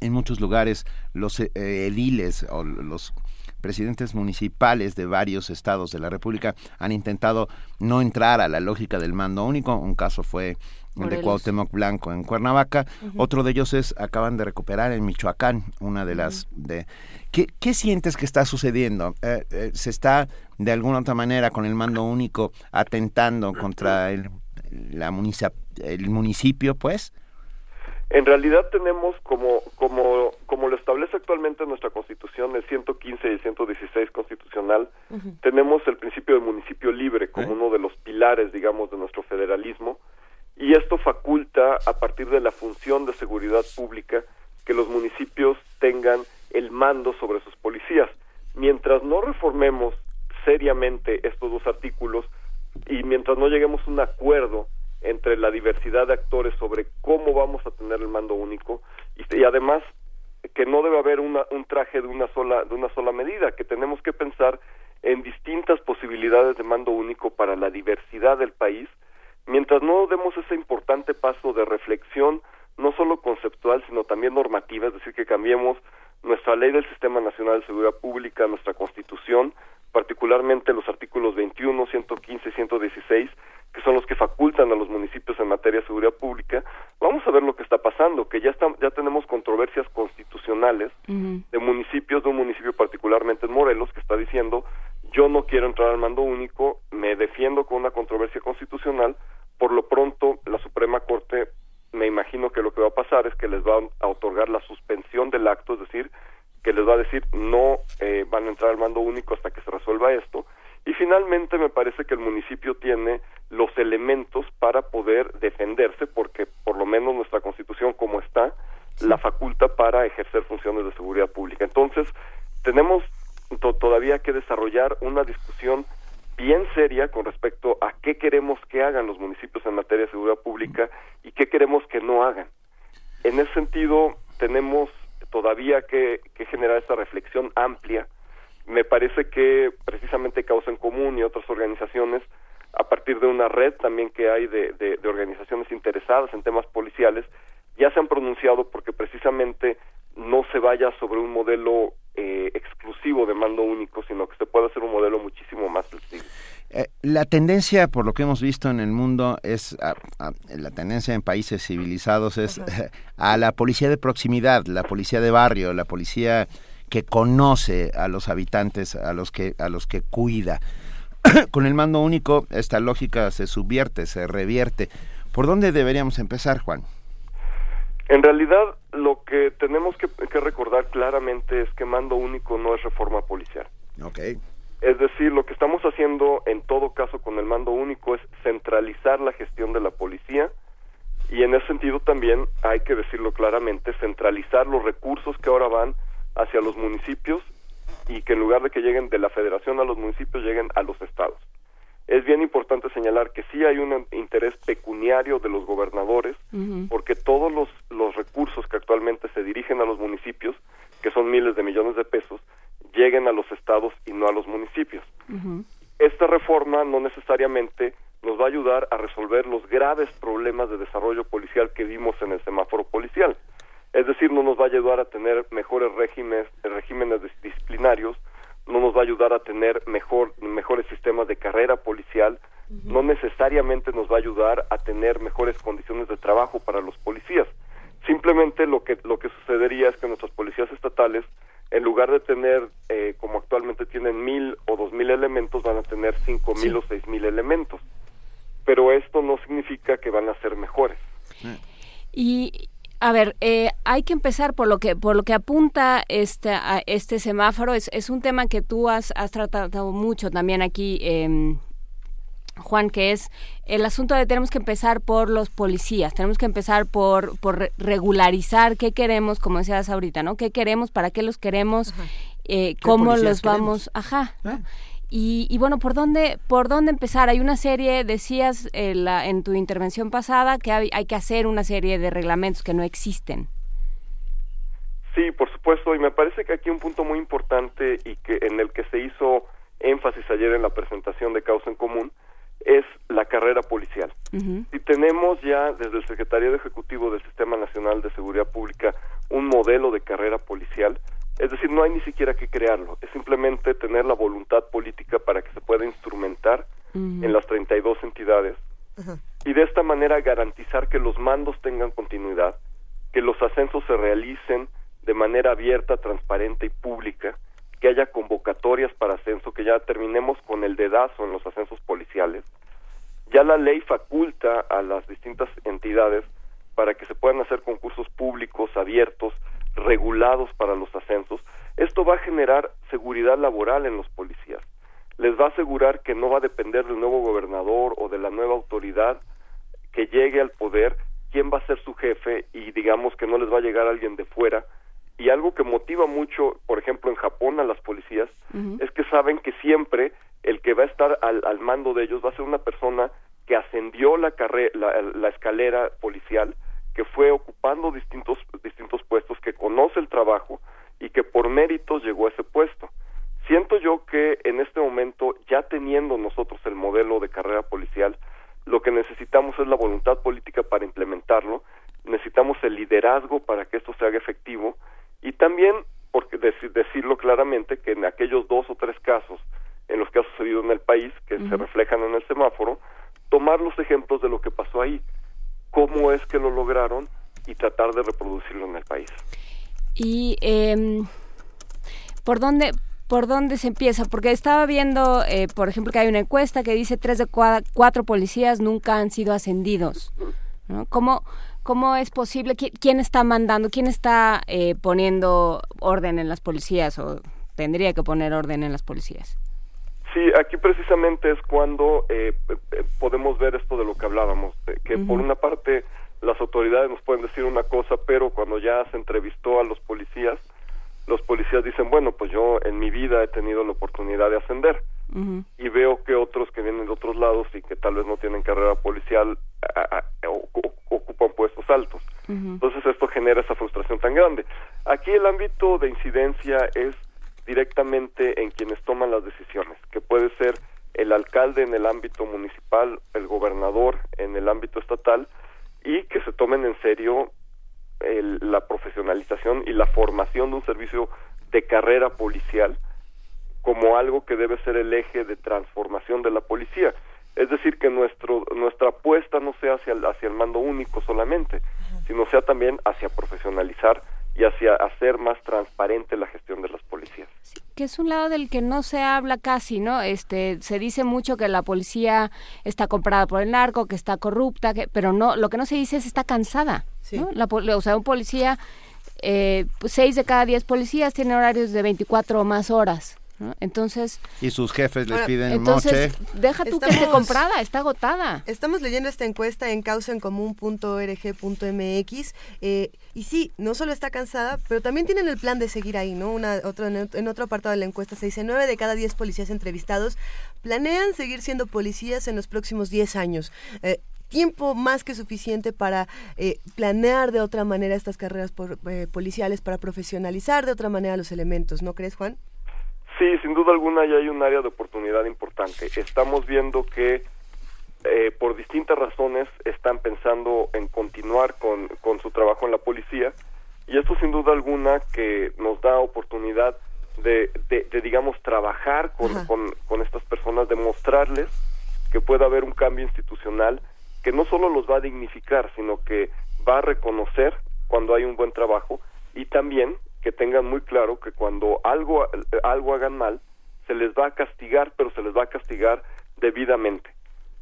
[SPEAKER 2] En muchos lugares los eh, ediles o los presidentes municipales de varios estados de la República han intentado no entrar a la lógica del mando único. Un caso fue el de Cuauhtémoc Blanco en Cuernavaca. Otro de ellos es, acaban de recuperar en Michoacán, una de las... de ¿Qué, ¿Qué, sientes que está sucediendo? Eh, eh, ¿Se está de alguna otra manera con el mando único atentando contra el, la el municipio, pues?
[SPEAKER 28] En realidad tenemos como, como, como lo establece actualmente nuestra constitución, el 115 y el 116 constitucional, tenemos el principio del municipio libre como uno de los pilares, digamos, de nuestro federalismo, y esto faculta, a partir de la función de seguridad pública, que los municipios tengan el mando sobre sus policías. Mientras no reformemos seriamente estos dos artículos y mientras no lleguemos a un acuerdo entre la diversidad de actores sobre cómo vamos a tener el mando único y, además que no debe haber una, un traje de una sola de una sola medida que tenemos que pensar en distintas posibilidades de mando único para la diversidad del país. Mientras no demos ese importante paso de reflexión no solo conceptual sino también normativa es decir que cambiemos nuestra ley del Sistema Nacional de Seguridad Pública nuestra Constitución particularmente los artículos 21, 115 y 116 que son los que facultan a los municipios en materia de seguridad pública, vamos a ver lo que está pasando, que ya está, ya tenemos controversias constitucionales de municipios, de un municipio particularmente en Morelos, que está diciendo yo no quiero entrar al mando único, me defiendo con una controversia constitucional, por lo pronto la Suprema Corte me imagino que lo que va a pasar es que les va a otorgar la suspensión del acto, es decir, que les va a decir no eh, van a entrar al mando único hasta que se resuelva esto. Y finalmente me parece que el municipio tiene los elementos para poder defenderse, porque por lo menos nuestra constitución como está, la faculta para ejercer funciones de seguridad pública. Entonces, tenemos todavía que desarrollar una discusión bien seria con respecto a qué queremos que hagan los municipios en materia de seguridad pública y qué queremos que no hagan. En ese sentido, tenemos todavía que, generar esta reflexión amplia. Me parece que precisamente Causa en Común y otras organizaciones, a partir de una red también que hay de, de organizaciones interesadas en temas policiales, ya se han pronunciado porque precisamente no se vaya sobre un modelo eh, exclusivo de mando único, sino que se pueda hacer un modelo muchísimo más flexible.
[SPEAKER 2] Eh, la tendencia, por lo que hemos visto en el mundo, es la tendencia en países civilizados es a la policía de proximidad, la policía de barrio, la policía que conoce a los habitantes, a los que a los que cuida. Con el mando único esta lógica se subvierte, se revierte. ¿Por dónde deberíamos empezar, Juan?
[SPEAKER 28] En realidad, lo que tenemos que, recordar claramente es que mando único no es reforma policial.
[SPEAKER 2] Okay.
[SPEAKER 28] Es decir, lo que estamos haciendo en todo caso con el mando único es centralizar la gestión de la policía y en ese sentido también hay que decirlo claramente, centralizar los recursos que ahora van hacia los municipios y que en lugar de que lleguen de la federación a los municipios lleguen a los estados. Es bien importante señalar que sí hay un interés pecuniario de los gobernadores, porque todos los, los recursos que actualmente se dirigen a los municipios, que son miles de millones de pesos, lleguen a los estados y no a los municipios. Esta reforma no necesariamente nos va a ayudar a resolver los graves problemas de desarrollo policial que vimos en el semáforo policial. Es decir, no nos va a ayudar a tener mejores regímenes, regímenes disciplinarios, no nos va a ayudar a tener mejor, mejores sistemas de carrera policial, no necesariamente nos va a ayudar a tener mejores condiciones de trabajo para los policías. Simplemente lo que, lo que sucedería es que nuestros policías estatales, en lugar de tener, eh, como actualmente tienen mil o dos mil elementos, van a tener cinco mil o seis mil elementos. Pero esto no significa que van a ser mejores.
[SPEAKER 12] Y, a ver, eh, hay que empezar por lo que por lo que apunta este a este semáforo es, es un tema que tú has, has tratado mucho también aquí. Eh, Juan, que es el asunto de tenemos que empezar por los policías, tenemos que empezar por, por regularizar qué queremos, como decías ahorita, ¿no? ¿Qué queremos, para qué los queremos, eh, cómo los vamos, ajá. ¿no? Y, bueno, ¿por dónde, ¿por dónde empezar? Hay una serie, decías eh, en tu intervención pasada, que hay, que hacer una serie de reglamentos que no existen.
[SPEAKER 28] Sí, por supuesto, y me parece que aquí un punto muy importante y que en el que se hizo énfasis ayer en la presentación de Causa en Común es la carrera policial. Y tenemos ya desde el Secretario Ejecutivo del Sistema Nacional de Seguridad Pública un modelo de carrera policial, es decir, no hay ni siquiera que crearlo, es simplemente tener la voluntad política para que se pueda instrumentar en las 32 entidades. Y de esta manera garantizar que los mandos tengan continuidad, que los ascensos se realicen de manera abierta, transparente y pública, que haya convocatorias para ascenso, que ya terminemos con el dedazo en los ascensos policiales. Ya la ley faculta a las distintas entidades para que se puedan hacer concursos públicos abiertos regulados para los ascensos, esto va a generar seguridad laboral en los policías. Les va a asegurar que no va a depender del nuevo gobernador o de la nueva autoridad que llegue al poder quién va a ser su jefe y digamos que no les va a llegar alguien de fuera. Y algo que motiva mucho, por ejemplo, en Japón a las policías, es que saben que siempre el que va a estar al, al, mando de ellos va a ser una persona que ascendió la, la, la escalera policial, que fue ocupando distintos, distintos puestos, que conoce el trabajo y que por méritos llegó a ese puesto. Siento yo que en este momento, ya teniendo nosotros el modelo de carrera policial, lo que necesitamos es la voluntad política para implementarlo, necesitamos el liderazgo para que esto se haga efectivo y también, porque decirlo claramente, que en aquellos dos o tres casos en los que ha sucedido en el país, que se reflejan en el semáforo, tomar los ejemplos de lo que pasó ahí, cómo es que lo lograron y tratar de reproducirlo en el país.
[SPEAKER 12] Y eh, por dónde por dónde se empieza, porque estaba viendo, eh, por ejemplo, que hay una encuesta que dice tres de cuatro policías nunca han sido ascendidos. ¿Cómo, ¿Cómo es posible? ¿Quién está mandando? ¿Quién está eh, poniendo orden en las policías o tendría que poner orden en las policías?
[SPEAKER 28] Sí, aquí precisamente es cuando eh, podemos ver esto de lo que hablábamos, que por una parte las autoridades nos pueden decir una cosa, pero cuando ya se entrevistó a los policías, los policías dicen, bueno, pues yo en mi vida he tenido la oportunidad de ascender y veo que otros que vienen de otros lados y que tal vez no tienen carrera policial ocupan puestos altos. Entonces esto genera esa frustración tan grande. Aquí el ámbito de incidencia es directamente en quienes toman las decisiones, que puede ser el alcalde en el ámbito municipal, el gobernador en el ámbito estatal, y que se tomen en serio la profesionalización y la formación de un servicio de carrera policial como algo que debe ser el eje de transformación de la policía. Es decir, que nuestro, nuestra apuesta no sea hacia el, hacia el mando único solamente, sino sea también hacia profesionalizar y hacia hacer más transparente la gestión de las policías.
[SPEAKER 12] que es un lado del que no se habla casi, ¿no? Este, se dice mucho que la policía está comprada por el narco, que está corrupta, que, pero no, lo que no se dice es está cansada, ¿no? La, o sea, un policía, eh, seis de cada diez policías tienen horarios de 24 o más horas. Entonces...
[SPEAKER 2] Y sus jefes les piden
[SPEAKER 12] entonces, Deja tú que esté comprada, está agotada.
[SPEAKER 3] Estamos leyendo esta encuesta en causaencomún.org.mx eh, y sí, no solo está cansada, pero también tienen el plan de seguir ahí, ¿no? Una, otro, en otro apartado de la encuesta se dice, nueve de cada diez policías entrevistados planean seguir siendo policías en los próximos diez años. Eh, tiempo más que suficiente para eh, planear de otra manera estas carreras policiales, para profesionalizar de otra manera los elementos, ¿no crees, Juan?
[SPEAKER 28] Sí, sin duda alguna ya hay un área de oportunidad importante. Estamos viendo que eh, por distintas razones están pensando en continuar con, con su trabajo en la policía y esto sin duda alguna que nos da oportunidad de, de, digamos, trabajar con, con, con estas personas, demostrarles que puede haber un cambio institucional que no solo los va a dignificar, sino que va a reconocer cuando hay un buen trabajo y también que tengan muy claro que cuando algo, algo hagan mal, se les va a castigar, pero se les va a castigar debidamente.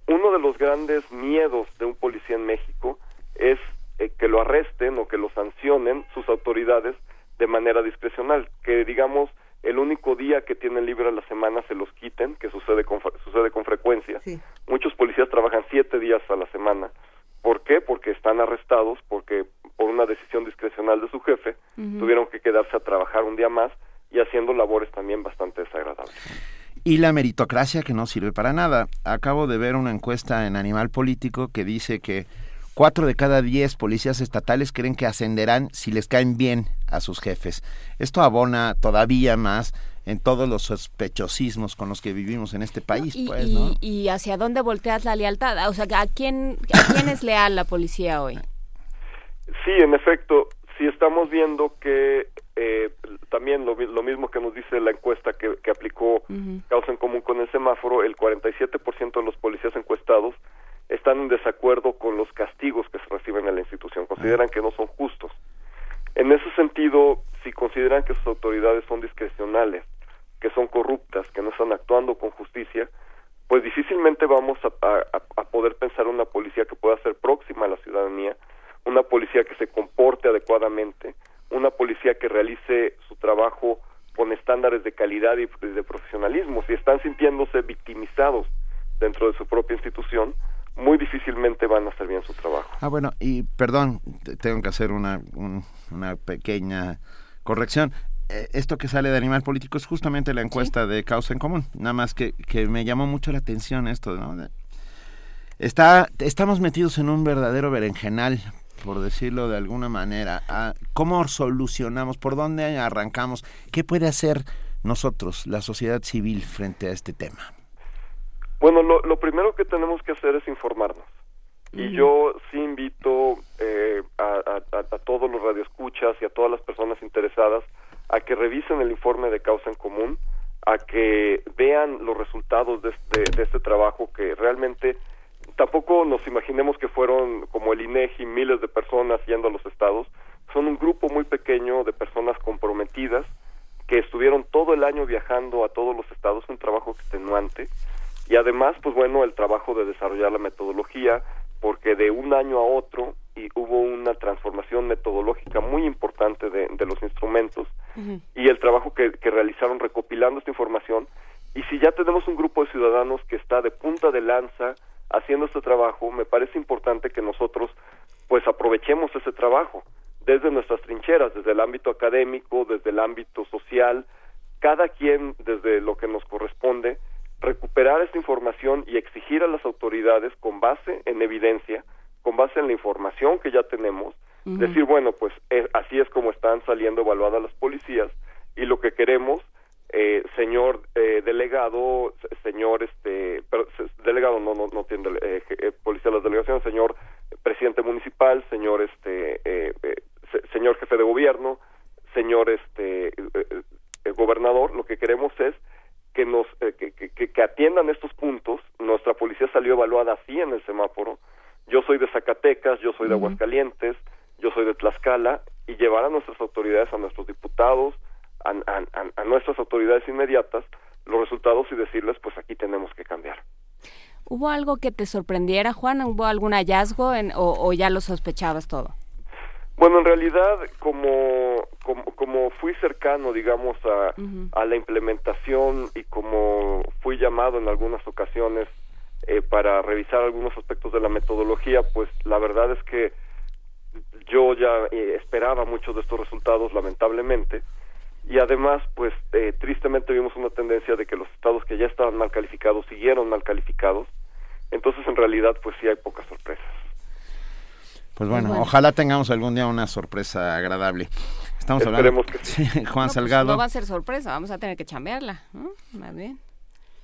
[SPEAKER 28] Uno de los grandes miedos de un policía en México es eh, que lo arresten o que lo sancionen sus autoridades de manera discrecional, que digamos el único día que tienen libre a la semana se los quiten, que sucede con, sucede con frecuencia. Muchos policías trabajan siete días a la semana. ¿Por qué? Porque están arrestados, porque por una decisión discrecional de su jefe, tuvieron que quedarse a trabajar un día más y haciendo labores también bastante desagradables.
[SPEAKER 2] Y la meritocracia que no sirve para nada. Acabo de ver una encuesta en Animal Político que dice que cuatro de cada diez policías estatales creen que ascenderán si les caen bien a sus jefes. Esto abona todavía más en todos los sospechosismos con los que vivimos en este país,
[SPEAKER 12] y,
[SPEAKER 2] pues, ¿no?
[SPEAKER 12] Y, hacia dónde volteas la lealtad? O sea, ¿a quién, ¿a quién es leal la policía hoy?
[SPEAKER 28] Sí, en efecto, si estamos viendo que eh, también lo, mismo que nos dice la encuesta que, aplicó Causa en Común con el semáforo, el 47% de los policías encuestados están en desacuerdo con los castigos que se reciben en la institución, consideran que no son justos. En ese sentido, si consideran que sus autoridades son discrecionales, que son corruptas, que no están actuando con justicia, pues difícilmente vamos a poder pensar una policía que pueda ser próxima a la ciudadanía, una policía que se comporte adecuadamente, una policía que realice su trabajo con estándares de calidad y de profesionalismo. Si están sintiéndose victimizados dentro de su propia institución, muy difícilmente van a hacer bien su trabajo.
[SPEAKER 2] Ah, bueno, y perdón, tengo que hacer una, una pequeña corrección. Eh, esto que sale de Animal Político es justamente la encuesta de Causa en Común. Nada más que, que me llamó mucho la atención esto, ¿no? Está, estamos metidos en un verdadero berenjenal por decirlo de alguna manera. Ah, ¿Cómo solucionamos? ¿Por dónde arrancamos? ¿Qué puede hacer nosotros, la sociedad civil, frente a este tema?
[SPEAKER 28] Bueno, lo, primero que tenemos que hacer es informarnos. Y yo sí invito eh, a, todos los radioescuchas y a todas las personas interesadas a que revisen el informe de causa en común, a que vean los resultados de este, de este trabajo que realmente tampoco nos imaginemos que fueron como el INEGI miles de personas yendo a los estados, son un grupo muy pequeño de personas comprometidas que estuvieron todo el año viajando a todos los estados, un trabajo extenuante y además, pues bueno, el trabajo de desarrollar la metodología, porque de un año a otro y hubo una transformación metodológica muy importante de, los instrumentos y el trabajo que, que realizaron recopilando esta información. Y si ya tenemos un grupo de ciudadanos que está de punta de lanza haciendo este trabajo, me parece importante que nosotros pues aprovechemos ese trabajo desde nuestras trincheras, desde el ámbito académico, desde el ámbito social, cada quien desde lo que nos corresponde, recuperar esta información y exigir a las autoridades con base en evidencia, con base en la información que ya tenemos, decir, bueno, pues eh, así es como están saliendo evaluadas las policías y lo que queremos, eh, señor eh, delegado, señor este, delegado no no no tiene policía de las delegaciones, señor presidente municipal, señor este señor jefe de gobierno, señor este gobernador, lo que queremos es que nos eh, que, que, atiendan estos puntos. Nuestra policía salió evaluada así en el semáforo. Yo soy de Zacatecas, yo soy de Aguascalientes, yo soy de Tlaxcala y llevar a nuestras autoridades, a nuestros diputados, a, a, nuestras autoridades inmediatas los resultados y decirles, pues aquí tenemos que cambiar.
[SPEAKER 12] ¿Hubo algo que te sorprendiera, Juan? ¿Hubo algún hallazgo en, o ya lo sospechabas todo?
[SPEAKER 28] Bueno, en realidad, como, como, fui cercano, digamos, a, a, la implementación y como fui llamado en algunas ocasiones eh, para revisar algunos aspectos de la metodología, pues la verdad es que yo ya eh, esperaba muchos de estos resultados, lamentablemente, y además, pues eh, tristemente vimos una tendencia de que los estados que ya estaban mal calificados siguieron mal calificados, entonces en realidad, pues sí hay pocas sorpresas.
[SPEAKER 2] Pues bueno, ojalá tengamos algún día una sorpresa agradable. Estamos hablando.
[SPEAKER 28] Que
[SPEAKER 2] sí. Juan
[SPEAKER 12] pues,
[SPEAKER 2] Salgado.
[SPEAKER 12] no va a ser sorpresa, vamos a tener que chambearla, Más bien.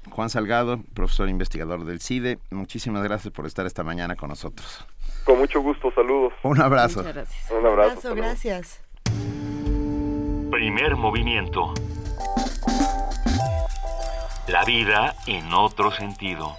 [SPEAKER 2] Juan Salgado, profesor investigador del CIDE, muchísimas gracias por estar esta mañana con nosotros.
[SPEAKER 28] Con mucho gusto, saludos.
[SPEAKER 2] Un abrazo.
[SPEAKER 12] Muchas gracias.
[SPEAKER 28] Un abrazo.
[SPEAKER 3] gracias.
[SPEAKER 1] Primer movimiento. La vida en otro sentido.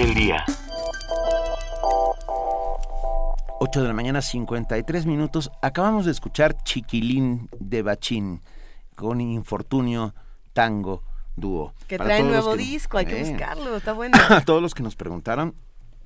[SPEAKER 1] El día.
[SPEAKER 2] 8 de la mañana, 53 minutos. Acabamos de escuchar Chiquilín de Bachín con Infortunio Tango Dúo.
[SPEAKER 3] Que trae nuevo disco, hay que eh. buscarlo, está bueno.
[SPEAKER 2] A todos los que nos preguntaron,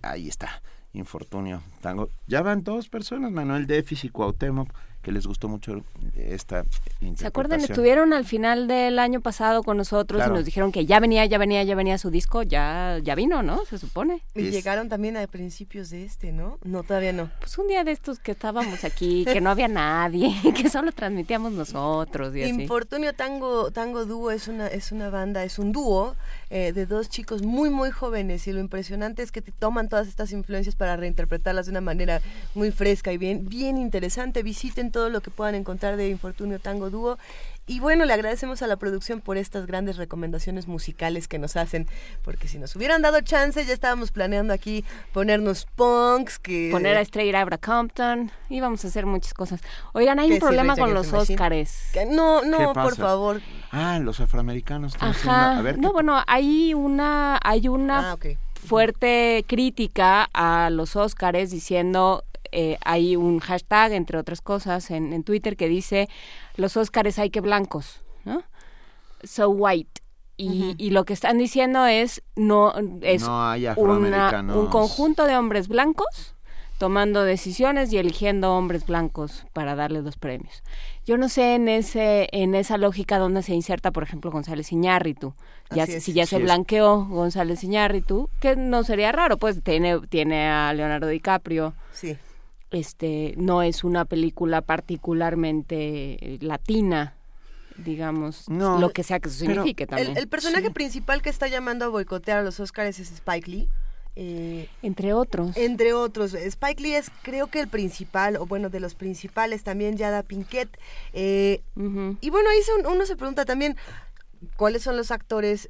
[SPEAKER 2] ahí está, Infortunio Tango. Ya van dos personas, Manuel Defis y Cuauhtémoc que les gustó mucho esta interpretación.
[SPEAKER 12] ¿Se acuerdan? Estuvieron al final del año pasado con nosotros y nos dijeron que ya venía, ya venía, ya venía su disco, ya ya vino, ¿no? Se supone.
[SPEAKER 3] Y llegaron también a principios de este, ¿no? No, todavía no.
[SPEAKER 12] Pues un día de estos que estábamos aquí, que no había nadie, que solo transmitíamos nosotros y
[SPEAKER 3] Infortunio Tango Tango Dúo es una es una banda, es un dúo eh, de dos chicos muy muy jóvenes y lo impresionante es que te toman todas estas influencias para reinterpretarlas de una manera muy fresca y bien bien interesante. Visiten todo lo que puedan encontrar de Infortunio Tango Dúo. Y bueno, le agradecemos a la producción por estas grandes recomendaciones musicales que nos hacen, porque si nos hubieran dado chance, ya estábamos planeando aquí ponernos punks, que...
[SPEAKER 12] Poner a Straight Abra Compton, íbamos a hacer muchas cosas. Oigan, hay un problema con los Óscares.
[SPEAKER 3] No, no, por favor.
[SPEAKER 2] Ah, los afroamericanos.
[SPEAKER 12] Ajá. no, bueno, hay una, hay una... Ah, fuerte crítica a los Óscares diciendo eh, hay un hashtag, entre otras cosas, en, Twitter que dice, los Óscares hay que blancos, ¿no? So white. Y, lo que están diciendo es, no, es un conjunto de hombres blancos tomando decisiones y eligiendo hombres blancos para darle los premios. Yo no sé en ese en esa lógica dónde se inserta, por ejemplo, González Iñárritu. Ya si ya se blanqueó González Iñárritu, que no sería raro, pues tiene tiene a Leonardo DiCaprio.
[SPEAKER 3] Sí
[SPEAKER 12] este no es una película particularmente eh, latina digamos lo que sea que eso signifique también.
[SPEAKER 3] el, personaje principal que está llamando a boicotear a los Oscars es Spike Lee eh,
[SPEAKER 12] entre otros.
[SPEAKER 3] entre otros. Spike Lee es creo que el principal o bueno de los principales también Yada Pinkett eh, y bueno ahí uno se pregunta también cuáles son los actores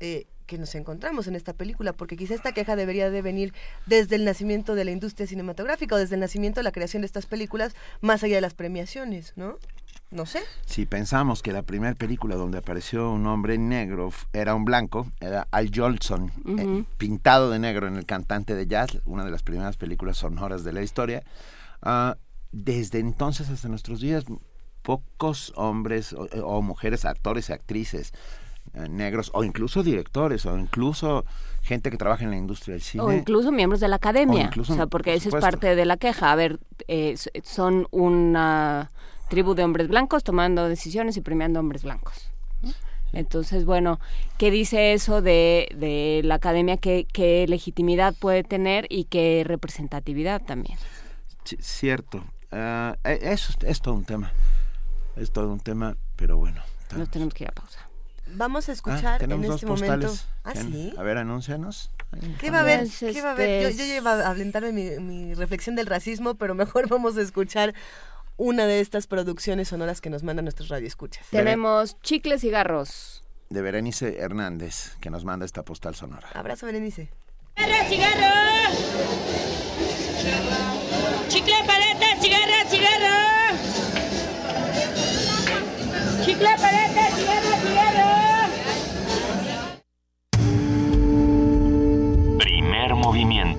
[SPEAKER 3] que nos encontramos en esta película, porque quizá esta queja debería de venir desde el nacimiento de la industria cinematográfica o desde el nacimiento de la creación de estas películas, más allá de las premiaciones, ¿no? No sé.
[SPEAKER 2] Si pensamos que la primera película donde apareció un hombre negro era un blanco, era Al Jolson, eh, pintado de negro en El cantante de jazz, una de las primeras películas sonoras de la historia. Ah, desde entonces hasta nuestros días, pocos hombres o mujeres, actores y actrices eh, negros o incluso directores o incluso gente que trabaja en la industria del cine.
[SPEAKER 12] O incluso miembros de la academia. O, sea, porque esa es parte de la queja. A ver, eh, son una tribu de hombres blancos tomando decisiones y premiando hombres blancos. Entonces, bueno, ¿qué dice eso de, de la academia? ¿Qué, ¿Qué, legitimidad puede tener y qué representatividad también?
[SPEAKER 2] cierto. Uh, eso es todo un tema. Es todo un tema, pero bueno.
[SPEAKER 12] Nos tenemos que ir a pausa.
[SPEAKER 3] Vamos a escuchar ah, en este momento.
[SPEAKER 2] ¿Ah, A ver, anúncianos.
[SPEAKER 3] ¿Qué va a haber? ¿Qué va a haber? Yo, yo iba a alentarme mi, reflexión del racismo, pero mejor vamos a escuchar una de estas producciones sonoras que nos mandan nuestros radioescuchas.
[SPEAKER 12] Tenemos Chicles y Garros.
[SPEAKER 2] De Berenice Hernández, que nos manda esta postal sonora.
[SPEAKER 3] Abrazo, Berenice.
[SPEAKER 29] ¡Cigarro, cigarro! ¡Chicle, paleta, cigarro, cigarro! ¡Chicle, paleta, cigarro,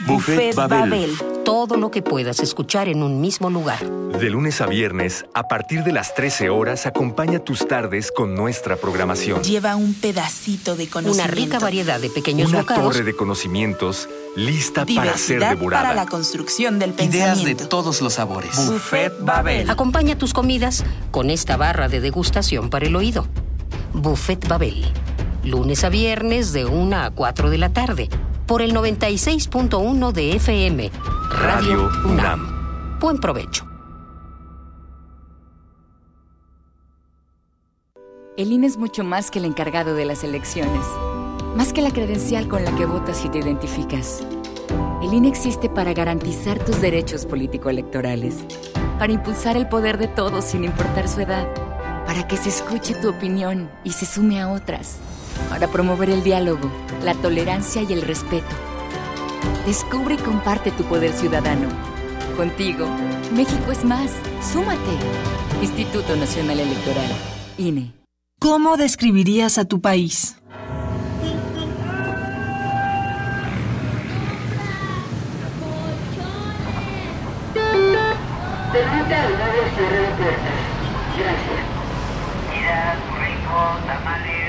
[SPEAKER 30] Buffet, Babel.
[SPEAKER 23] Todo lo que puedas escuchar en un mismo lugar.
[SPEAKER 30] De lunes a viernes, a partir de las 13 horas, acompaña tus tardes con nuestra programación.
[SPEAKER 31] Lleva un pedacito de conocimiento.
[SPEAKER 23] Una rica variedad de pequeños
[SPEAKER 30] Una torre de conocimientos lista para ser devorada.
[SPEAKER 31] para la construcción del pensamiento.
[SPEAKER 30] Ideas de todos los sabores. Buffet Babel.
[SPEAKER 23] Acompaña tus comidas con esta barra de degustación para el oído. Buffet Babel. Lunes a viernes de 1 a 4 de la tarde por el 96.1 de FM. Radio, UNAM. Buen provecho.
[SPEAKER 32] El INE es mucho más que el encargado de las elecciones, más que la credencial con la que votas y te identificas El INE existe para garantizar tus derechos político-electorales, para impulsar el poder de todos sin importar su edad, para que se escuche tu opinión y se sume a otras, para promover el diálogo, la tolerancia y el respeto. Descubre y comparte tu poder ciudadano. Contigo, México es más. Súmate. Instituto Nacional Electoral, INE.
[SPEAKER 33] ¿Cómo describirías a tu país?
[SPEAKER 29] Permite al nuevo cierre de puertas. Gracias. Miras, burritos, tamales,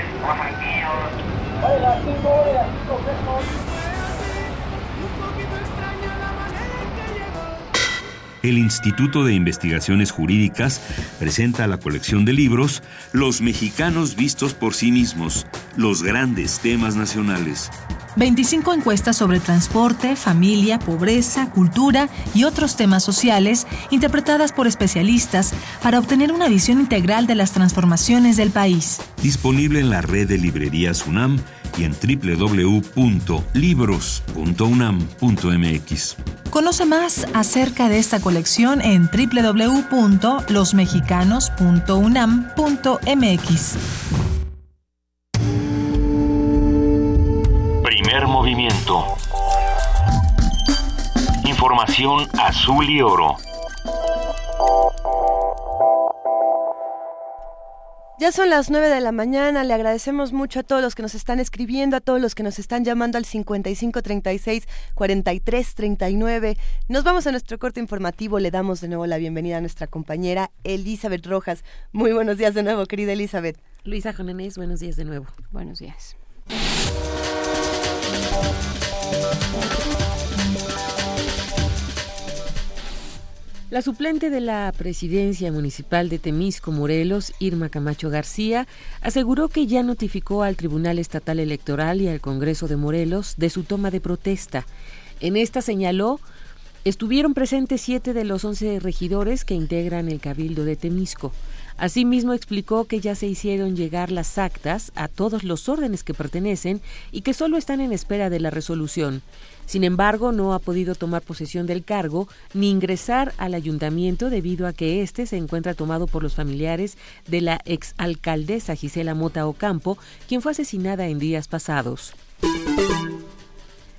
[SPEAKER 34] el Instituto de Investigaciones Jurídicas presenta la colección de libros Los mexicanos vistos por sí mismos, los grandes temas nacionales.
[SPEAKER 33] 25 encuestas sobre transporte, familia, pobreza, cultura y otros temas sociales interpretadas por especialistas para obtener una visión integral de las transformaciones del país.
[SPEAKER 34] Disponible en la red de librerías UNAM y en www.libros.unam.mx.
[SPEAKER 33] Conoce más acerca de esta colección en www.losmexicanos.unam.mx.
[SPEAKER 1] Primer movimiento. Información azul y oro.
[SPEAKER 3] Ya son las 9 de la mañana, le agradecemos mucho a todos los que nos están escribiendo, a todos los que nos están llamando al 5536 4339. Nos vamos a nuestro corte informativo, le damos de nuevo la bienvenida a nuestra compañera Elizabeth Rojas. Muy buenos días de nuevo, querida Elizabeth.
[SPEAKER 25] Luisa Jonenes, buenos días de nuevo.
[SPEAKER 12] Buenos días.
[SPEAKER 25] La suplente de la presidencia municipal de Temisco, Morelos, Irma Camacho García, aseguró que ya notificó al Tribunal Estatal Electoral y al Congreso de Morelos de su toma de protesta. En esta señaló Estuvieron presentes siete de los once regidores que integran el Cabildo de Temisco. Asimismo explicó que ya se hicieron llegar las actas a todos los órdenes que pertenecen y que solo están en espera de la resolución. Sin embargo, no ha podido tomar posesión del cargo ni ingresar al ayuntamiento debido a que éste se encuentra tomado por los familiares de la exalcaldesa Gisela Mota Ocampo, quien fue asesinada en días pasados.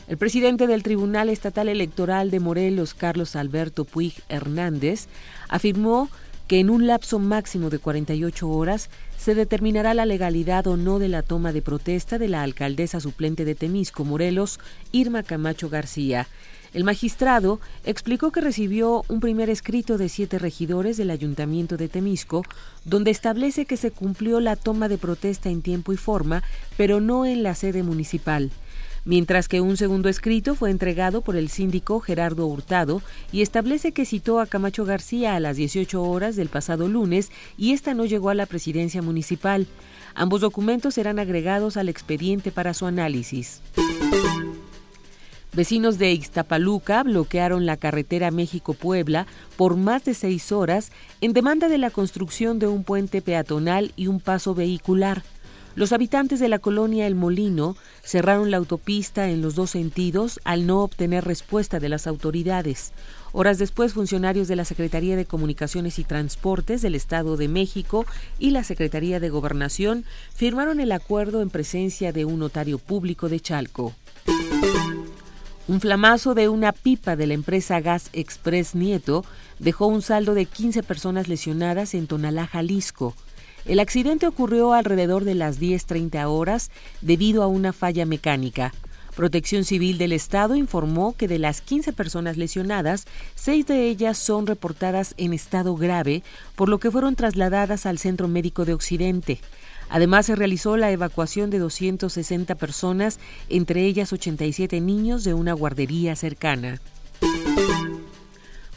[SPEAKER 25] El presidente del Tribunal Estatal Electoral de Morelos, Carlos Alberto Puig Hernández, afirmó que en un lapso máximo de 48 horas se determinará la legalidad o no de la toma de protesta de la alcaldesa suplente de Temisco, Morelos, Irma Camacho García. El magistrado explicó que recibió un primer escrito de siete regidores del ayuntamiento de Temisco, donde establece que se cumplió la toma de protesta en tiempo y forma, pero no en la sede municipal mientras que un segundo escrito fue entregado por el síndico Gerardo Hurtado y establece que citó a Camacho García a las 18 horas del pasado lunes y esta no llegó a la presidencia municipal. Ambos documentos serán agregados al expediente para su análisis. Vecinos de Ixtapaluca bloquearon la carretera México-Puebla por más de seis horas en demanda de la construcción de un puente peatonal y un paso vehicular. Los habitantes de la colonia El Molino cerraron la autopista en los dos sentidos al no obtener respuesta de las autoridades. Horas después, funcionarios de la Secretaría de Comunicaciones y Transportes del Estado de México y la Secretaría de Gobernación firmaron el acuerdo en presencia de un notario público de Chalco. Un flamazo de una pipa de la empresa Gas Express Nieto dejó un saldo de 15 personas lesionadas en Tonalá, Jalisco. El accidente ocurrió alrededor de las 10.30 horas debido a una falla mecánica. Protección Civil del Estado informó que de las 15 personas lesionadas, seis de ellas son reportadas en estado grave, por lo que fueron trasladadas al Centro Médico de Occidente. Además, se realizó la evacuación de 260 personas, entre ellas 87 niños de una guardería cercana.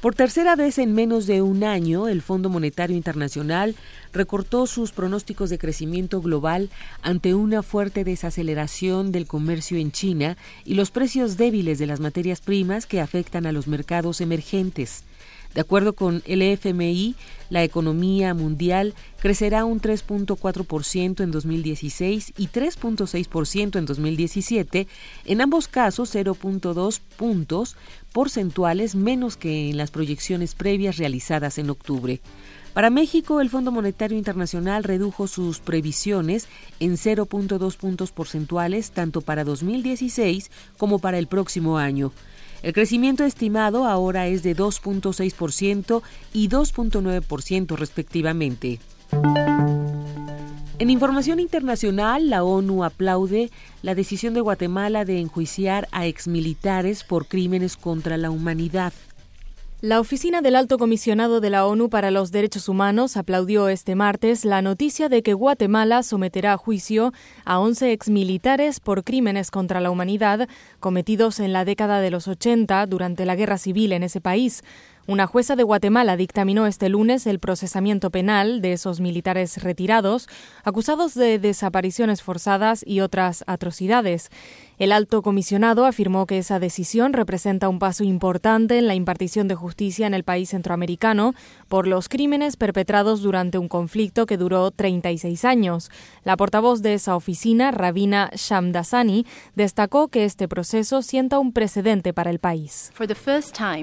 [SPEAKER 25] Por tercera vez en menos de un año, el Fondo Monetario Internacional recortó sus pronósticos de crecimiento global ante una fuerte desaceleración del comercio en China y los precios débiles de las materias primas que afectan a los mercados emergentes. De acuerdo con el FMI, la economía mundial crecerá un 3.4% en 2016 y 3.6% en 2017, en ambos casos 0.2 puntos porcentuales menos que en las proyecciones previas realizadas en octubre. Para México, el Fondo Monetario Internacional redujo sus previsiones en 0.2 puntos porcentuales tanto para 2016 como para el próximo año. El crecimiento estimado ahora es de 2.6% y 2.9% respectivamente. En información internacional, la ONU aplaude la decisión de Guatemala de enjuiciar a exmilitares por crímenes contra la humanidad.
[SPEAKER 35] La Oficina del Alto Comisionado de la ONU para los Derechos Humanos aplaudió este martes la noticia de que Guatemala someterá a juicio a 11 exmilitares por crímenes contra la humanidad cometidos en la década de los 80 durante la guerra civil en ese país. Una jueza de Guatemala dictaminó este lunes el procesamiento penal de esos militares retirados, acusados de desapariciones forzadas y otras atrocidades. El alto comisionado afirmó que esa decisión representa un paso importante en la impartición de justicia en el país centroamericano por los crímenes perpetrados durante un conflicto que duró 36 años. La portavoz de esa oficina, Rabina Shamdasani, destacó que este proceso sienta un precedente para el país.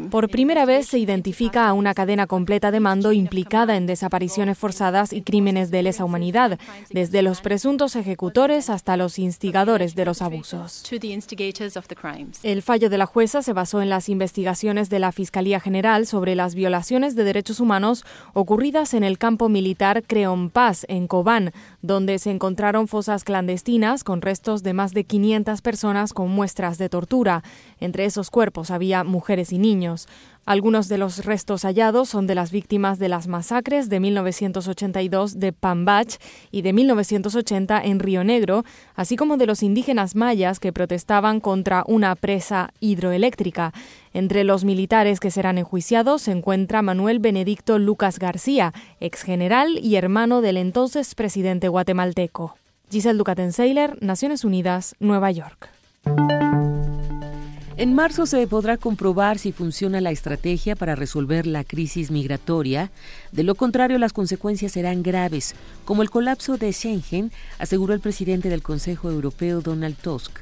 [SPEAKER 35] Por primera vez se identifica a una cadena completa de mando implicada en desapariciones forzadas y crímenes de lesa humanidad, desde los presuntos ejecutores hasta los instigadores de los abusos. El fallo de la jueza se basó en las investigaciones de la Fiscalía General sobre las violaciones de derechos humanos ocurridas en el campo militar Creon Paz, en Cobán, donde se encontraron fosas clandestinas con restos de más de 500 personas con muestras de tortura. Entre esos cuerpos había mujeres y niños. Algunos de los restos hallados son de las víctimas de las masacres de 1982 de Pambach y de 1980 en Río Negro, así como de los indígenas mayas que protestaban contra una presa hidroeléctrica. Entre los militares que serán enjuiciados se encuentra Manuel Benedicto Lucas García, ex general y hermano del entonces presidente guatemalteco. Giselle Ducatenseiler, Naciones Unidas, Nueva York.
[SPEAKER 25] En marzo se podrá comprobar si funciona la estrategia para resolver la crisis migratoria. De lo contrario, las consecuencias serán graves, como el colapso de Schengen, aseguró el presidente del Consejo Europeo, Donald Tusk.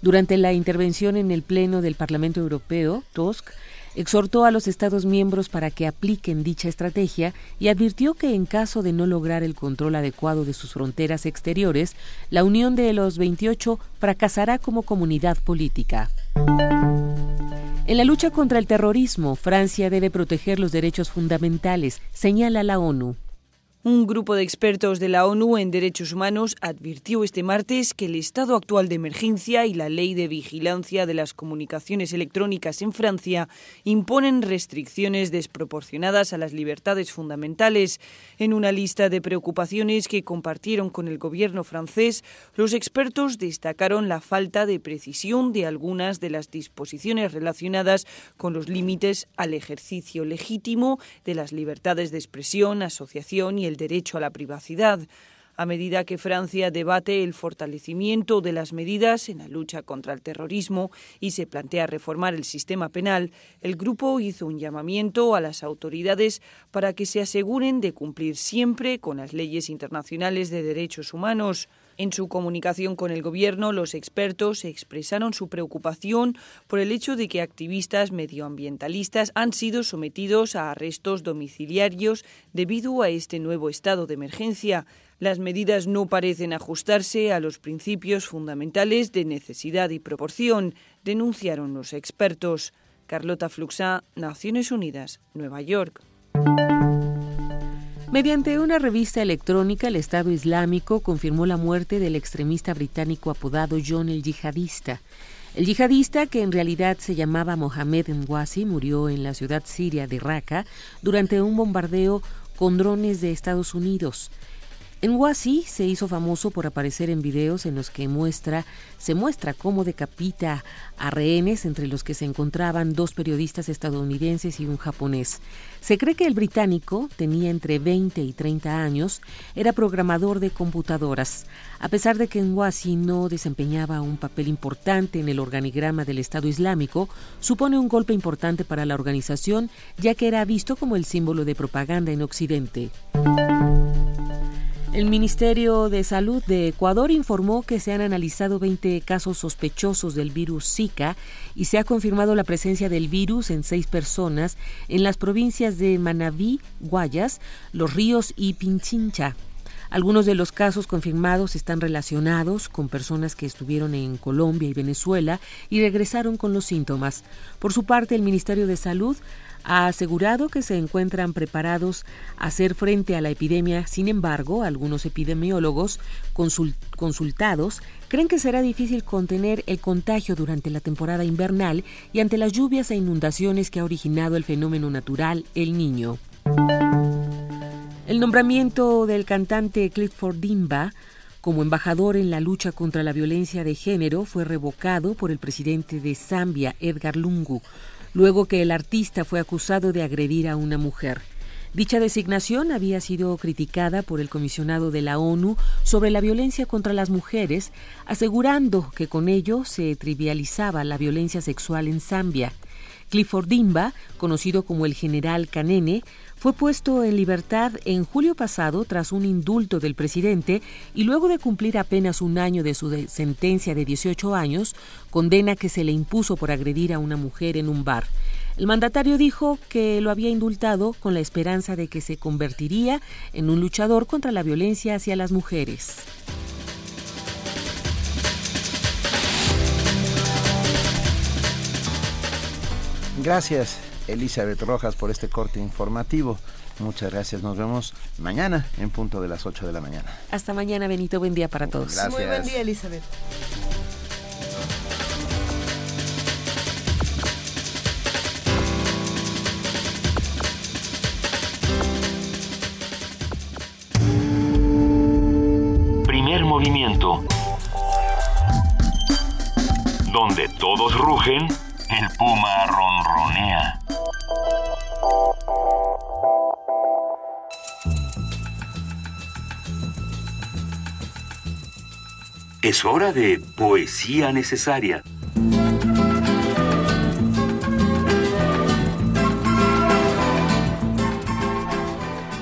[SPEAKER 25] Durante la intervención en el Pleno del Parlamento Europeo, Tusk exhortó a los Estados miembros para que apliquen dicha estrategia y advirtió que en caso de no lograr el control adecuado de sus fronteras exteriores, la Unión de los 28 fracasará como comunidad política. En la lucha contra el terrorismo, Francia debe proteger los derechos fundamentales, señala la ONU.
[SPEAKER 8] Un grupo de expertos de la ONU en derechos humanos advirtió este martes que el estado actual de emergencia y la ley de vigilancia de las comunicaciones electrónicas en Francia imponen restricciones desproporcionadas a las libertades fundamentales. En una lista de preocupaciones que compartieron con el gobierno francés, los expertos destacaron la falta de precisión de algunas de las disposiciones relacionadas con los límites al ejercicio legítimo de las libertades de expresión, asociación y el derecho a la privacidad. A medida que Francia debate el fortalecimiento de las medidas en la lucha contra el terrorismo y se plantea reformar el sistema penal, el grupo hizo un llamamiento a las autoridades para que se aseguren de cumplir siempre con las leyes internacionales de derechos humanos. En su comunicación con el Gobierno, los expertos expresaron su preocupación por el hecho de que activistas medioambientalistas han sido sometidos a arrestos domiciliarios debido a este nuevo estado de emergencia. Las medidas no parecen ajustarse a los principios fundamentales de necesidad y proporción, denunciaron los expertos. Carlota Fluxá, Naciones Unidas, Nueva York.
[SPEAKER 25] Mediante una revista electrónica, el Estado Islámico confirmó la muerte del extremista británico apodado John el Yihadista. El yihadista, que en realidad se llamaba Mohamed Nwasi, murió en la ciudad siria de Raqqa durante un bombardeo con drones de Estados Unidos. En Wasi se hizo famoso por aparecer en videos en los que muestra, se muestra cómo decapita a rehenes entre los que se encontraban dos periodistas estadounidenses y un japonés. Se cree que el británico tenía entre 20 y 30 años, era programador de computadoras. A pesar de que en Wasi no desempeñaba un papel importante en el organigrama del Estado Islámico, supone un golpe importante para la organización, ya que era visto como el símbolo de propaganda en Occidente. El Ministerio de Salud de Ecuador informó que se han analizado 20 casos sospechosos del virus Zika y se ha confirmado la presencia del virus en seis personas en las provincias de Manabí, Guayas, Los Ríos y Pinchincha. Algunos de los casos confirmados están relacionados con personas que estuvieron en Colombia y Venezuela y regresaron con los síntomas. Por su parte, el Ministerio de Salud ha asegurado que se encuentran preparados a hacer frente a la epidemia. Sin embargo, algunos epidemiólogos consultados creen que será difícil contener el contagio durante la temporada invernal y ante las lluvias e inundaciones que ha originado el fenómeno natural El Niño. El nombramiento del cantante Clifford Dimba como embajador en la lucha contra la violencia de género fue revocado por el presidente de Zambia, Edgar Lungu, luego que el artista fue acusado de agredir a una mujer. Dicha designación había sido criticada por el comisionado de la ONU sobre la violencia contra las mujeres, asegurando que con ello se trivializaba la violencia sexual en Zambia. Clifford Dimba, conocido como el general Kanene, fue puesto en libertad en julio pasado tras un indulto del presidente y luego de cumplir apenas un año de su sentencia de 18 años, condena que se le impuso por agredir a una mujer en un bar. El mandatario dijo que lo había indultado con la esperanza de que se convertiría en un luchador contra la violencia hacia las mujeres.
[SPEAKER 2] Gracias. Elizabeth Rojas por este corte informativo. Muchas gracias. Nos vemos mañana en punto de las 8 de la mañana.
[SPEAKER 25] Hasta mañana, Benito. Buen día para todos.
[SPEAKER 2] Gracias.
[SPEAKER 3] Muy buen día, Elizabeth.
[SPEAKER 1] Primer movimiento. Donde todos rugen, el puma ronronea.
[SPEAKER 34] Es hora de poesía necesaria.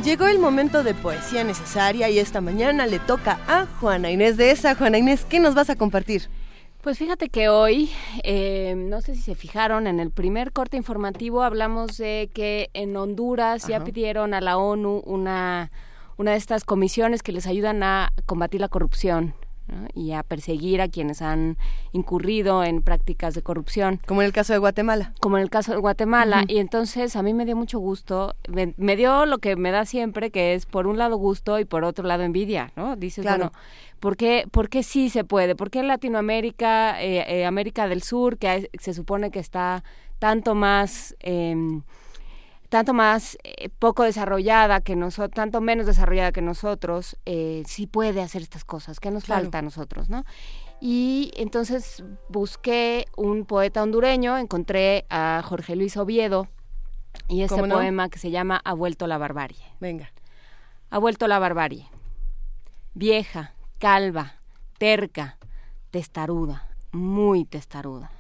[SPEAKER 3] Llegó el momento de poesía necesaria y esta mañana le toca a Juana Inés de esa. Juana Inés, ¿qué nos vas a compartir?
[SPEAKER 12] Pues fíjate que hoy, eh, no sé si se fijaron, en el primer corte informativo hablamos de que en Honduras ya pidieron a la ONU una, una de estas comisiones que les ayudan a combatir la corrupción y a perseguir a quienes han incurrido en prácticas de corrupción.
[SPEAKER 3] Como en el caso de Guatemala.
[SPEAKER 12] Como en el caso de Guatemala. Y entonces a mí me dio mucho gusto, me, dio lo que me da siempre, que es por un lado gusto y por otro lado envidia, ¿no? Dices, bueno, ¿por qué, ¿por qué sí se puede? ¿Por qué Latinoamérica, eh, eh, América del Sur, que se supone que está tanto más... Eh, tanto más eh, poco desarrollada que nosotros, tanto menos desarrollada que nosotros, sí puede hacer estas cosas. ¿Qué nos falta a nosotros, no? Y entonces busqué un poeta hondureño, encontré a Jorge Luis Oviedo y este poema que se llama Ha vuelto la barbarie.
[SPEAKER 3] Venga.
[SPEAKER 12] Ha vuelto la barbarie. Vieja, calva, terca, testaruda, muy testaruda,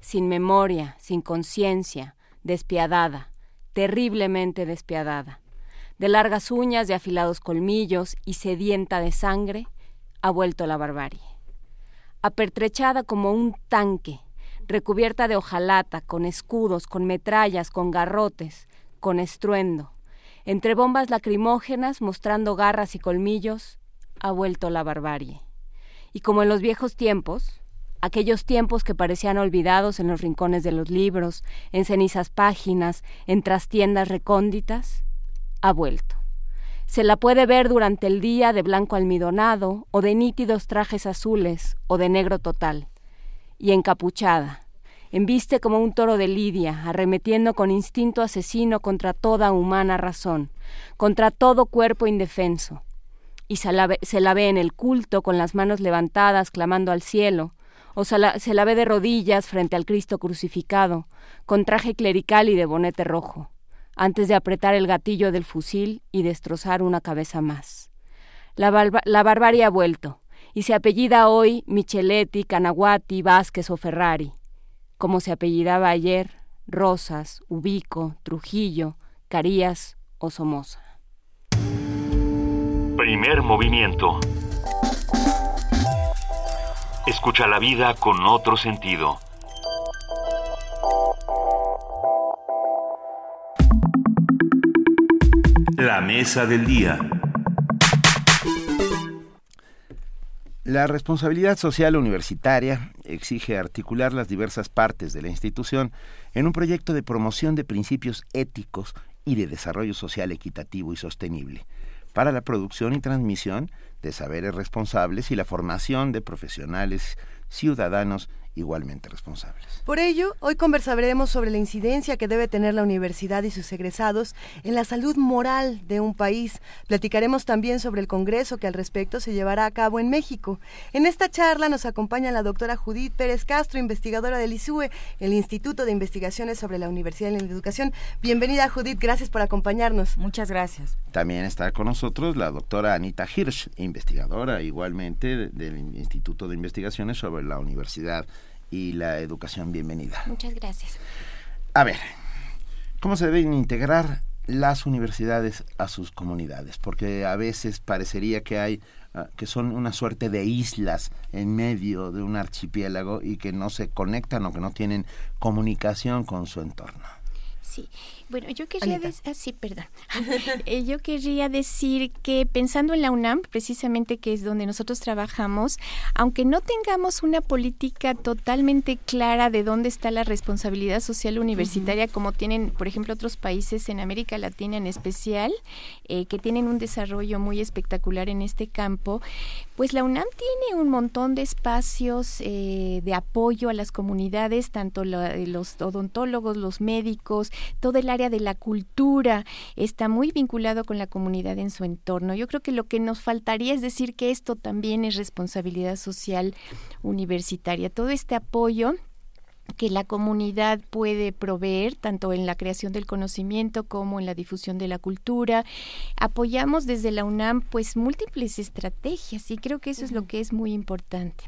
[SPEAKER 12] sin memoria, sin conciencia, despiadada, terriblemente despiadada. De largas uñas, de afilados colmillos y sedienta de sangre, ha vuelto la barbarie. Apertrechada como un tanque, recubierta de hojalata, con escudos, con metrallas, con garrotes, con estruendo, entre bombas lacrimógenas mostrando garras y colmillos, ha vuelto la barbarie. Y como en los viejos tiempos, aquellos tiempos que parecían olvidados en los rincones de los libros, en cenizas páginas, en trastiendas recónditas, ha vuelto. Se la puede ver durante el día de blanco almidonado, o de nítidos trajes azules, o de negro total, y encapuchada, embiste como un toro de lidia, arremetiendo con instinto asesino contra toda humana razón, contra todo cuerpo indefenso. Y se la, ve, se la ve en el culto con las manos levantadas clamando al cielo, o se la, se la ve de rodillas frente al Cristo crucificado, con traje clerical y de bonete rojo, antes de apretar el gatillo del fusil y destrozar una cabeza más. La, la barbarie ha vuelto, y se apellida hoy Micheletti, Canaguati, Vázquez o Ferrari, como se apellidaba ayer Rosas, Ubico, Trujillo, Carías o Somoza.
[SPEAKER 1] Primer movimiento. Escucha la vida con otro sentido.
[SPEAKER 34] La mesa del día.
[SPEAKER 2] La responsabilidad social universitaria exige articular las diversas partes de la institución en un proyecto de promoción de principios éticos y de desarrollo social equitativo y sostenible para la producción y transmisión de saberes responsables y la formación de profesionales ciudadanos igualmente responsables.
[SPEAKER 3] Por ello, hoy conversaremos sobre la incidencia que debe tener la universidad y sus egresados en la salud moral de un país. Platicaremos también sobre el Congreso que al respecto se llevará a cabo en México. En esta charla nos acompaña la doctora Judith Pérez Castro, investigadora del ISUE, el Instituto de Investigaciones sobre la Universidad y la Educación. Bienvenida, Judith, gracias por acompañarnos.
[SPEAKER 36] Muchas gracias.
[SPEAKER 2] También está con nosotros la doctora Anita Hirsch, investigadora igualmente del Instituto de Investigaciones sobre la Universidad y la educación bienvenida.
[SPEAKER 37] Muchas gracias.
[SPEAKER 2] A ver, ¿cómo se deben integrar las universidades a sus comunidades? Porque a veces parecería que hay ah, que son una suerte de islas en medio de un archipiélago y que no se conectan o que no tienen comunicación con su entorno.
[SPEAKER 37] Sí. Bueno, yo querría decir, ah, sí, perdón. Eh, yo querría decir que pensando en la UNAM, precisamente que es donde nosotros trabajamos, aunque no tengamos una política totalmente clara de dónde está la responsabilidad social universitaria, como tienen, por ejemplo, otros países en América Latina en especial, eh, que tienen un desarrollo muy espectacular en este campo, pues la UNAM tiene un montón de espacios eh, de apoyo a las comunidades, tanto los odontólogos, los médicos, todo el área de la cultura está muy vinculado con la comunidad en su entorno. Yo creo que lo que nos faltaría es decir que esto también es responsabilidad social universitaria. Todo este apoyo que la comunidad puede proveer tanto en la creación del conocimiento como en la difusión de la cultura. Apoyamos desde la UNAM pues múltiples estrategias y creo que eso es lo que es muy importante.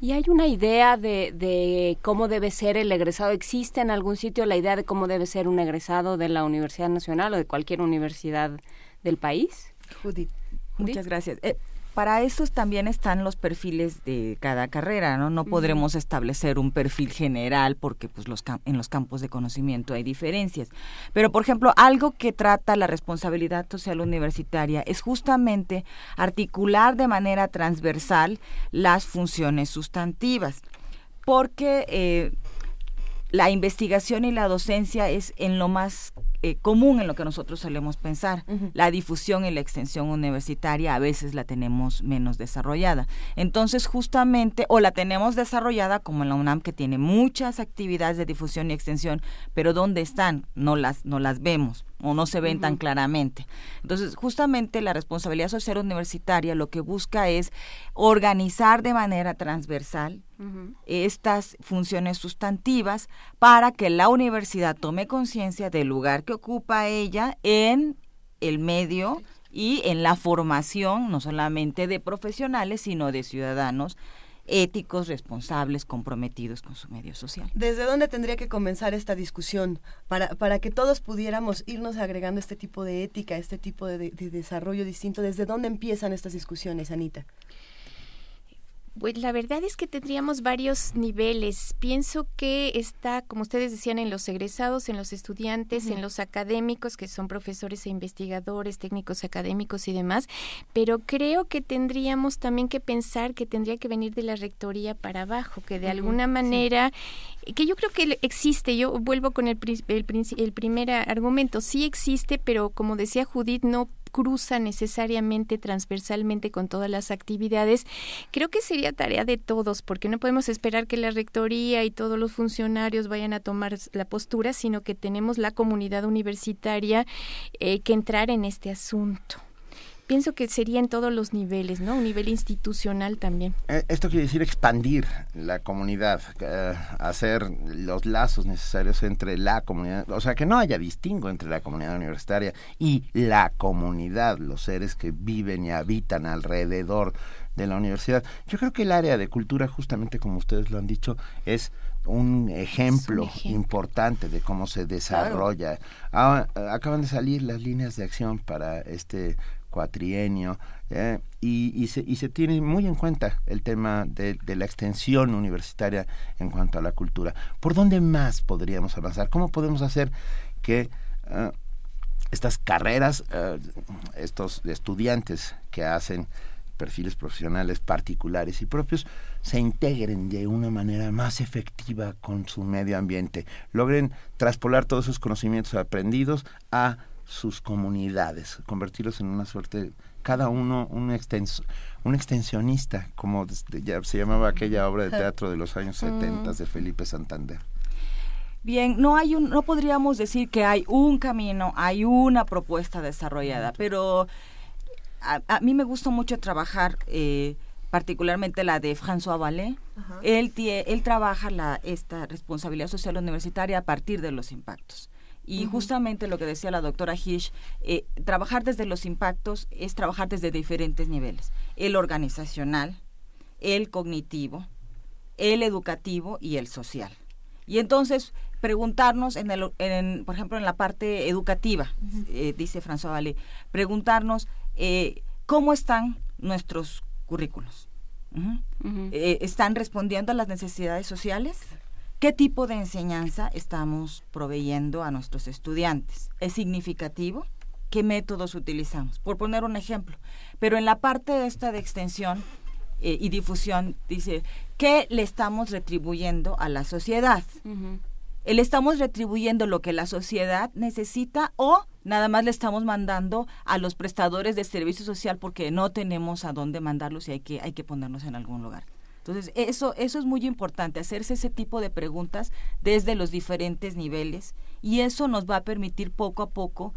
[SPEAKER 12] ¿Y hay una idea de, de, cómo debe ser el egresado? ¿Existe en algún sitio la idea de cómo debe ser un egresado de la Universidad Nacional o de cualquier universidad del país?
[SPEAKER 36] Judith. Muchas gracias. Eh, para eso también están los perfiles de cada carrera, ¿no? No podremos establecer un perfil general porque pues los en los campos de conocimiento hay diferencias. Pero por ejemplo, algo que trata la responsabilidad social universitaria es justamente articular de manera transversal las funciones sustantivas, porque eh, la investigación y la docencia es en lo más eh, común en lo que nosotros solemos pensar. La difusión y la extensión universitaria a veces la tenemos menos desarrollada. Entonces, justamente, o la tenemos desarrollada como en la UNAM, que tiene muchas actividades de difusión y extensión, pero ¿dónde están? No las, no las vemos o no se ven tan claramente. Entonces, justamente la responsabilidad social universitaria lo que busca es organizar de manera transversal estas funciones sustantivas para que la universidad tome conciencia del lugar que ocupa ella en el medio y en la formación no solamente de profesionales, sino de ciudadanos éticos, responsables, comprometidos con su medio social.
[SPEAKER 3] ¿Desde dónde tendría que comenzar esta discusión para, para que todos pudiéramos irnos agregando este tipo de ética, este tipo de, de desarrollo distinto? ¿Desde dónde empiezan estas discusiones, Anita?
[SPEAKER 37] Pues la verdad es que tendríamos varios niveles. Pienso que está, como ustedes decían, en los egresados, en los estudiantes, en los académicos, que son profesores e investigadores, técnicos académicos y demás, pero creo que tendríamos también que pensar que tendría que venir de la rectoría para abajo, que de alguna manera, que yo creo que existe, yo vuelvo con el, el, el primer argumento, sí existe, pero como decía Judith, no cruza necesariamente transversalmente con todas las actividades, creo que sería tarea de todos, porque no podemos esperar que la rectoría y todos los funcionarios vayan a tomar la postura, sino que tenemos la comunidad universitaria eh, que entrar en este asunto. Pienso que sería en todos los niveles, ¿no? Un nivel institucional también.
[SPEAKER 2] Eh, esto quiere decir expandir la comunidad, eh, hacer los lazos necesarios entre la comunidad, o sea, que no haya distingo entre la comunidad universitaria y la comunidad, los seres que viven y habitan alrededor de la universidad. Yo creo que el área de cultura, justamente como ustedes lo han dicho, es un ejemplo, importante de cómo se desarrolla. Ah, acaban de salir las líneas de acción para este cuatrienio eh, y, se, tiene muy en cuenta el tema de, la extensión universitaria en cuanto a la cultura. ¿Por dónde más podríamos avanzar? ¿Cómo podemos hacer que ah, estas carreras, ah, estos estudiantes que hacen perfiles profesionales particulares y propios se integren de una manera más efectiva con su medio ambiente, logren traspolar todos sus conocimientos aprendidos a sus comunidades, convertirlos en una suerte, cada uno un, extenso, un extensionista, como ya se llamaba aquella obra de teatro de los años 70 de Felipe Santander.
[SPEAKER 36] Bien, no hay un, no podríamos decir que hay un camino, hay una propuesta desarrollada, pero a, mí me gusta mucho trabajar, eh, particularmente la de François Vallée. Él, él trabaja la, esta responsabilidad social universitaria a partir de los impactos. Y justamente lo que decía la doctora Hirsch, eh, trabajar desde los impactos es trabajar desde diferentes niveles. El organizacional, el cognitivo, el educativo y el social. Y entonces preguntarnos, en el, en, por ejemplo, en la parte educativa, eh, dice François Vallée, preguntarnos eh, cómo están nuestros currículos. Eh, ¿Están respondiendo a las necesidades sociales? ¿Qué tipo de enseñanza estamos proveyendo a nuestros estudiantes? ¿Es significativo? ¿Qué métodos utilizamos? Por poner un ejemplo. Pero en la parte esta de extensión eh, y difusión, dice, ¿qué le estamos retribuyendo a la sociedad? ¿Le estamos retribuyendo lo que la sociedad necesita o nada más le estamos mandando a los prestadores de servicio social porque no tenemos a dónde mandarlos y hay que, hay que ponernos en algún lugar? Entonces, eso, eso es muy importante, hacerse ese tipo de preguntas desde los diferentes niveles y eso nos va a permitir poco a poco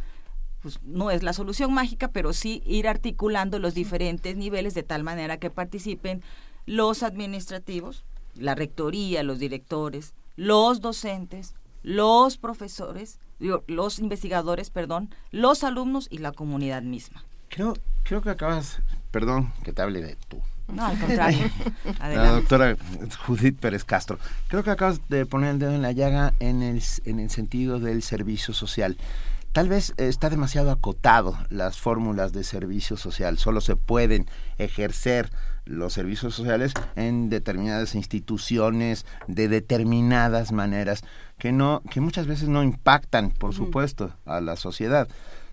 [SPEAKER 36] pues no es la solución mágica, pero sí ir articulando los diferentes niveles de tal manera que participen los administrativos, la rectoría, los directores, los docentes, los profesores, los investigadores, perdón, los alumnos y la comunidad misma.
[SPEAKER 2] Creo, creo que acabas, perdón que te hable de tú.
[SPEAKER 36] No, al contrario.
[SPEAKER 2] la doctora Judith Pérez Castro. Creo que acabas de poner el dedo en la llaga en el, en el sentido del servicio social. Tal vez está demasiado acotado las fórmulas de servicio social. Solo se pueden ejercer los servicios sociales en determinadas instituciones de determinadas maneras que no que muchas veces no impactan por supuesto a la sociedad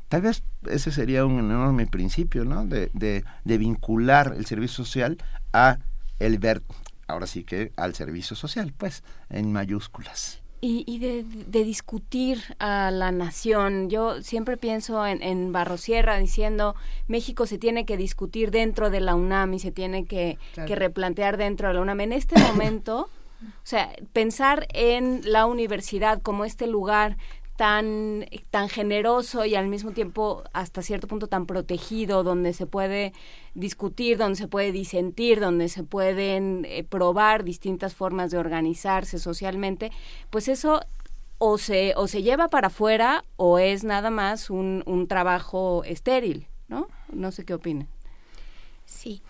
[SPEAKER 2] tal vez ese sería un enorme principio no de, de, de vincular el servicio social a el ver ahora sí que al servicio social pues en mayúsculas
[SPEAKER 12] y, de, discutir a la nación. Yo siempre pienso en, en Barrosierra diciendo México se tiene que discutir dentro de la UNAM y se tiene que, que replantear dentro de la UNAM. En este momento, o sea, pensar en la universidad como este lugar tan, tan generoso y al mismo tiempo hasta cierto punto tan protegido, donde se puede discutir, donde se puede disentir, donde se pueden eh, probar distintas formas de organizarse socialmente, pues eso o se, o se lleva para afuera o es nada más un, un trabajo estéril, ¿no? No sé qué opinan.
[SPEAKER 37] Sí.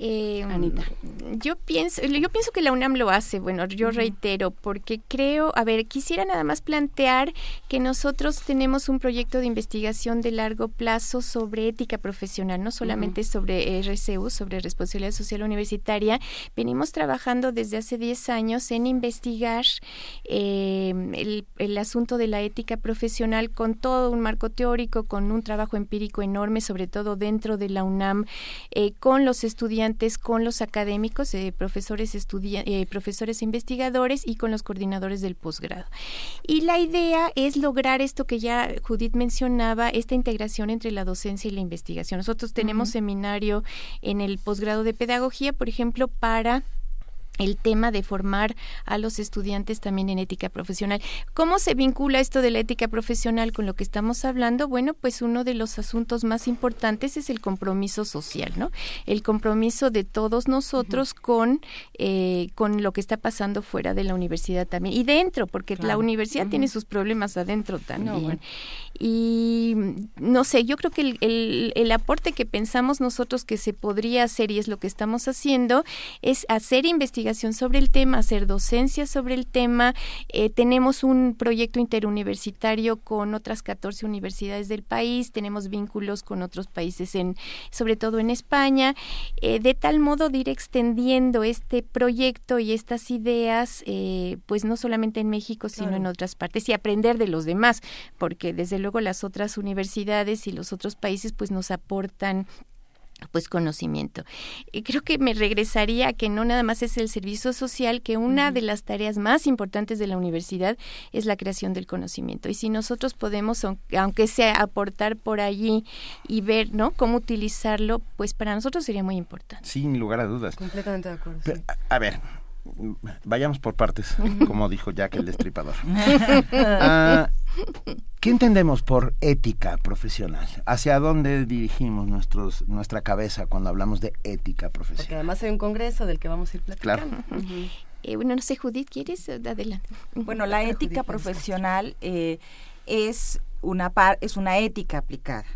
[SPEAKER 37] Eh, Anita. Yo pienso, yo pienso que la UNAM lo hace, bueno, yo reitero, porque creo, a ver, quisiera nada más plantear que nosotros tenemos un proyecto de investigación de largo plazo sobre ética profesional, no solamente sobre RCU, sobre responsabilidad social universitaria, venimos trabajando desde hace 10 años en investigar eh, el, el asunto de la ética profesional con todo un marco teórico, con un trabajo empírico enorme, sobre todo dentro de la UNAM, eh, con los estudiantes con los académicos, eh, profesores, eh, profesores investigadores y con los coordinadores del posgrado. Y la idea es lograr esto que ya Judith mencionaba, esta integración entre la docencia y la investigación. Nosotros tenemos seminario en el posgrado de pedagogía, por ejemplo, para el tema de formar a los estudiantes también en ética profesional. ¿Cómo se vincula esto de la ética profesional con lo que estamos hablando? Bueno, pues uno de los asuntos más importantes es el compromiso social, ¿no? El compromiso de todos nosotros con, eh, con lo que está pasando fuera de la universidad también y dentro, porque la universidad tiene sus problemas adentro también. Y no sé, yo creo que el, el, el aporte que pensamos nosotros que se podría hacer y es lo que estamos haciendo es hacer investigación sobre el tema, hacer docencia sobre el tema. Eh, tenemos un proyecto interuniversitario con otras 14 universidades del país, tenemos vínculos con otros países, en, sobre todo en España, eh, de tal modo de ir extendiendo este proyecto y estas ideas, eh, pues no solamente en México, sino en otras partes y aprender de los demás, porque desde luego las otras universidades y los otros países pues nos aportan pues conocimiento. Y creo que me regresaría a que no nada más es el servicio social, que una de las tareas más importantes de la universidad es la creación del conocimiento. Y si nosotros podemos, aunque sea aportar por allí y ver, ¿no? Cómo utilizarlo, pues para nosotros sería muy importante.
[SPEAKER 2] Sin lugar a dudas.
[SPEAKER 3] Completamente de acuerdo.
[SPEAKER 2] a, ver, vayamos por partes, como dijo Jack el destripador. Ah, ¿Qué entendemos por ética profesional? ¿Hacia dónde dirigimos nuestros, nuestra cabeza cuando hablamos de ética profesional?
[SPEAKER 3] Porque además hay un congreso del que vamos a ir platicando.
[SPEAKER 37] Claro. Eh, bueno, no sé, Judith, ¿quieres? Adelante.
[SPEAKER 36] Bueno, la ética profesional eh, es, una par, es una ética aplicada.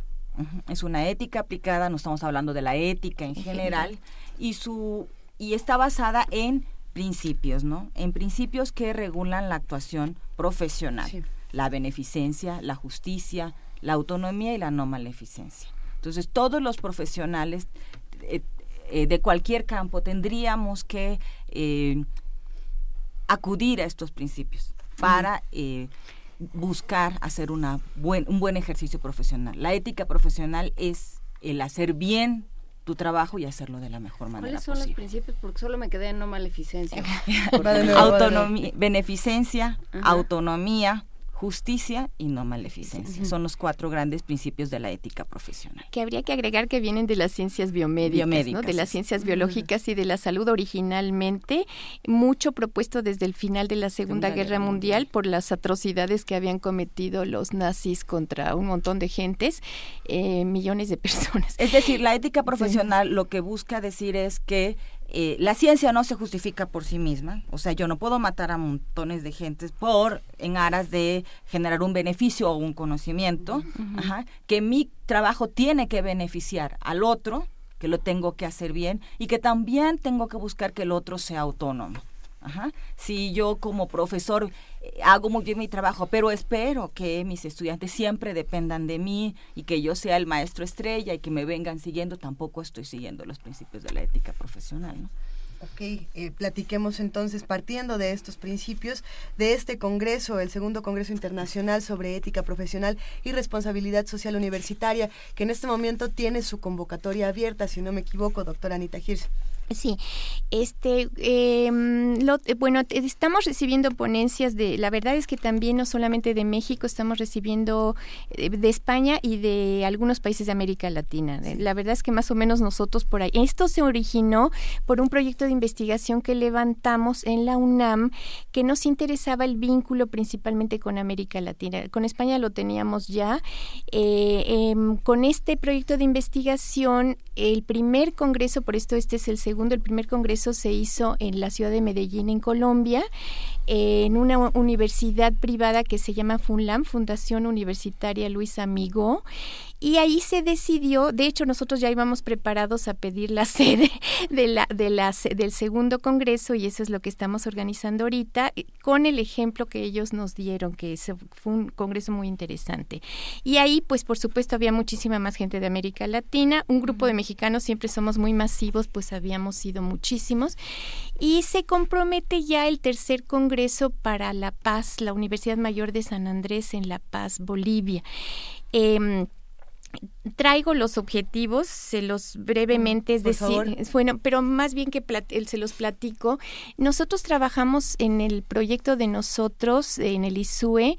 [SPEAKER 36] Es una ética aplicada, no estamos hablando de la ética en general, y, su, y está basada en principios, ¿no? En principios que regulan la actuación profesional, la beneficencia, la justicia, la autonomía y la no maleficencia. Entonces, todos los profesionales eh, eh, de cualquier campo tendríamos que eh, acudir a estos principios para buscar hacer una buen, un buen ejercicio profesional. La ética profesional es el hacer bien tu trabajo y hacerlo de la mejor manera
[SPEAKER 12] ¿Cuáles son los principios? Porque solo me quedé en no maleficencia.
[SPEAKER 36] autonomía, beneficencia, autonomía, justicia y no maleficencia. Son los cuatro grandes principios de la ética profesional.
[SPEAKER 37] Que habría que agregar que vienen de las ciencias biomédicas, de las ciencias biológicas y de la salud originalmente, mucho propuesto desde el final de la Segunda, Guerra, Mundial, por las atrocidades que habían cometido los nazis contra un montón de gentes, eh, millones de personas.
[SPEAKER 36] Es decir, la ética profesional lo que busca decir es que eh, la ciencia no se justifica por sí misma, o sea, yo no puedo matar a montones de gentes por en aras de generar un beneficio o un conocimiento, que mi trabajo tiene que beneficiar al otro, que lo tengo que hacer bien y que también tengo que buscar que el otro sea autónomo. Si yo como profesor hago muy bien mi trabajo, pero espero que mis estudiantes siempre dependan de mí y que yo sea el maestro estrella y que me vengan siguiendo, tampoco estoy siguiendo los principios de la ética profesional. ¿no?
[SPEAKER 3] Ok, eh, platiquemos entonces, partiendo de estos principios, de este Congreso, el segundo Congreso Internacional sobre Ética Profesional y Responsabilidad Social Universitaria, que en este momento tiene su convocatoria abierta, si no me equivoco, doctora Anita Hirsch.
[SPEAKER 37] Sí, este, em, eh, bueno, estamos recibiendo ponencias de, la verdad es que también no solamente de México, estamos recibiendo eh, de, España y de algunos países de América Latina. La verdad es que más o menos nosotros por ahí. Esto se originó por un proyecto de investigación que levantamos en la UNAM que nos interesaba el vínculo principalmente con América Latina. Con España lo teníamos ya. Eh, em, con este proyecto de investigación, el primer congreso, por esto este es el segundo el primer congreso se hizo en la ciudad de Medellín, en Colombia, en una universidad privada que se llama FUNLAM, Fundación Universitaria Luis Amigo, y ahí se decidió, de hecho nosotros ya íbamos preparados a pedir la sede de la, de la, del segundo congreso y eso es lo que estamos organizando ahorita con el ejemplo que ellos nos dieron, que fue un congreso muy interesante. Y ahí pues por supuesto había muchísima más gente de América Latina, un grupo de mexicanos siempre somos muy masivos, pues habíamos sido muchísimos y se compromete ya el tercer congreso para La Paz, la Universidad Mayor de San Andrés en La Paz, Bolivia. Eh, traigo los objetivos, se los brevemente, es decir, bueno, pero más bien que se los platico. Nosotros trabajamos en el proyecto de nosotros, en el ISUE,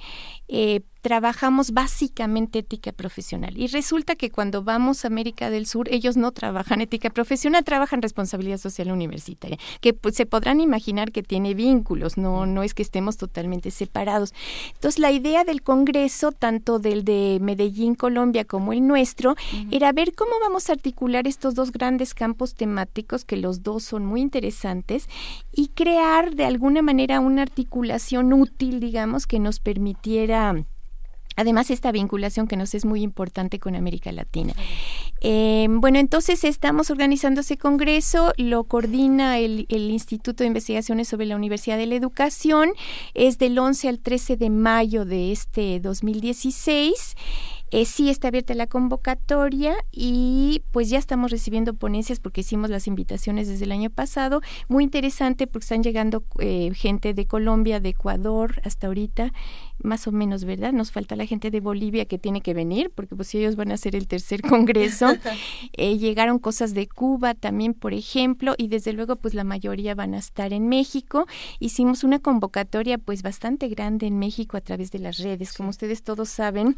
[SPEAKER 37] eh, trabajamos básicamente ética profesional. Y resulta que cuando vamos a América del Sur, ellos no trabajan ética profesional, trabajan responsabilidad social universitaria, que pues, se podrán imaginar que tiene vínculos, no, no es que estemos totalmente separados. Entonces, la idea del Congreso, tanto del de Medellín, Colombia, como el nuestro, era ver cómo vamos a articular estos dos grandes campos temáticos, que los dos son muy interesantes, y crear de alguna manera una articulación útil, digamos, que nos permitiera Además, esta vinculación que nos es muy importante con América Latina. Eh, bueno, entonces estamos organizando ese congreso, lo coordina el, el, Instituto de Investigaciones sobre la Universidad de la Educación, es del 11 al 13 de mayo de este 2016. Eh, sí está abierta la convocatoria y pues ya estamos recibiendo ponencias porque hicimos las invitaciones desde el año pasado. Muy interesante porque están llegando eh, gente de Colombia, de Ecuador hasta ahorita, más o menos, ¿verdad? Nos falta la gente de Bolivia que tiene que venir porque pues ellos van a hacer el tercer congreso. Eh, llegaron cosas de Cuba también, por ejemplo, y desde luego pues la mayoría van a estar en México. Hicimos una convocatoria pues bastante grande en México a través de las redes. Como ustedes todos saben,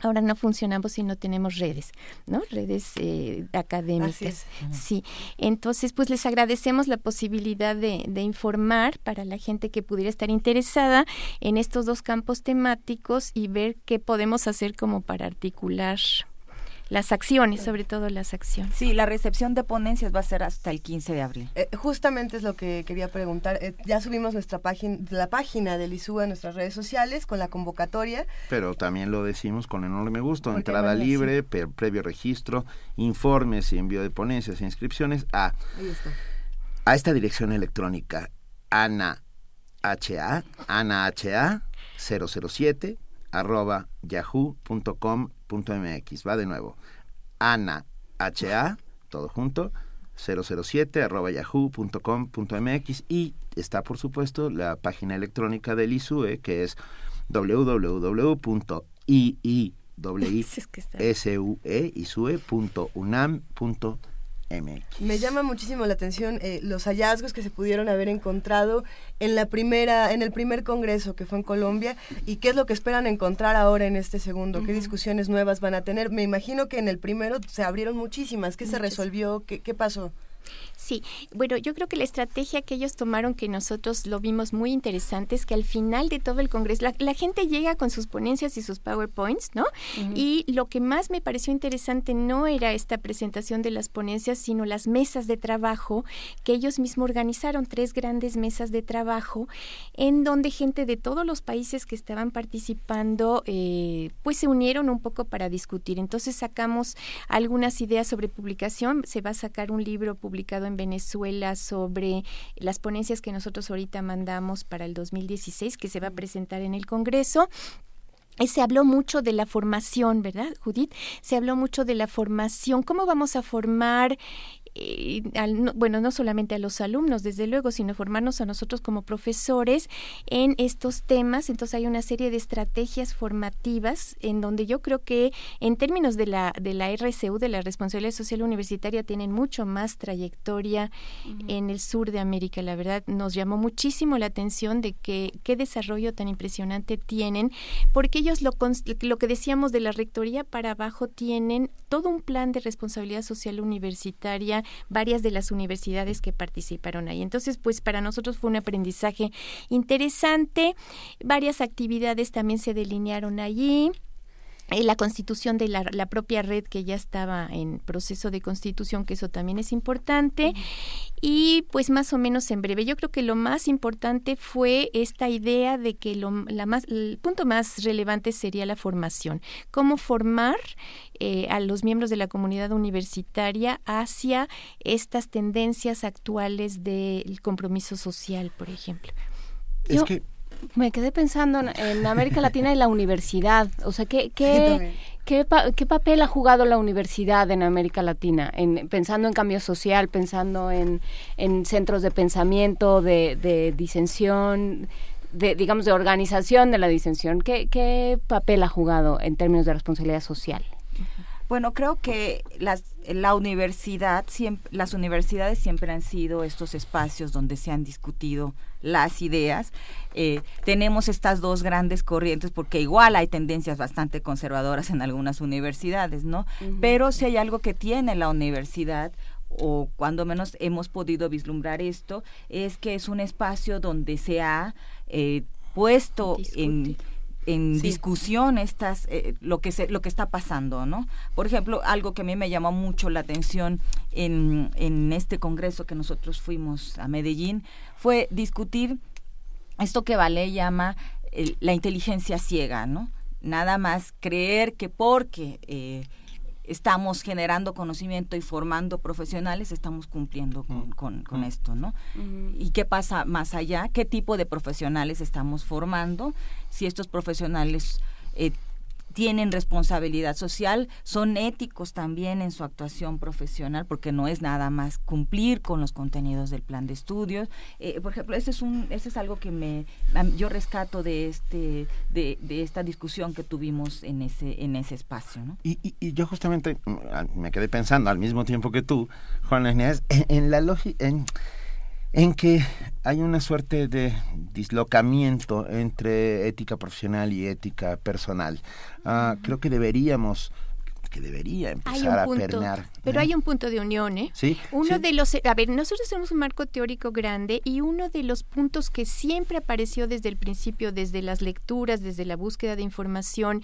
[SPEAKER 37] Ahora no funcionamos si no tenemos redes, ¿no? Redes eh, académicas. Sí. Entonces, pues les agradecemos la posibilidad de, de, informar para la gente que pudiera estar interesada en estos dos campos temáticos y ver qué podemos hacer como para articular las acciones, sobre todo las acciones.
[SPEAKER 36] Sí, la recepción de ponencias va a ser hasta el 15 de abril.
[SPEAKER 3] Eh, justamente es lo que quería preguntar. Eh, ya subimos nuestra página, la página del ISUA en nuestras redes sociales con la convocatoria.
[SPEAKER 2] Pero también lo decimos con enorme gusto. Entrada libre, previo registro, informes y envío de ponencias e inscripciones a, a esta dirección electrónica ana ha ana ha 007 arroba yahoo.com .mx. Va de nuevo. Ana H-A, todo junto, 007 arroba yahoo.com.mx y está por supuesto la página electrónica del ISUE que es www.iisue.unam.mx
[SPEAKER 3] me llama muchísimo la atención eh, los hallazgos que se pudieron haber encontrado en la primera, en el primer congreso que fue en Colombia y qué es lo que esperan encontrar ahora en este segundo, qué discusiones nuevas van a tener. Me imagino que en el primero se abrieron muchísimas, ¿qué se resolvió? ¿Qué, qué pasó?
[SPEAKER 37] Sí, bueno, yo creo que la estrategia que ellos tomaron, que nosotros lo vimos muy interesante, es que al final de todo el Congreso, la, gente llega con sus ponencias y sus PowerPoints, ¿no? Y lo que más me pareció interesante no era esta presentación de las ponencias, sino las mesas de trabajo que ellos mismos organizaron, tres grandes mesas de trabajo, en donde gente de todos los países que estaban participando, eh, pues se unieron un poco para discutir. Entonces sacamos algunas ideas sobre publicación, se va a sacar un libro publicado en Venezuela sobre las ponencias que nosotros ahorita mandamos para el 2016, que se va a presentar en el Congreso. Se habló mucho de la formación, ¿verdad, Judith? Se habló mucho de la formación. ¿Cómo vamos a formar eh, bueno, no solamente a los alumnos, desde luego, sino formarnos a nosotros como profesores en estos temas. Entonces hay una serie de estrategias formativas en donde yo creo que en términos de la, de la RCU, de la responsabilidad social universitaria, tienen mucho más trayectoria en el sur de América. La verdad, nos llamó muchísimo la atención de que qué desarrollo tan impresionante tienen, porque ellos lo, lo que decíamos de la rectoría para abajo tienen todo un plan de responsabilidad social universitaria varias de las universidades que participaron ahí. Entonces, pues para nosotros fue un aprendizaje interesante. Varias actividades también se delinearon allí la constitución de la, propia red que ya estaba en proceso de constitución, que eso también es importante. Y pues más o menos en breve, yo creo que lo más importante fue esta idea de que lo, la más, el punto más relevante sería la formación. Cómo formar eh, a los miembros de la comunidad universitaria hacia estas tendencias actuales del compromiso social, por ejemplo.
[SPEAKER 12] Es que me quedé pensando en, América Latina y la universidad. O sea, ¿qué, qué, qué, papel ha jugado la universidad en América Latina? En, pensando en cambio social, pensando en, en centros de pensamiento, de, de disensión, de, digamos, de organización de la disensión. ¿Qué, ¿Qué papel ha jugado en términos de responsabilidad social?
[SPEAKER 36] Bueno, creo que las, la universidad, siempre, las universidades siempre han sido estos espacios donde se han discutido las ideas. Eh, tenemos estas dos grandes corrientes porque igual hay tendencias bastante conservadoras en algunas universidades, ¿no? Pero si hay algo que tiene la universidad o cuando menos hemos podido vislumbrar esto, es que es un espacio donde se ha eh, puesto en en discusión estas eh, lo que se, lo que está pasando no por ejemplo algo que a mí me llamó mucho la atención en, en este congreso que nosotros fuimos a Medellín fue discutir esto que Vale llama la inteligencia ciega no nada más creer que porque eh, estamos generando conocimiento y formando profesionales, estamos cumpliendo con, mm. con, mm. esto, ¿no? ¿Y qué pasa más allá? ¿Qué tipo de profesionales estamos formando? Si estos profesionales eh, tienen responsabilidad social, son éticos también en su actuación profesional, porque no es nada más cumplir con los contenidos del plan de estudios. Eh, por ejemplo, ese es un, ese es algo que me, yo rescato de este, de, de esta discusión que tuvimos en ese, en ese espacio, ¿no?
[SPEAKER 2] Y, y, yo justamente mm, me quedé pensando al mismo tiempo que tú, Juan Inés, en, la lógica, en que hay una suerte de dislocamiento entre ética profesional y ética personal. Ah, creo que deberíamos que debería empezar a permear.
[SPEAKER 37] Pero hay un punto de unión, ¿eh?
[SPEAKER 2] Sí.
[SPEAKER 37] Uno de los, a ver, nosotros tenemos un marco teórico grande y uno de los puntos que siempre apareció desde el principio, desde las lecturas, desde la búsqueda de información,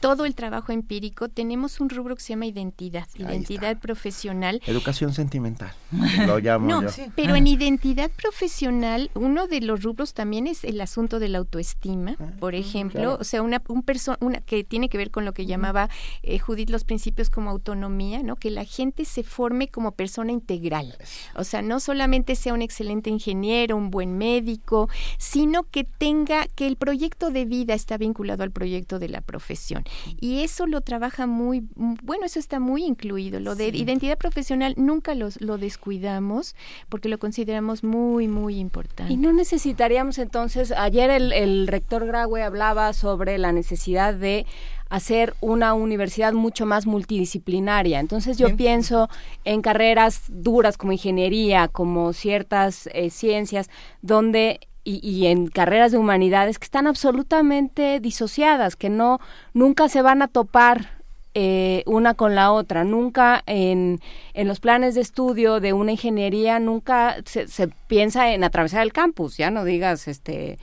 [SPEAKER 37] todo el trabajo empírico, tenemos un rubro que se llama identidad, identidad profesional.
[SPEAKER 2] Educación sentimental, lo llamo
[SPEAKER 37] no, Pero en identidad profesional, uno de los rubros también es el asunto de la autoestima, ah, por ejemplo, o sea, una, un una que tiene que ver con lo que llamaba eh, Judith los principios como autonomía, ¿no? Que la gente se forme como persona integral. O sea, no solamente sea un excelente ingeniero, un buen médico, sino que tenga que el proyecto de vida está vinculado al proyecto de la profesión. Y eso lo trabaja muy bueno, eso está muy incluido. Lo de identidad profesional nunca lo descuidamos porque lo consideramos muy muy importante.
[SPEAKER 12] Y no necesitaríamos entonces, ayer el, el rector Graue hablaba sobre la necesidad de hacer una universidad mucho más multidisciplinaria. Entonces yo pienso en carreras duras como ingeniería, como ciertas eh, ciencias, donde y, en carreras de humanidades que están absolutamente disociadas, que no nunca se van a topar eh, una con la otra. Nunca en, en, los planes de estudio de una ingeniería, nunca se, se, piensa en atravesar el campus, ya no digas este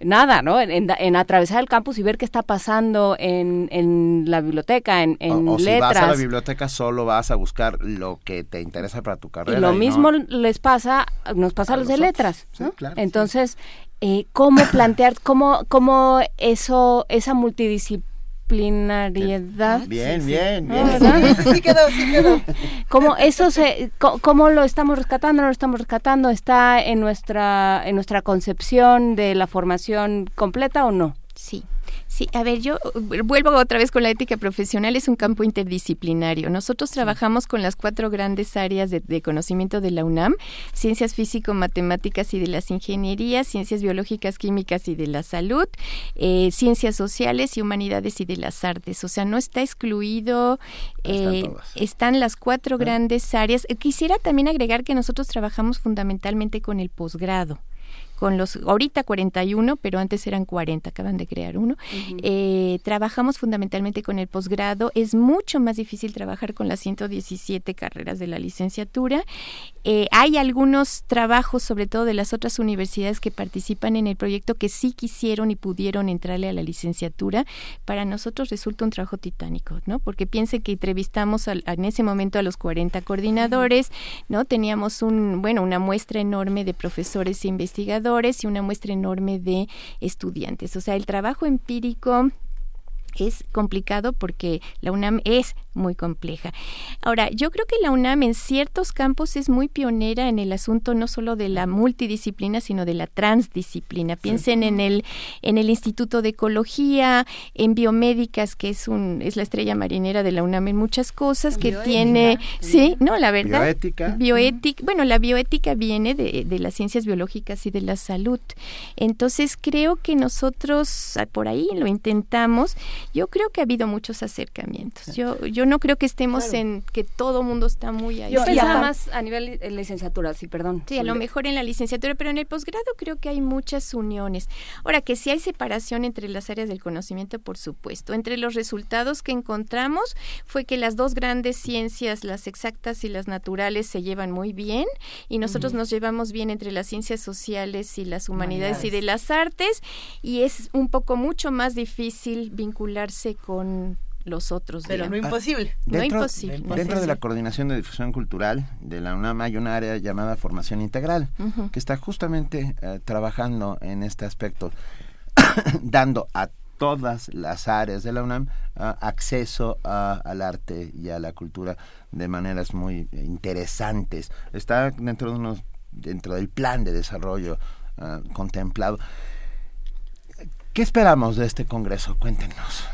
[SPEAKER 12] nada, ¿no? En, atravesar el campus y ver qué está pasando en, en la biblioteca, en, en
[SPEAKER 2] o,
[SPEAKER 12] letras. Si vas
[SPEAKER 2] a la biblioteca solo vas a buscar lo que te interesa para tu carrera.
[SPEAKER 12] Y lo mismo les pasa, nos pasa a, los de letras, ¿no? Entonces, eh, ¿cómo plantear, cómo, cómo eso, esa multidisciplina disciplinariedad.
[SPEAKER 2] Bien, bien, bien.
[SPEAKER 3] Sí, quedó, sí quedó.
[SPEAKER 12] ¿Cómo eso se cómo lo estamos rescatando? ¿No lo estamos rescatando? ¿Está en nuestra en nuestra concepción de la formación completa o no?
[SPEAKER 37] Sí. Sí, a ver, yo uh, vuelvo otra vez con la ética profesional, es un campo interdisciplinario. Nosotros trabajamos con las cuatro grandes áreas de, conocimiento de la UNAM, ciencias físico-matemáticas y de las ingenierías, ciencias biológicas, químicas y de la salud, eh, ciencias sociales y humanidades y de las artes. O sea, no está excluido, eh, están, las cuatro grandes áreas. Quisiera también agregar que nosotros trabajamos fundamentalmente con el posgrado con los, ahorita 41, pero antes eran 40, acaban de crear uno. Eh, trabajamos fundamentalmente con el posgrado. Es mucho más difícil trabajar con las 117 carreras de la licenciatura. Eh, hay algunos trabajos, sobre todo de las otras universidades que participan en el proyecto, que sí quisieron y pudieron entrarle a la licenciatura. Para nosotros resulta un trabajo titánico, ¿no? Porque piense que entrevistamos en ese momento a los 40 coordinadores, ¿no? Teníamos un, bueno, una muestra enorme de profesores e investigadores y una muestra enorme de estudiantes. O sea, el trabajo empírico es complicado porque la UNAM es muy compleja. Ahora, yo creo que la UNAM en ciertos campos es muy pionera en el asunto no solo de la multidisciplina, sino de la transdisciplina. Piensen en el en el Instituto de Ecología, en biomédicas, que es un es la estrella marinera de la UNAM en muchas cosas que tiene, sí, no, la verdad.
[SPEAKER 2] Bioética.
[SPEAKER 37] Bioética, bueno, la bioética viene de, de las ciencias biológicas y de la salud. Entonces, creo que nosotros ah, por ahí lo intentamos. Yo creo que ha habido muchos acercamientos. Yo yo no creo que estemos en que todo mundo está muy ahí.
[SPEAKER 12] Yo pensaba más a nivel de licenciatura, sí, perdón.
[SPEAKER 37] Sí, a lo mejor en la licenciatura, pero en el posgrado creo que hay muchas uniones. Ahora, que si hay separación entre las áreas del conocimiento, por supuesto. Entre los resultados que encontramos fue que las dos grandes ciencias, las exactas y las naturales, se llevan muy bien y nosotros nos llevamos bien entre las ciencias sociales y las humanidades, y de las artes y es un poco mucho más difícil vincularse con los otros.
[SPEAKER 3] Pero no imposible.
[SPEAKER 37] no imposible.
[SPEAKER 2] Dentro de la coordinación de difusión cultural de la UNAM hay un área llamada formación integral que está justamente eh, trabajando en este aspecto, dando a todas las áreas de la UNAM uh, acceso al arte y a la cultura de maneras muy interesantes. Está dentro de unos, dentro del plan de desarrollo uh, contemplado. ¿Qué esperamos de este congreso? Cuéntenos.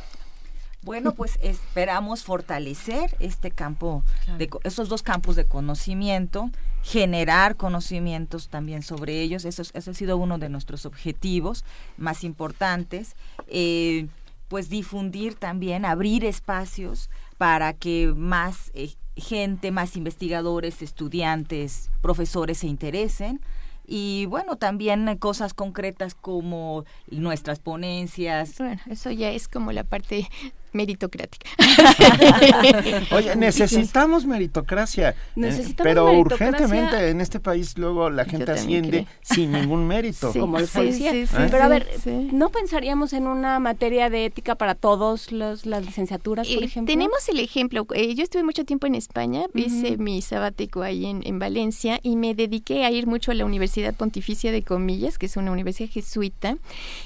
[SPEAKER 36] Bueno, pues esperamos fortalecer este campo, de, esos dos campos de conocimiento, generar conocimientos también sobre ellos. Eso, ese ha sido uno de nuestros objetivos más importantes. Eh, pues difundir también, abrir espacios para que más eh, gente, más investigadores, estudiantes, profesores se interesen y bueno, también cosas concretas como nuestras ponencias.
[SPEAKER 37] Bueno, eso ya es como la parte meritocrática.
[SPEAKER 2] Oye, necesitamos meritocracia. Eh, necesitamos pero urgentemente en este país luego la gente asciende sin ningún mérito.
[SPEAKER 12] Como el policía. pero a ver, ¿no pensaríamos en una materia de ética para todos los, las licenciaturas, por eh, ejemplo?
[SPEAKER 37] Tenemos el ejemplo. Eh, yo estuve mucho tiempo en España, hice mi sabático ahí en, en Valencia y me dediqué a ir mucho a la Universidad Pontificia de Comillas, que es una universidad jesuita,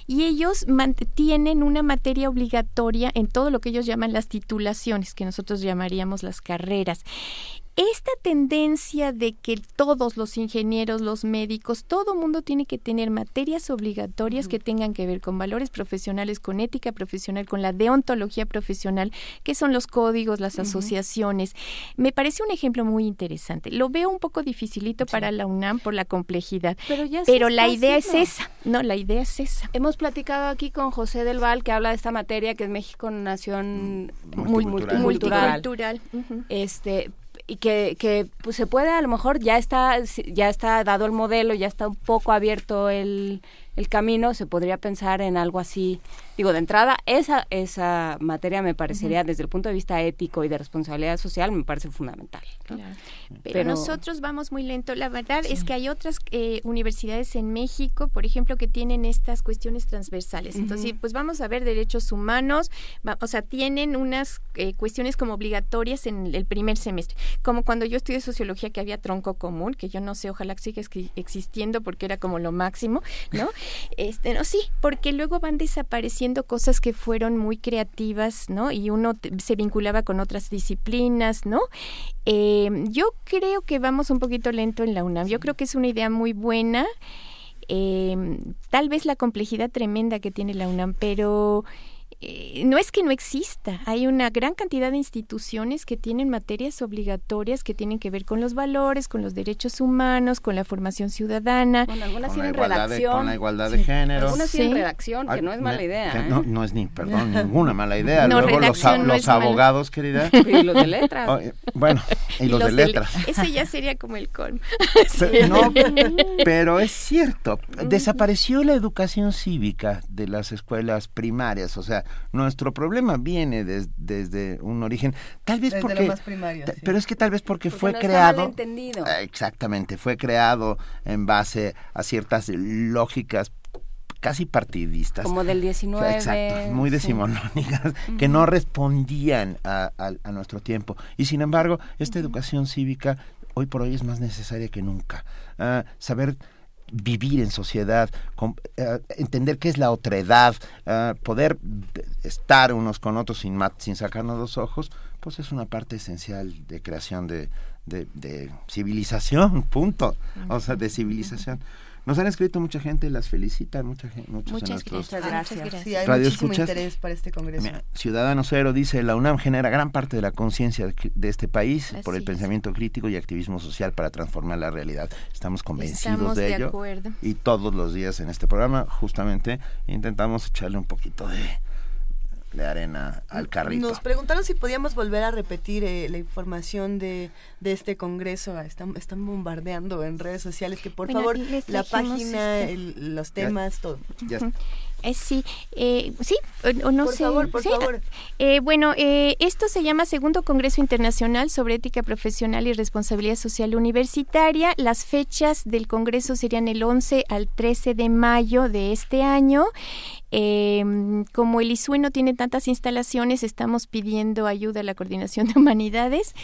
[SPEAKER 37] y ellos tienen una materia obligatoria en todo lo que ellos llaman las titulaciones, que nosotros llamaríamos las carreras esta tendencia de que todos los ingenieros, los médicos, todo mundo tiene que tener materias obligatorias que tengan que ver con valores profesionales, con ética profesional, con la deontología profesional, que son los códigos, las asociaciones. Me parece un ejemplo muy interesante. Lo veo un poco dificilito para la UNAM por la complejidad, pero, la idea es esa. No, la idea es esa.
[SPEAKER 12] Hemos platicado aquí con José del Val que habla de esta materia que es México nación
[SPEAKER 2] multicultural.
[SPEAKER 12] multicultural. Este, y que, que pues se puede a lo mejor ya está ya está dado el modelo ya está un poco abierto el, el camino se podría pensar en algo así Digo, de entrada, esa, esa materia me parecería, desde el punto de vista ético y de responsabilidad social, me parece fundamental.
[SPEAKER 37] Pero, nosotros vamos muy lento. La verdad es que hay otras eh, universidades en México, por ejemplo, que tienen estas cuestiones transversales. Entonces, pues vamos a ver derechos humanos, o sea, tienen unas eh, cuestiones como obligatorias en el primer semestre. Como cuando yo estudié sociología, que había tronco común, que yo no sé, ojalá que siga existiendo porque era como lo máximo, ¿no? este, no, sí, porque luego van desapareciendo cosas que fueron muy creativas, ¿no? Y uno se vinculaba con otras disciplinas, ¿no? Em, yo creo que vamos un poquito lento en la UNAM. Yo creo que es una idea muy buena. Em, tal vez la complejidad tremenda que tiene la UNAM, pero eh, no es que no exista, hay una gran cantidad de instituciones que tienen materias obligatorias que tienen que ver con los valores, con los derechos humanos, con la formación ciudadana.
[SPEAKER 12] Bueno, algunas tienen redacción.
[SPEAKER 2] con la igualdad de género.
[SPEAKER 12] Algunas tienen redacción, que no es mala idea.
[SPEAKER 2] ¿eh? no, es ni, perdón, ninguna mala idea. Luego los, los abogados, querida.
[SPEAKER 12] Y los de letras. Oh,
[SPEAKER 2] bueno, y, los, de letras.
[SPEAKER 37] ese ya sería como el con.
[SPEAKER 2] no, pero es cierto. Desapareció la educación cívica de las escuelas primarias, o sea, nuestro problema viene desde un origen, tal vez porque... Pero es que tal vez porque, fue creado...
[SPEAKER 12] entendido.
[SPEAKER 2] Exactamente, fue creado en base a ciertas lógicas casi partidistas.
[SPEAKER 12] Como del 19.
[SPEAKER 2] Exacto, muy decimonónicas, que no respondían a, nuestro tiempo. Y sin embargo, esta educación cívica hoy por hoy es más necesaria que nunca. Ah, saber vivir en sociedad, eh, entender qué es la otredad, uh, poder estar unos con otros sin, sin sacarnos los ojos, pues es una parte esencial de creación de, de, civilización, punto. O sea, de civilización. Nos han escrito mucha gente, las felicitan, mucha gente,
[SPEAKER 37] muchos
[SPEAKER 2] Muchas,
[SPEAKER 37] gracias.
[SPEAKER 3] Sí, hay muchísimo interés para este congreso.
[SPEAKER 2] Ciudadano Cero dice, la UNAM genera gran parte de la conciencia de este país por el pensamiento crítico y activismo social para transformar la realidad. Estamos convencidos de, ello. Y todos los días en este programa justamente intentamos echarle un poquito de de arena al carrito.
[SPEAKER 3] Nos preguntaron si podíamos volver a repetir eh, la información de, de este congreso. Ah, están, están bombardeando en redes sociales que por favor la página, este los temas, todo.
[SPEAKER 37] Eh, sí, eh, sí, o, no
[SPEAKER 3] por
[SPEAKER 37] sé.
[SPEAKER 3] Favor, por favor.
[SPEAKER 37] Eh, bueno, eh, esto se llama Segundo Congreso Internacional sobre Ética Profesional y Responsabilidad Social Universitaria. Las fechas del Congreso serían el 11 al 13 de mayo de este año. Em, como el ISUE no tiene tantas instalaciones, estamos pidiendo ayuda a la Coordinación de Humanidades.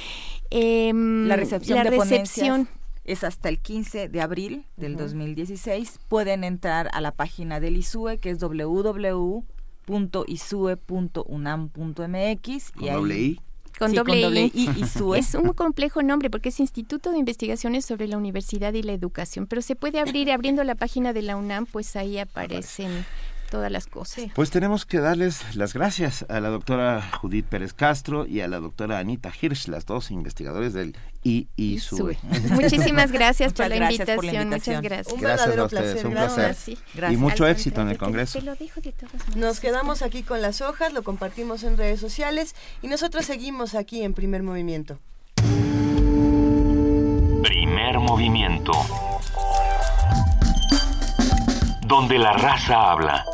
[SPEAKER 36] Em, la recepción de recepción es hasta el 15 de abril del 2016. Pueden entrar a la página del ISUE, que es www.isue.unam.mx.
[SPEAKER 2] y ahí
[SPEAKER 37] con, doble, I. Es un complejo nombre porque es Instituto de Investigaciones sobre la Universidad y la Educación, pero se puede abrir abriendo la página de la UNAM, pues ahí aparecen todas las cosas.
[SPEAKER 2] Pues tenemos que darles las gracias a la doctora Judith Pérez Castro y a la doctora Anita Hirsch, las dos investigadores del IISUE.
[SPEAKER 37] Muchísimas gracias, por, la invitación. Muchas gracias.
[SPEAKER 2] Un gracias a ustedes, un placer. Y mucho éxito en el Congreso.
[SPEAKER 3] Nos quedamos aquí con las hojas, lo compartimos en redes sociales y nosotros seguimos aquí en Primer Movimiento.
[SPEAKER 1] Primer Movimiento. Donde la raza habla.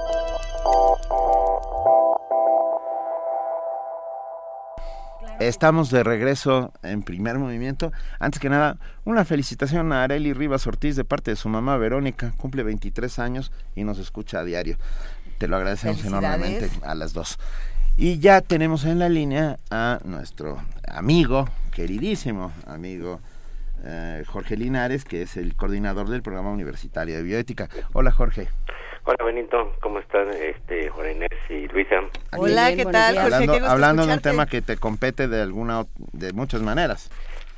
[SPEAKER 2] Estamos de regreso en primer movimiento. Antes que nada, una felicitación a Areli Rivas Ortiz de parte de su mamá Verónica. Cumple 23 años y nos escucha a diario. Te lo agradecemos enormemente a las dos. Y ya tenemos en la línea a nuestro amigo, queridísimo amigo eh, Jorge Linares, que es el coordinador del programa universitario de bioética. Hola Jorge.
[SPEAKER 38] Hola Benito, ¿cómo están este, Inés y Luisa?
[SPEAKER 3] Hola, ¿qué tal?
[SPEAKER 2] hablando, hablando de un tema que te compete de alguna de muchas maneras.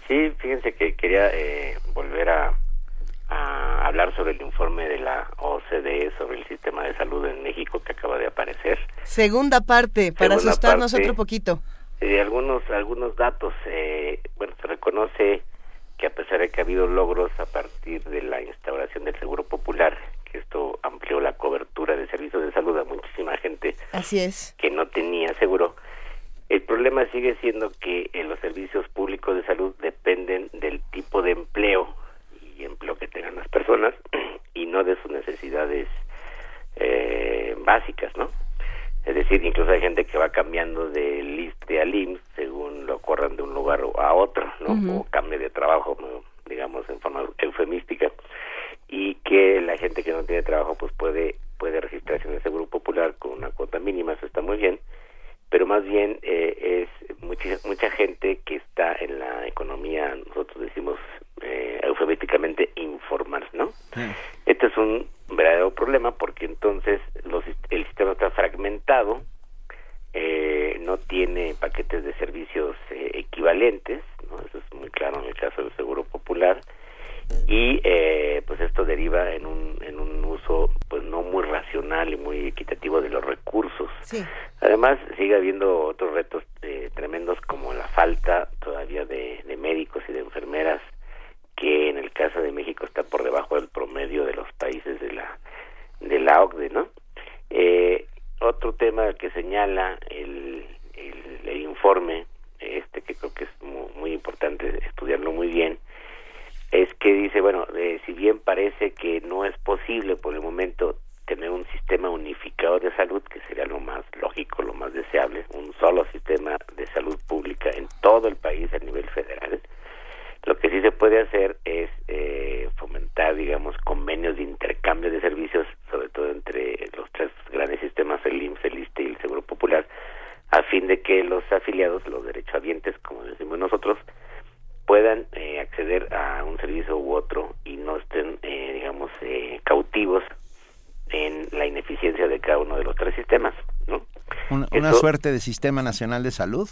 [SPEAKER 38] Sí, fíjense que quería eh, volver a, a, hablar sobre el informe de la OCDE sobre el sistema de salud en México que acaba de aparecer.
[SPEAKER 3] Segunda parte, para asustarnos otro poquito.
[SPEAKER 38] Eh, algunos algunos datos, eh, bueno, se reconoce que a pesar de que ha habido logros a partir de la instauración del Seguro Popular, que esto amplió la cobertura de servicios de salud a muchísima gente
[SPEAKER 3] Así es.
[SPEAKER 38] que no tenía seguro, el problema sigue siendo que eh, los servicios públicos de salud dependen del tipo de empleo y empleo que tengan las personas y no de sus necesidades eh, básicas, ¿no? Es decir, incluso hay gente que va cambiando de liste al IMSS según lo corran de un lugar a otro, ¿no? O cambie de trabajo, digamos, en forma eufemística. Y que la gente que no tiene trabajo, pues puede, puede registrarse en el Seguro Popular con una cuota mínima, eso está muy bien. Pero más bien eh, es mucha, mucha gente que está en la economía, nosotros decimos eh, eufemísticamente informal, ¿no? Este es un verdadero problema porque entonces los, el sistema está fragmentado, eh, no tiene paquetes de servicios eh, equivalentes, ¿no? eso es muy claro en el caso del Seguro Popular, y eh, pues esto deriva en un, en un uso pues no muy racional y muy equitativo de los recursos. Además sigue habiendo otros retos eh, tremendos como la falta todavía de, de médicos y de enfermeras que en el caso de México está por debajo del promedio de los países de la de la OCDE, ¿no? Eh, otro tema que señala el, el, informe, este que creo que es muy, muy, importante estudiarlo muy bien, es que dice, bueno, eh, si bien parece que no es posible por el momento tener un sistema unificado de salud, que sería lo más lógico, lo más deseable, un solo sistema de salud pública en todo el país a nivel federal, lo que sí se puede hacer es eh, fomentar, digamos, convenios de intercambio de servicios, sobre todo entre los tres grandes sistemas, el IMSS, el ISTE y el Seguro Popular, a fin de que los afiliados, los derechohabientes, como decimos nosotros, puedan eh, acceder a un servicio u otro y no estén, eh, digamos, eh, cautivos en la ineficiencia de cada uno de los tres sistemas, ¿no?
[SPEAKER 2] Una, suerte de sistema nacional de salud.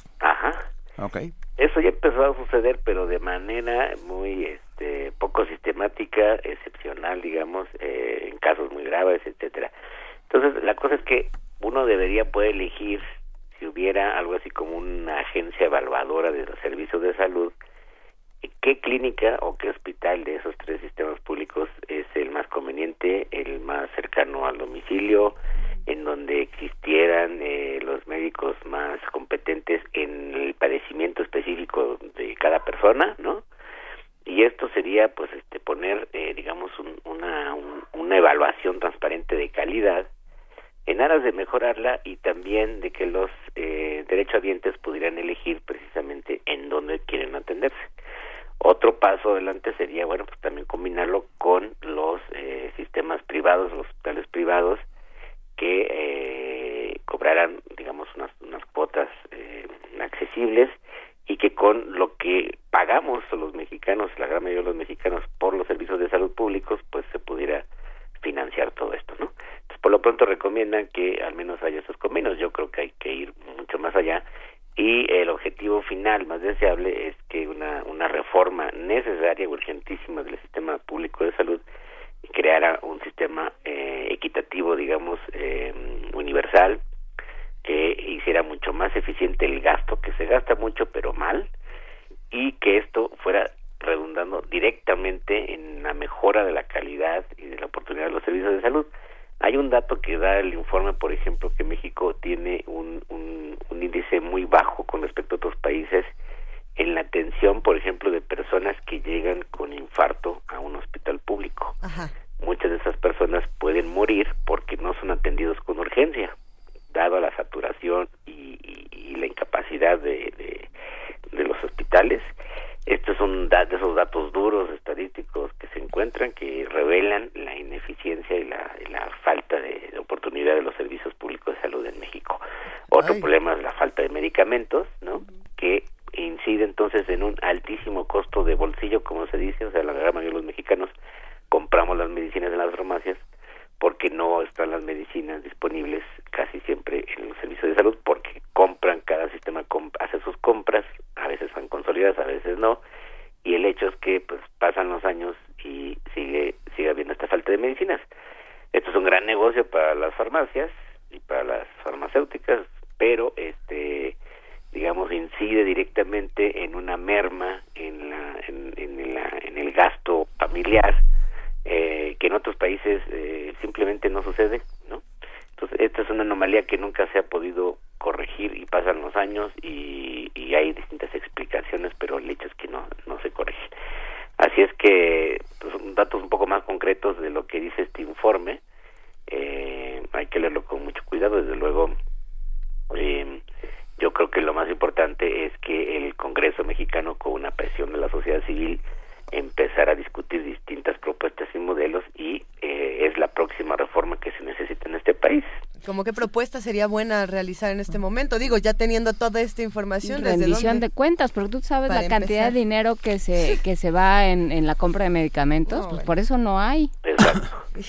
[SPEAKER 3] Propuesta sería buena realizar en este momento? Digo, ya teniendo toda esta información.
[SPEAKER 12] Rendición de cuentas, pero tú sabes la cantidad de dinero que se que se va en, en la compra de medicamentos, pues por eso no hay.
[SPEAKER 38] Exacto.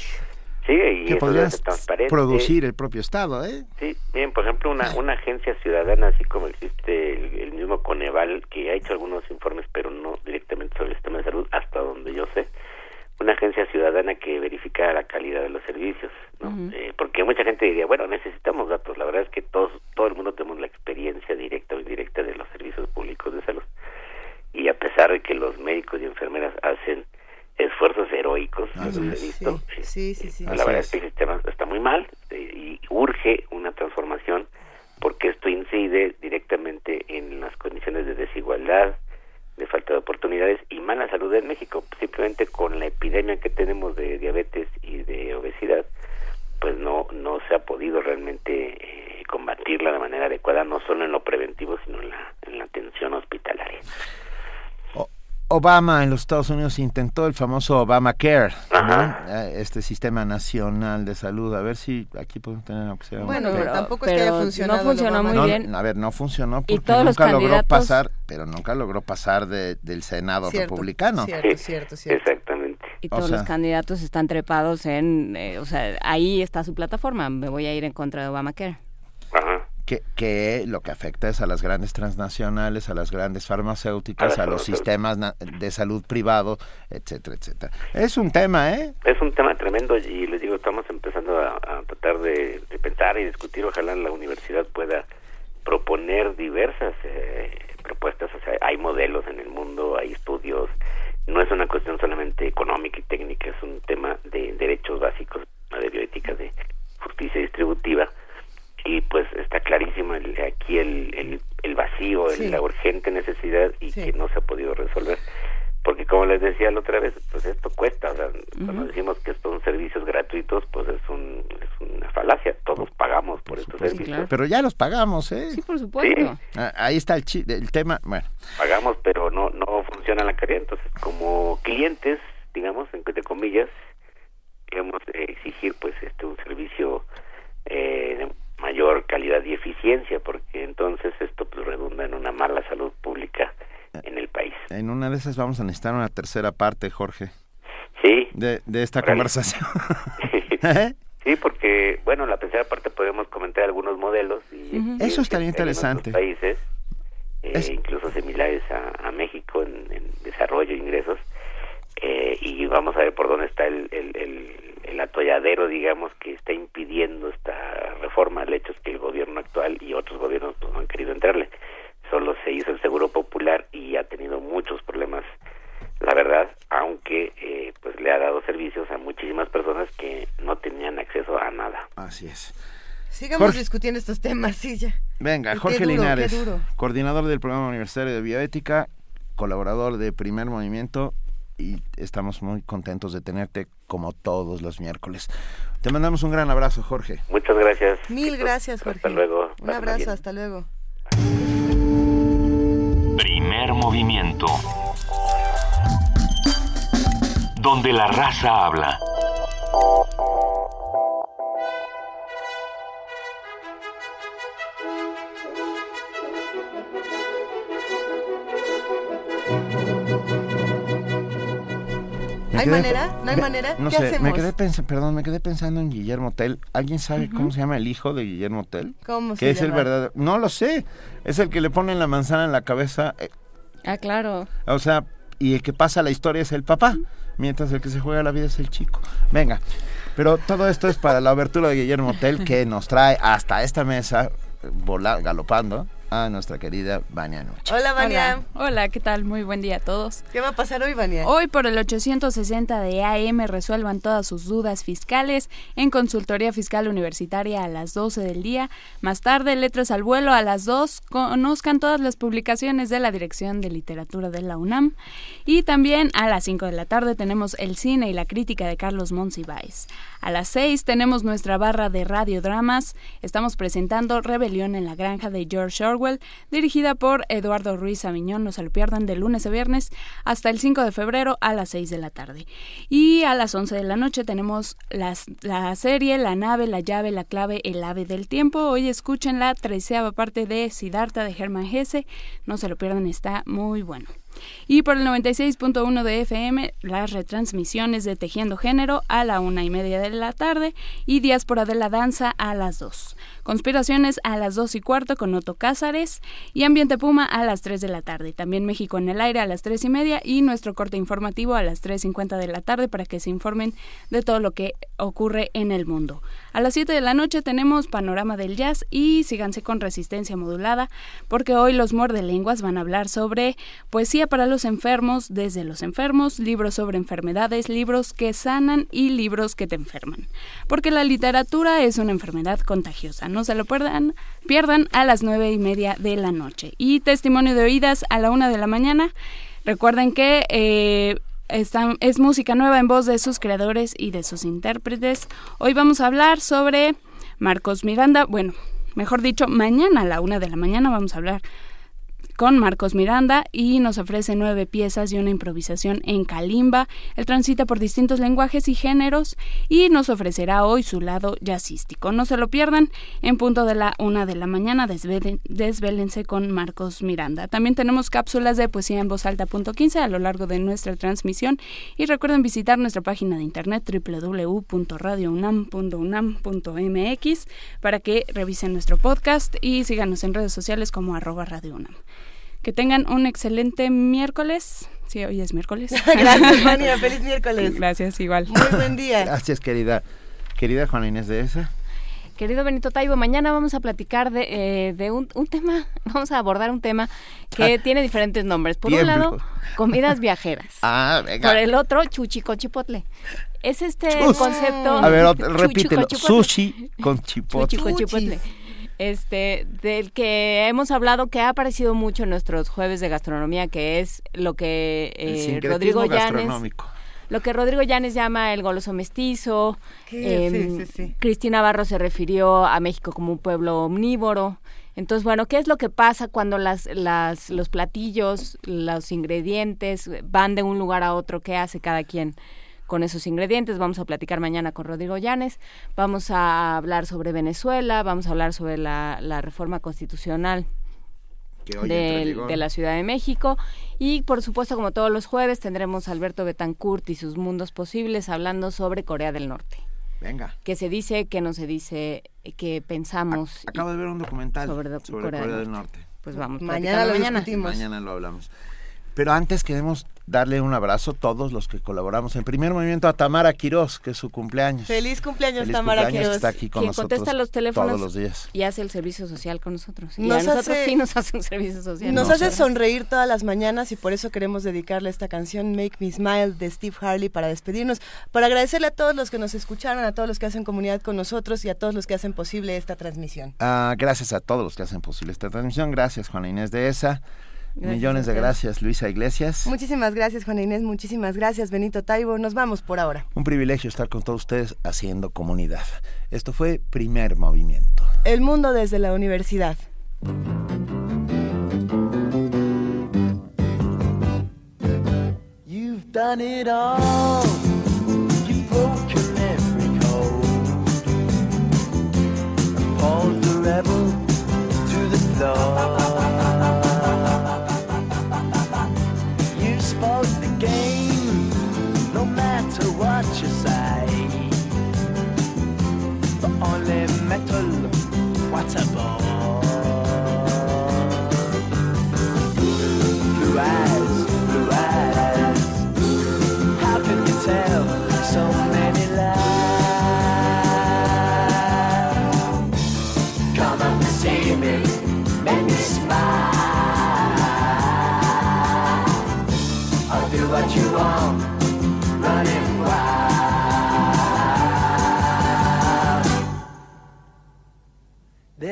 [SPEAKER 38] Sí, y
[SPEAKER 2] que podrías producir el propio Estado, ¿eh?
[SPEAKER 38] Sí, bien, por ejemplo, una, una agencia ciudadana, así como existe el, mismo Coneval, que ha hecho algunos informes, pero no directamente sobre el sistema de salud, hasta donde yo sé, una agencia ciudadana que verifica la calidad de los servicios, ¿no? Eh, porque mucha gente diría, bueno, necesitamos datos, la verdad es que todos, todo el mundo tenemos la experiencia directa o indirecta de los servicios públicos de salud, y a pesar de que los médicos y enfermeras hacen esfuerzos heroicos, visto.
[SPEAKER 3] Sí, sí, sí,
[SPEAKER 38] la verdad es que el sistema está muy mal eh, y urge una transformación porque esto incide directamente en las condiciones de desigualdad, de falta de oportunidades y mala salud en México. Simplemente con la epidemia que tenemos de diabetes y de obesidad, pues no no se ha podido realmente eh, combatirla de manera adecuada, no solo en lo preventivo, sino en la, en la atención hospitalaria.
[SPEAKER 2] Obama en los Estados Unidos intentó el famoso Obamacare, este sistema nacional de salud. A ver si aquí podemos tener
[SPEAKER 3] opción. Bueno, pero tampoco es que haya funcionado.
[SPEAKER 12] No funcionó muy bien.
[SPEAKER 2] A ver, no funcionó porque nunca logró pasar, pero nunca logró pasar del Senado republicano.
[SPEAKER 3] Cierto, cierto, cierto.
[SPEAKER 38] Exactamente.
[SPEAKER 12] Y todos los candidatos están trepados en, eh, o sea, ahí está su plataforma. Me voy a ir en contra de Obamacare.
[SPEAKER 2] Que, lo que afecta es a las grandes transnacionales, a las grandes farmacéuticas, a, los sistemas de salud privado, etcétera, etcétera. Es un tema, ¿eh?
[SPEAKER 38] Es un tema tremendo y les digo, estamos empezando a, tratar de, pensar y discutir, ojalá la universidad pueda proponer diversas eh, propuestas, o sea, hay modelos en el mundo, hay estudios, no es una cuestión solamente económica y técnica, es un tema de derechos básicos, de bioética, de justicia distributiva y pues está clarísimo el, aquí el, el, sí. o la urgente necesidad y que no se ha podido resolver. Porque como les decía la otra vez, pues esto cuesta, o sea, cuando decimos que son servicios gratuitos, pues es, un, es una falacia, todos pagamos por, estos servicios.
[SPEAKER 2] Pero ya los pagamos, ¿eh?
[SPEAKER 35] Sí, por supuesto.
[SPEAKER 2] Ah, ahí está el, el tema, bueno.
[SPEAKER 38] Pagamos, pero no no funciona la calidad, entonces como clientes, digamos, entre comillas, queremos exigir pues este un servicio eh, de mayor calidad y eficiencia, porque entonces esto pues redunda en una mala salud pública en el país.
[SPEAKER 2] En una de esas vamos a necesitar una tercera parte, Jorge.
[SPEAKER 38] Sí.
[SPEAKER 2] De, de esta conversación.
[SPEAKER 38] ¿Eh? sí, porque, bueno, la tercera parte podemos comentar algunos modelos. y
[SPEAKER 2] Eso estaría interesante.
[SPEAKER 38] países, eh, incluso similares a, México en, desarrollo e ingresos. Eh, y vamos a ver por dónde está el, el, el, atolladero, digamos, que está impidiendo esta reforma. El hecho es que el gobierno actual y otros gobiernos pues, no han querido entrarle. Solo se hizo el seguro popular y ha tenido muchos problemas la verdad aunque eh, pues le ha dado servicios a muchísimas personas que no tenían acceso a nada.
[SPEAKER 2] Así es.
[SPEAKER 3] Sigamos discutiendo estos temas sí ya.
[SPEAKER 2] Venga Jorge Linares coordinador del programa universitario de bioética colaborador de Primer Movimiento y estamos muy contentos de tenerte como todos los miércoles. Te mandamos un gran abrazo, Jorge.
[SPEAKER 38] Muchas gracias.
[SPEAKER 3] Mil gracias, Jorge.
[SPEAKER 38] Hasta luego.
[SPEAKER 3] Un abrazo, hasta luego.
[SPEAKER 1] Primer movimiento. Donde la raza habla.
[SPEAKER 3] ¿Hay manera? ¿No hay manera?
[SPEAKER 2] No sé, me quedé pensando, perdón, me quedé pensando en Guillermo Tell. ¿Alguien sabe cómo se llama el hijo de Guillermo Tell?
[SPEAKER 3] ¿Cómo
[SPEAKER 2] se es el verdadero? No lo sé. Es el que le ponen la manzana en la cabeza. Eh,
[SPEAKER 35] ah, claro.
[SPEAKER 2] O sea, y el que pasa la historia es el papá, mientras el que se juega la vida es el chico. Venga. Pero todo esto es para la abertura de Guillermo Tell que nos trae hasta esta mesa volar, galopando a nuestra querida Vania Nuche.
[SPEAKER 3] Hola, Vania.
[SPEAKER 39] Hola. ¿qué tal? Muy buen día a todos.
[SPEAKER 3] ¿Qué va a pasar hoy, Vania?
[SPEAKER 39] Hoy por el 860 de AM resuelvan todas sus dudas fiscales en Consultoría Fiscal Universitaria a las 12 del día. Más tarde, Letras al Vuelo a las 2. Conozcan todas las publicaciones de la Dirección de Literatura de la UNAM. Y también a las 5 de la tarde tenemos el cine y la crítica de Carlos Monsiváis. A las 6 tenemos nuestra barra de radiodramas. Estamos presentando Rebelión en la Granja de George Orwell, dirigida por Eduardo Ruiz Aviñón. No se lo pierdan de lunes a viernes hasta el 5 de febrero a las 6 de la tarde. Y a las 11 de la noche tenemos la serie La nave, la llave, la clave, el ave del tiempo. Hoy escuchen la treceava parte de Siddhartha de Hermann Hesse. No se lo pierdan, está muy bueno. Y por el 96.1 de FM, las retransmisiones de Tejiendo Género a la una y media de la tarde y Diáspora de la Danza a las dos. Conspiraciones a las dos y cuarto con Otto Cázares y Ambiente Puma a las 3 de la tarde. También México en el aire a las tres y media y nuestro corte informativo a las 3.50 de la tarde para que se informen de todo lo que ocurre en el mundo. A las 7 de la noche tenemos Panorama del Jazz y síganse con Resistencia Modulada porque hoy los lenguas van a hablar sobre poesía para los enfermos, desde los enfermos, libros sobre enfermedades, libros que sanan y libros que te enferman. Porque la literatura es una enfermedad contagiosa no se lo pierdan, pierdan a las nueve y media de la noche. Y testimonio de oídas a la una de la mañana. Recuerden que eh, es música nueva en voz de sus creadores y de sus intérpretes. Hoy vamos a hablar sobre Marcos Miranda. Bueno, mejor dicho, mañana a la una de la mañana vamos a hablar con Marcos Miranda y nos ofrece nueve piezas y una improvisación en Kalimba. Él transita por distintos lenguajes y géneros y nos ofrecerá hoy su lado jazzístico. No se lo pierdan en punto de la una de la mañana. desvélense con Marcos Miranda. También tenemos cápsulas de poesía en voz alta punto 15 a lo largo de nuestra transmisión y recuerden visitar nuestra página de internet www.radiounam.unam.mx para que revisen nuestro podcast y síganos en redes sociales como arroba Radio UNAM. Que tengan un excelente miércoles. Sí, hoy es miércoles.
[SPEAKER 3] Gracias, Mania. Feliz miércoles.
[SPEAKER 39] Gracias, igual.
[SPEAKER 3] Muy buen día.
[SPEAKER 2] Gracias, querida. Querida Juana Inés de esa.
[SPEAKER 35] Querido Benito Taibo, mañana vamos a platicar de, eh, de un, un, tema, vamos a abordar un tema que ah. tiene diferentes nombres. Por un lado, comidas viajeras.
[SPEAKER 2] Ah, venga.
[SPEAKER 35] Por el otro, chuchi con chipotle. Es este concepto.
[SPEAKER 2] A ver, repítelo. Sushi con chipotle.
[SPEAKER 35] Chuchi con chipotle.
[SPEAKER 12] Este, del que hemos hablado que ha aparecido mucho en nuestros jueves de gastronomía, que es lo que eh, Rodrigo Llanes lo que Rodrigo Llanes llama el goloso mestizo. Em, Cristina Barro se refirió a México como un pueblo omnívoro. Entonces, bueno, ¿qué es lo que pasa cuando las, las, los platillos, los ingredientes van de un lugar a otro? ¿Qué hace cada quien? Con esos ingredientes. Vamos a platicar mañana con Rodrigo Llanes. Vamos a hablar sobre Venezuela, vamos a hablar sobre la, la reforma constitucional de, la Ciudad de México. Y por supuesto, como todos los jueves, tendremos a Alberto Betancourt y sus mundos posibles hablando sobre Corea del Norte.
[SPEAKER 2] Venga.
[SPEAKER 12] Que se dice, que no se dice, que pensamos.
[SPEAKER 2] Acabo de ver un documental sobre, Corea, del Norte.
[SPEAKER 12] Pues vamos,
[SPEAKER 24] mañana lo mañana.
[SPEAKER 2] Mañana lo hablamos. Pero antes queremos darle un abrazo a todos los que colaboramos. En primer movimiento a Tamara Quiroz, que es su cumpleaños.
[SPEAKER 24] Feliz cumpleaños, Tamara Quiroz.
[SPEAKER 2] Está aquí con nosotros
[SPEAKER 12] contesta los teléfonos
[SPEAKER 2] todos los días.
[SPEAKER 12] y hace el servicio social con nosotros. Y nos a nosotros sí nos hace un servicio social.
[SPEAKER 24] Nos hace sonreír todas las mañanas y por eso queremos dedicarle esta canción Make Me Smile de Steve Harley para despedirnos, para agradecerle a todos los que nos escucharon, a todos los que hacen comunidad con nosotros y a todos los que hacen posible esta transmisión.
[SPEAKER 2] Ah, gracias a todos los que hacen posible esta transmisión. Gracias, Juana Inés de esa. Millones de gracias, Luisa Iglesias.
[SPEAKER 24] Muchísimas gracias, Juana Inés. Muchísimas gracias, Benito Taibo. Nos vamos por ahora.
[SPEAKER 2] Un privilegio estar con todos ustedes haciendo comunidad. Esto fue Primer Movimiento.
[SPEAKER 24] El mundo desde la universidad. You've done it all. You've broken every code. the rebel to the floor.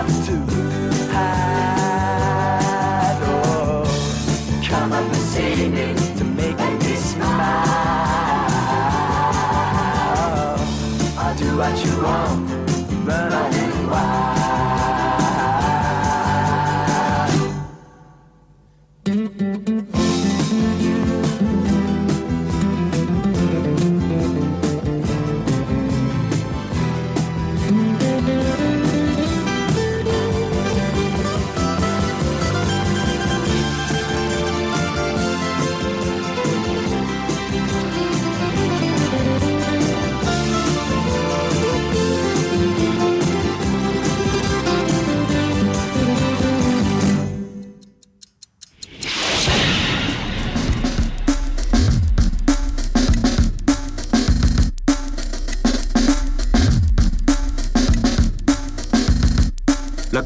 [SPEAKER 24] You have to